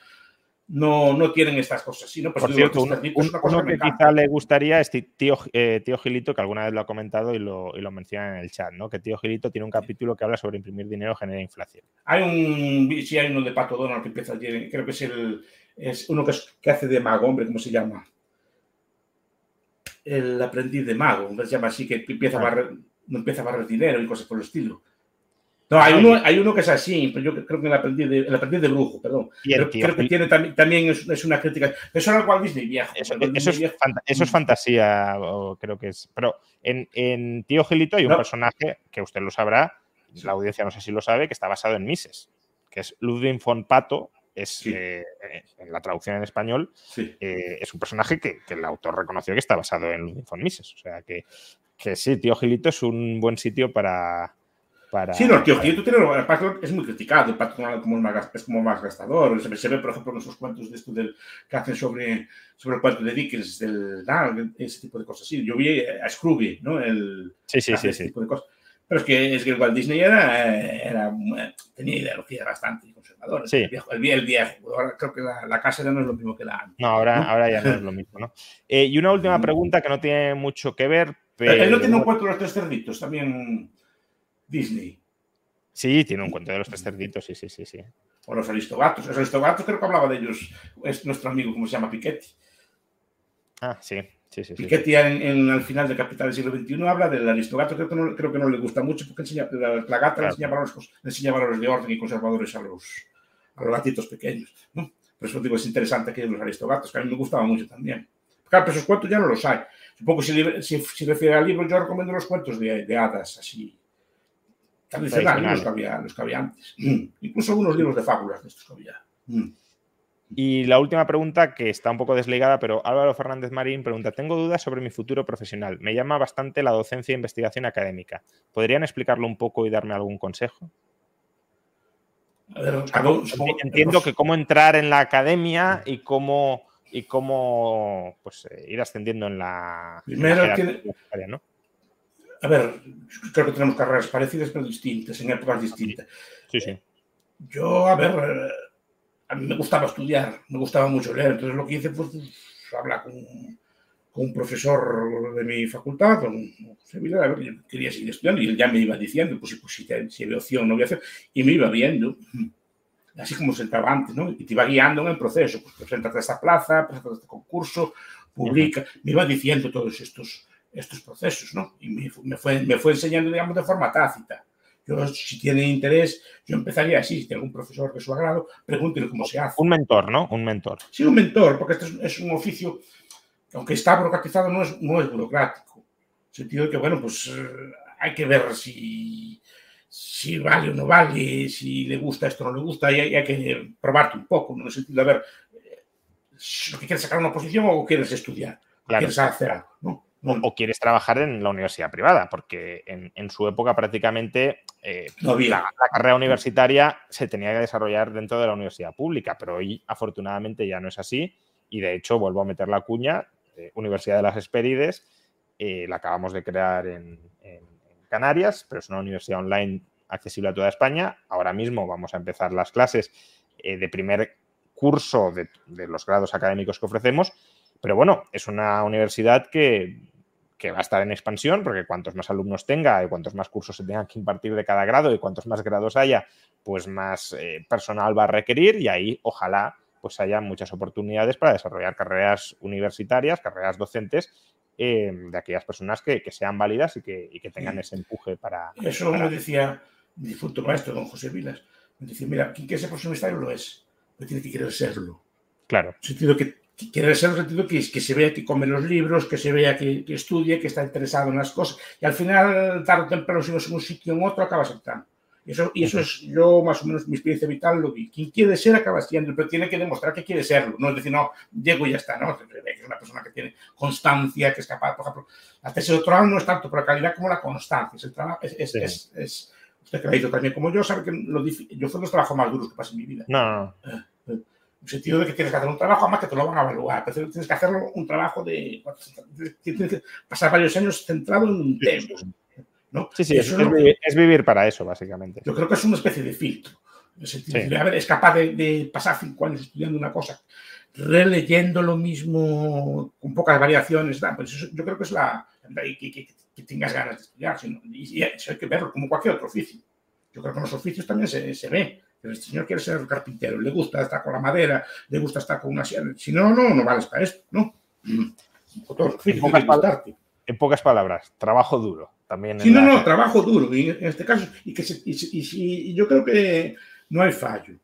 no, no tienen estas cosas. Sino, pues Por cierto, uno, que, quizá le gustaría es tío, eh, tío Gilito, que alguna vez lo ha comentado y lo, y lo, menciona en el chat, ¿no? Que Tío Gilito tiene un capítulo que habla sobre imprimir dinero genera inflación. Hay un, sí, hay uno de Pato Donald que empieza, creo que es el, es uno que, es, que hace de mago, hombre, ¿cómo se llama? El aprendiz de mago, se llama así, que empieza, a barrer, empieza a barrer dinero y cosas por el estilo. No, hay uno, hay uno que es así, pero yo creo que el aprendiz de, el aprendiz de brujo, perdón. Creo, creo, que tiene también, también es, es, una crítica. Eso era el Walt Disney viejo. Eso, eso, es, eso es, fantasía, o creo que es. Pero en, en Tío Gilito hay un no. personaje que usted lo sabrá, la audiencia no sé si lo sabe, que está basado en Mises, que es Ludwig von Pato. Es, sí. eh, en la traducción en español, sí. eh, es un personaje que, que, el autor reconoció que está basado en Ludwig von Mises. O sea que, que sí, Tío Gilito es un buen sitio para, para... Sí, no, el tío Gilito tiene, es muy criticado, el patrón como más, es como más gastador. Se, ve, por ejemplo, en esos cuentos de esto del, que hacen sobre, sobre el cuento de Dickens, del ese tipo de cosas así. Yo vi a Scrooge, ¿no? El, sí, sí, sí. Ese tipo de cosas. Pero es que, es que el Walt Disney era, era, tenía ideología bastante conservadora. Sí. El, viejo, el, el, viejo. Ahora creo que la, la, casa ya no es lo mismo que la No, ahora, ¿no? ahora ya no es lo mismo, ¿no? Eh, y una última pregunta que no tiene mucho que ver, pero... Él no tiene un cuento de los tres cerditos, también Disney. Sí, tiene un cuento de los tres cerditos, sí, sí, sí, sí. O los aristogatos. Los aristogatos creo que hablaba de ellos. Es nuestro amigo, ¿cómo se llama? Piketty. Ah, sí. Sí, sí, Piketty sí. En, en, al final de Capital del siglo XXI habla del aristogato, creo que no, creo que no le gusta mucho porque enseña, la, la gata claro. le, enseña valores, le enseña valores de orden y conservadores a los, a los gatitos pequeños. ¿no? Por eso digo, es interesante que los aristogatos, que a mí me gustaban mucho también. Claro, pero esos cuentos ya no los hay. Supongo que si, si, si refiere al libro, yo recomiendo los cuentos de, de hadas, así, tradicionales, los que, había, los que había antes. Incluso unos libros de fábulas de estos que había. Mm. Y la última pregunta, que está un poco desligada, pero Álvaro Fernández Marín pregunta: Tengo dudas sobre mi futuro profesional. Me llama bastante la docencia e investigación académica. ¿Podrían explicarlo un poco y darme algún consejo? A ver, Entiendo que cómo entrar en la academia y cómo, y cómo pues, eh, ir ascendiendo en la. Primero, en la tiene... ¿no? A ver, creo que tenemos carreras parecidas pero distintas, en épocas distintas. Sí, sí. Yo, a ver, a mí me gustaba estudiar, me gustaba mucho leer, entonces lo que hice fue pues, hablar con, con, un profesor de mi facultad, con Sevilla, a ver, yo quería seguir estudiando y él ya me iba diciendo, pues, pues si, si había opción, no había opción, y me iba viendo, así como se entraba antes, ¿no? Y te iba guiando en el proceso, pues preséntate a esta plaza, preséntate a este concurso, publica, me iba diciendo todos estos estos procesos, ¿no? Y me, me, fue, me fue enseñando, digamos, de forma tácita. Yo, si tiene interés, yo empezaría así, si tiene algún profesor de su agrado, pregúntele cómo se hace. Un mentor, ¿no? Un mentor. Sí, un mentor, porque este es, es un oficio que, aunque está burocratizado, no es, no es burocrático. En el sentido de que, bueno, pues eh, hay que ver si, si vale o no vale, si le gusta esto o no le gusta, y hay, hay que probarte un poco, ¿no? En el sentido de ver, eh, quieres sacar una posición o quieres estudiar, claro. quieres hacer algo, ¿no? O quieres trabajar en la universidad privada, porque en, en su época prácticamente eh, no la, la, carrera universitaria se tenía que desarrollar dentro de la universidad pública, pero hoy afortunadamente ya no es así y de hecho vuelvo a meter la cuña, eh, Universidad de las Hespérides, eh, la acabamos de crear en, en, en, Canarias, pero es una universidad online accesible a toda España. Ahora mismo vamos a empezar las clases de primer curso de, de los grados académicos que ofrecemos, pero bueno, es una universidad que que va a estar en expansión, porque cuantos más alumnos tenga y cuantos más cursos se tengan que impartir de cada grado y cuantos más grados haya, pues más eh, personal va a requerir y ahí ojalá pues haya muchas oportunidades para desarrollar carreras universitarias, carreras docentes eh, de aquellas personas que, que, sean válidas y que, y que tengan ese empuje para... Eso para... me decía mi difunto maestro, don José Vilas, Dice, mira, quien quiere ser profesor universitario lo es, pero tiene que querer serlo. Claro. En el sentido que, que quiere ser el sentido que, que se vea que come los libros, que se vea que, que estudia, que está interesado en las cosas. Y al final, tarde o temprano, si no es en un sitio o en otro, acaba aceptando. Y eso, y eso es yo, más o menos, mi experiencia vital lo vi. Quien quiere ser acaba siendo, pero tiene que demostrar que quiere serlo. No es decir, no, llego y ya está, ¿no? Es una persona que tiene constancia, que es capaz, por ejemplo, la tesis doctoral no es tanto por la calidad como la constancia. Es, el trabajo, es, es, es, es, usted que lo ha dicho también como yo, sabe que lo, yo fue los trabajos más duros que pasé en mi vida. No, no. En el sentido de que tienes que hacer un trabajo, además que te lo van a evaluar, pero tienes que hacerlo un trabajo de... Tienes que pasar varios años centrado en un tema. ¿no? Sí, sí, es, es, vivir, es, vivir, para eso, básicamente. Yo creo que es una especie de filtro. Sí. De, a ver, es capaz de, de, pasar cinco años estudiando una cosa, releyendo lo mismo con pocas variaciones. Pues eso, yo creo que es la. Que, que, que tengas ganas de estudiar. Sino, y, y, eso hay que verlo como cualquier otro oficio. Yo creo que en los oficios también se, se ve. El señor quiere ser carpintero, le gusta estar con la madera, le gusta estar con una. Si no, no, no vales para esto, ¿no? Otro oficio, en, pocas palabras, en pocas palabras, trabajo duro. También sí, no, la... no, trabajo duro, en este caso, y, que se, y, y, y, yo creo que no hay fallo.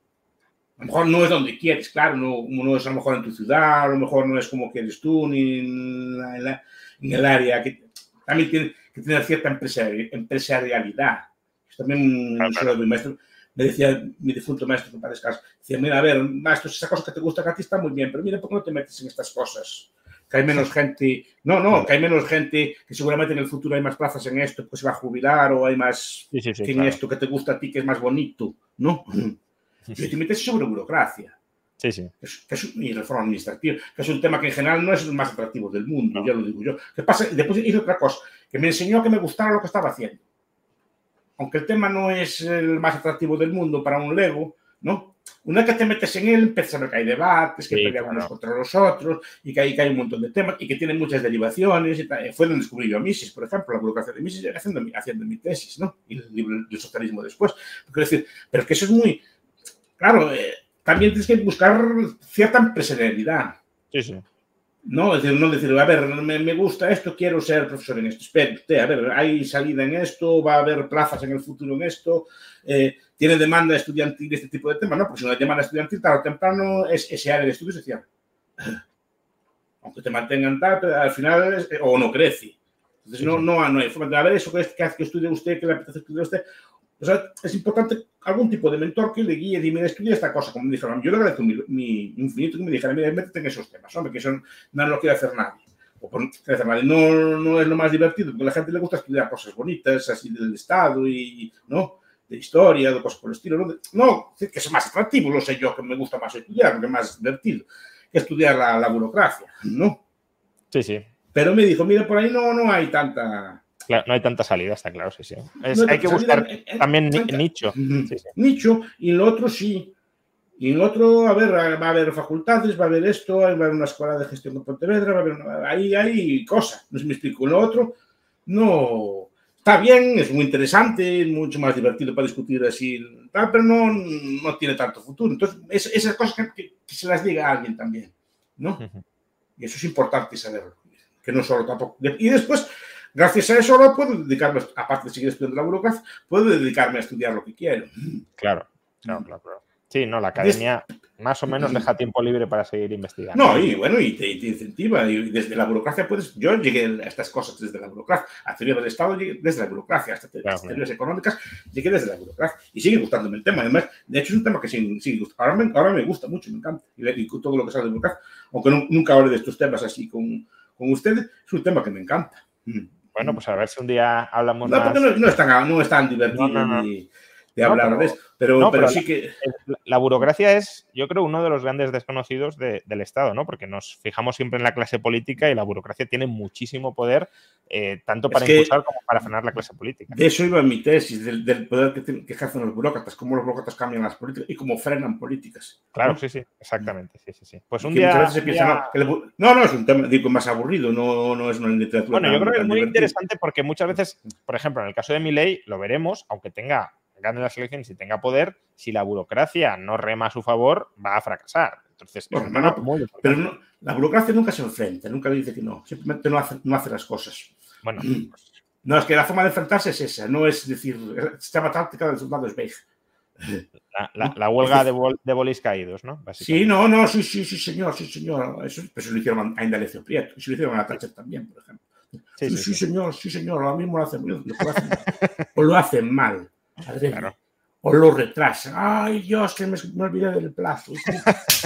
A lo mejor no es donde quieres, claro, no, no es a lo mejor en tu ciudad, a lo mejor no es como quieres tú, ni en, la, en, la, en el área, que también tiene que tener cierta empresari empresarialidad. También claro. mi maestro, me decía mi difunto maestro, para descansar, decía, mira, a ver, maestro, esa cosa que te gusta a ti está muy bien, pero mira, ¿por qué no te metes en estas cosas? que hay menos gente, no, no, que hay menos gente, que seguramente en el futuro hay más plazas en esto, pues se va a jubilar o hay más sí, sí, sí, que en claro. esto que te gusta a ti, que es más bonito, ¿no? Y te metes sobre burocracia. Sí, sí. Que es, y reforma administrativa, que es un tema que en general no es el más atractivo del mundo, no. ya lo digo yo. ¿Qué pasa? Después hice otra cosa, que me enseñó que me gustara lo que estaba haciendo. Aunque el tema no es el más atractivo del mundo para un Lego, ¿no? Una vez que te metes en él, empiezas a ver que hay debates, que sí, pelean claro. unos contra los otros, y que hay, que hay un montón de temas, y que tienen muchas derivaciones. Y tal. Fue donde descubrí yo a Mises, por ejemplo, la burocracia de Mises, haciendo, haciendo mi tesis, ¿no? Y el libro del socialismo después. Quiero decir, pero es que eso es muy. Claro, eh, también tienes que buscar cierta empresarialidad. Sí, sí. No, es decir, no decir, a ver, me, me, gusta esto, quiero ser profesor en esto. Espera usted, a ver, hay salida en esto, va a haber plazas en el futuro en esto, eh, tiene demanda estudiantil este tipo de temas, ¿no? Porque si no hay demanda estudiantil, tarde o temprano es, ese área de estudio se cierra. Aunque te mantengan tal, al final, es, o no crece. Entonces, no, no, no hay forma de, a ver, eso que, que hace que estudie usted, que le apetece estudiar usted. O sea, es importante algún tipo de mentor que le guíe, dime, estudia esta cosa, como me dijeron. Yo le agradezco mi, mi infinito que me dijera, mira, métete en esos temas, hombre, que eso no lo quiere hacer nadie. O por, quiere hacer nadie. No, no es lo más divertido, porque a la gente le gusta estudiar cosas bonitas, así del Estado y, ¿no? De historia, de cosas por el estilo. No, no que es más atractivo, lo sé yo, que me gusta más estudiar, que es más divertido que estudiar la, la burocracia, ¿no? Sí, sí. Pero me dijo, mira, por ahí no, no hay tanta Claro, no hay tanta salida, está claro, sí, sí. Es, no hay que buscar en, en, también nicho. Sí, sí. Nicho, y en lo otro sí. Y en lo otro, a ver, va a haber facultades, va a haber esto, va a haber una escuela de gestión de Pontevedra, va a haber una, ahí hay cosas, no sé si me explico. En lo otro, no. Está bien, es muy interesante, es mucho más divertido para discutir así, tal, pero no, no tiene tanto futuro. Entonces, es, esas cosas que, que, que, se las diga a alguien también, ¿no? Uh -huh. Y eso es importante saberlo. Que no solo tampoco. Y después, Gracias a eso ahora puedo dedicarme, aparte de seguir estudiando la burocracia, puedo dedicarme a estudiar lo que quiero. Claro, claro, claro. claro. Sí, no, la academia más o menos deja tiempo libre para seguir investigando. No, y bueno, y te, te, incentiva. Y desde la burocracia puedes. Yo llegué a estas cosas desde la burocracia. A teoría del Estado llegué desde la burocracia. Hasta claro, teorías económicas llegué desde la burocracia. Y sigue gustándome el tema. Además, de hecho, es un tema que sigue, sigue gustando. Ahora me, ahora me gusta mucho, me encanta. Y, y todo lo que sale de burocracia. Aunque no, nunca hable de estos temas así con, con ustedes, es un tema que me encanta. Bueno, pues a ver si un día hablamos no, más. Porque no, no, es tan, no es tan divertido no, no, de, de hablar pero, de eso. Pero, pero, pero, sí que. La, burocracia es, yo creo, uno de los grandes desconocidos de, del Estado, ¿no? Porque nos fijamos siempre en la clase política y la burocracia tiene muchísimo poder, eh, tanto para que impulsar como para frenar la clase política. De eso iba mi tesis, del, del poder que, que, ejercen los burócratas, cómo los burócratas cambian las políticas y cómo frenan políticas. Claro, ¿no? sí, sí, exactamente. Sí, sí, sí. Pues un día. Se piensa, día... no, no, no, es un tema digo, más aburrido, no, no es una literatura. Bueno, yo creo que es muy divertido. interesante porque muchas veces, por ejemplo, en el caso de mi ley, lo veremos, aunque tenga gane las elecciones y tenga poder, si la burocracia no rema a su favor, va a fracasar. Entonces, no, muy pero no, la burocracia nunca se enfrenta, nunca le dice que no, simplemente no hace, no hace las cosas. Bueno, pues... no, es que la forma de enfrentarse es esa, no es decir, se llama táctica del soldado es beige. La, huelga de, bolis caídos, ¿no? Sí, no, no, sí, sí, sí, señor, sí, señor. Eso, eso lo hicieron a Indalecio Prieto, eso lo hicieron a Thatcher también, por ejemplo. Sí, sí, señor, sí, señor, ahora mismo lo hacen, lo hacen o lo hacen mal. O lo retrasan. Ay, Dios, que me, olvidé del plazo.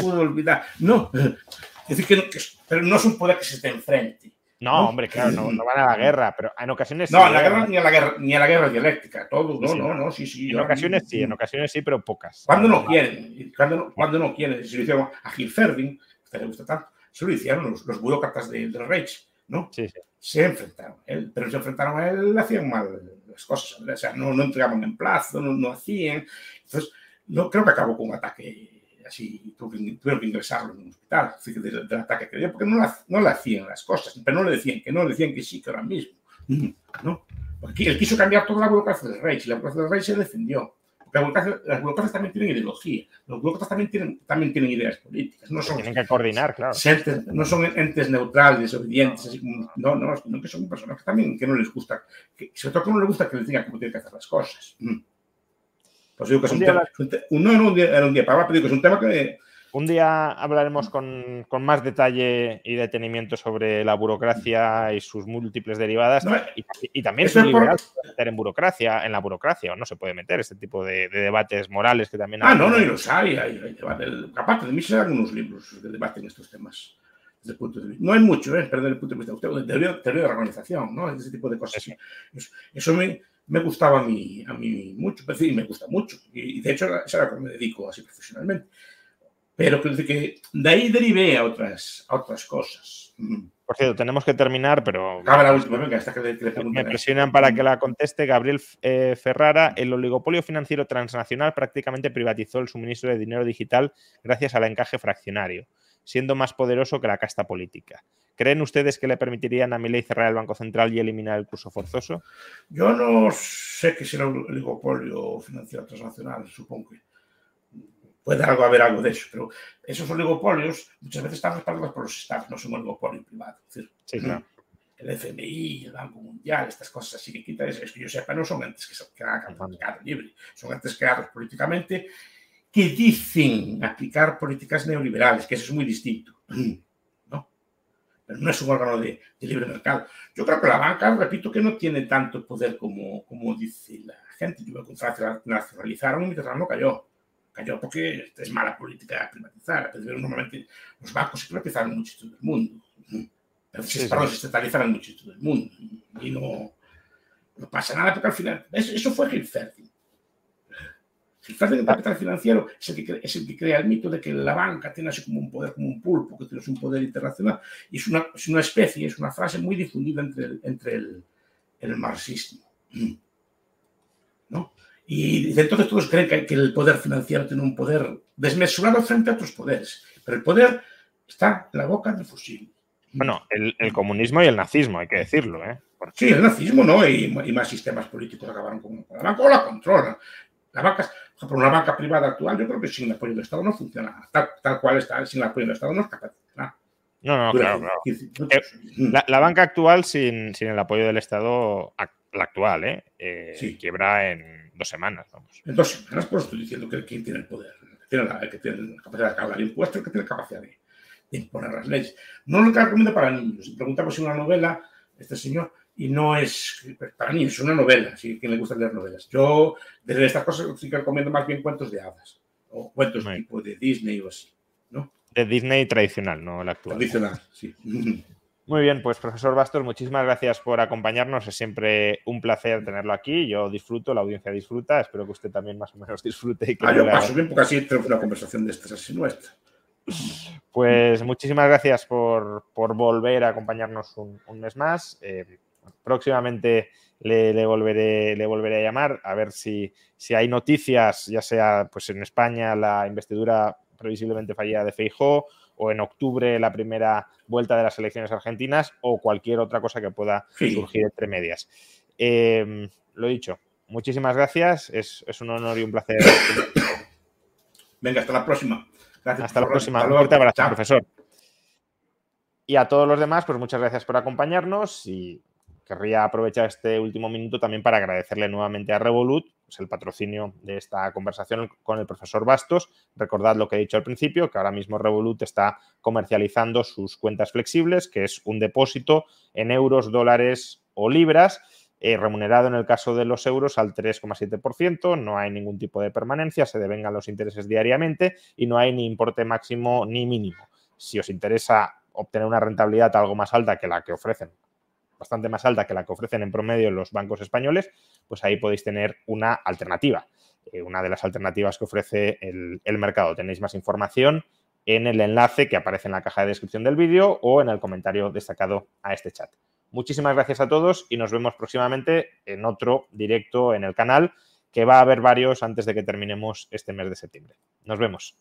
puedo olvidar. No, es decir, que, pero no es un poder que se te enfrente. No, hombre, claro, no, van a la guerra, pero en ocasiones no, sí. No, la ¿eh? guerra, ni, a la guerra, ni a la guerra dialéctica, todo, no, no, no, sí, sí. En ocasiones sí, en ocasiones sí, pero pocas. Cuando no quieren, cuando no, cuando no quieren, si lo hicieron a Gil Ferding, a usted le gusta tanto, se lo hicieron los, los burócratas del Reich, ¿no? Sí, sí. Se enfrentaron, él, pero se enfrentaron a él, hacían mal las cosas, o sea, no, no entregaban en plazo, no, no hacían. Entonces, no, creo que acabó con un ataque así tuvieron que ingresarlo en un hospital del, del ataque que dio, porque no, no le hacían las cosas, pero no le decían que no, le decían que sí, que ahora mismo. ¿no? Porque él quiso cambiar toda la burocracia del rey, y la burocracia del rey se defendió. Las burocracias también tienen ideología, los burócratas también tienen, también tienen ideas políticas. No son, tienen que coordinar, claro. no son entes neutrales, obedientes, así como, no, no, sino que son personas que también que no les gusta, que, sobre todo que no les gusta que les digan cómo tienen que hacer las cosas. Pues digo que es un, tema, no, no, un día, era un día para pero que es un tema que... Un día hablaremos con, con, más detalle y detenimiento sobre la burocracia y sus múltiples derivadas y, y, también es liberal por... meter en burocracia, en la burocracia, o no se puede meter este tipo de, de debates morales que también... Ah, no, no, y los hay, hay, hay debate. Aparte de mí se dan unos libros de debate en estos temas. Desde el punto de vista. No hay mucho, ¿eh? Perder el punto de vista. Usted, teoría, teoría de la organización, ¿no? Ese tipo de cosas. Sí. Eso, eso me, me gustaba a mí, a mí mucho, es decir, me gusta mucho. Y de hecho, es a lo que me dedico así profesionalmente. Pero creo que de ahí derivé a otras, a otras cosas. Por cierto, tenemos que terminar, pero. Acaba la última, venga, hasta que le, le Me presionan para que la conteste. Gabriel eh, Ferrara, el oligopolio financiero transnacional prácticamente privatizó el suministro de dinero digital gracias al encaje fraccionario, siendo más poderoso que la casta política. ¿Creen ustedes que le permitirían a Milei cerrar el Banco Central y eliminar el curso forzoso? Yo no sé qué será un oligopolio financiero transnacional, supongo que puede algo haber algo de eso, pero esos oligopolios muchas veces están respaldados por los estados, no son un oligopolio privado. Es decir, sí, claro. El FMI, el Banco Mundial, estas cosas así que quita, es que yo sepa, no son entes que se crean mercado libre, son entes creados políticamente que dicen aplicar políticas neoliberales, que eso es muy distinto pero no es un órgano de, de, libre mercado. Yo creo que la banca, repito, que no tiene tanto poder como, como dice la gente. Yo con Francia nacionalizaron y Mitterrand no cayó. Cayó porque es mala política privatizar. Normalmente los bancos se privatizaron mucho todo el mundo. Pero sí, sí. se estatalizaron mucho todo el mundo. Y no, no pasa nada porque al final... Eso fue Hilferdi. El fraude de capital financiero es el, que, es el, que, crea el mito de que la banca tiene así como un poder, como un pulpo, que tiene un poder internacional. Y es una, es una especie, es una frase muy difundida entre el, entre el, el marxismo. Y entonces todos creen que, que, el poder financiero tiene un poder desmesurado frente a otros poderes. Pero el poder está en la boca del fusil. Bueno, el, el comunismo y el nazismo, hay que decirlo. ¿eh? Porque... Sí, el nazismo, ¿no? Y, y, más sistemas políticos acabaron con, la banca o la controlan. La banca, por una banca privada actual, yo creo que sin el apoyo del Estado no funciona. Tal, tal cual está, sin el apoyo del Estado no es capaz de funcionar. No, no, claro, claro. Eh, la, la, banca actual sin, sin, el apoyo del Estado, la actual, ¿eh? eh sí. quiebra en dos semanas, vamos. En dos semanas, pues estoy diciendo que quien tiene el poder, que tiene la, que tiene la capacidad de recaudar impuestos, que tiene la capacidad de, de, imponer las leyes. No lo que recomiendo para niños. Preguntamos si una novela, este señor, y no es para mí, es una novela, si a quien le gusta leer novelas. Yo, de estas cosas, sí que recomiendo más bien cuentos de hadas, o cuentos sí. tipo de Disney o así, ¿no? De Disney tradicional, no el actual. Tradicional, sí. Muy bien, pues profesor Bastos, muchísimas gracias por acompañarnos. Es siempre un placer tenerlo aquí. Yo disfruto, la audiencia disfruta. Espero que usted también más o menos disfrute. Y que ah, yo paso bien porque así tenemos una conversación de estas así nuestra. Pues muchísimas gracias por, por volver a acompañarnos un, un mes más. Eh, próximamente le, le, volveré, le volveré a llamar a ver si, si hay noticias, ya sea pues en España la investidura previsiblemente fallida de Feijó o en octubre la primera vuelta de las elecciones argentinas o cualquier otra cosa que pueda sí. surgir entre medias. Eh, lo dicho, muchísimas gracias, es, es, un honor y un placer. Venga, hasta la próxima. Gracias hasta la próxima. Un fuerte abrazo, profesor. Y a todos los demás, pues muchas gracias por acompañarnos y querría aprovechar este último minuto también para agradecerle nuevamente a Revolut pues, el patrocinio de esta conversación con el profesor Bastos. Recordad lo que he dicho al principio, que ahora mismo Revolut está comercializando sus cuentas flexibles, que es un depósito en euros, dólares o libras. Eh, remunerado en el caso de los euros al 3,7%, no hay ningún tipo de permanencia, se devengan los intereses diariamente y no hay ni importe máximo ni mínimo. Si os interesa obtener una rentabilidad algo más alta que la que ofrecen bastante más alta que la que ofrecen en promedio los bancos españoles, pues ahí podéis tener una alternativa, eh, una de las alternativas que ofrece el, el mercado. Tenéis más información en el enlace que aparece en la caja de descripción del vídeo o en el comentario destacado a este chat. Muchísimas gracias a todos y nos vemos próximamente en otro directo en el canal, que va a haber varios antes de que terminemos este mes de septiembre. Nos vemos.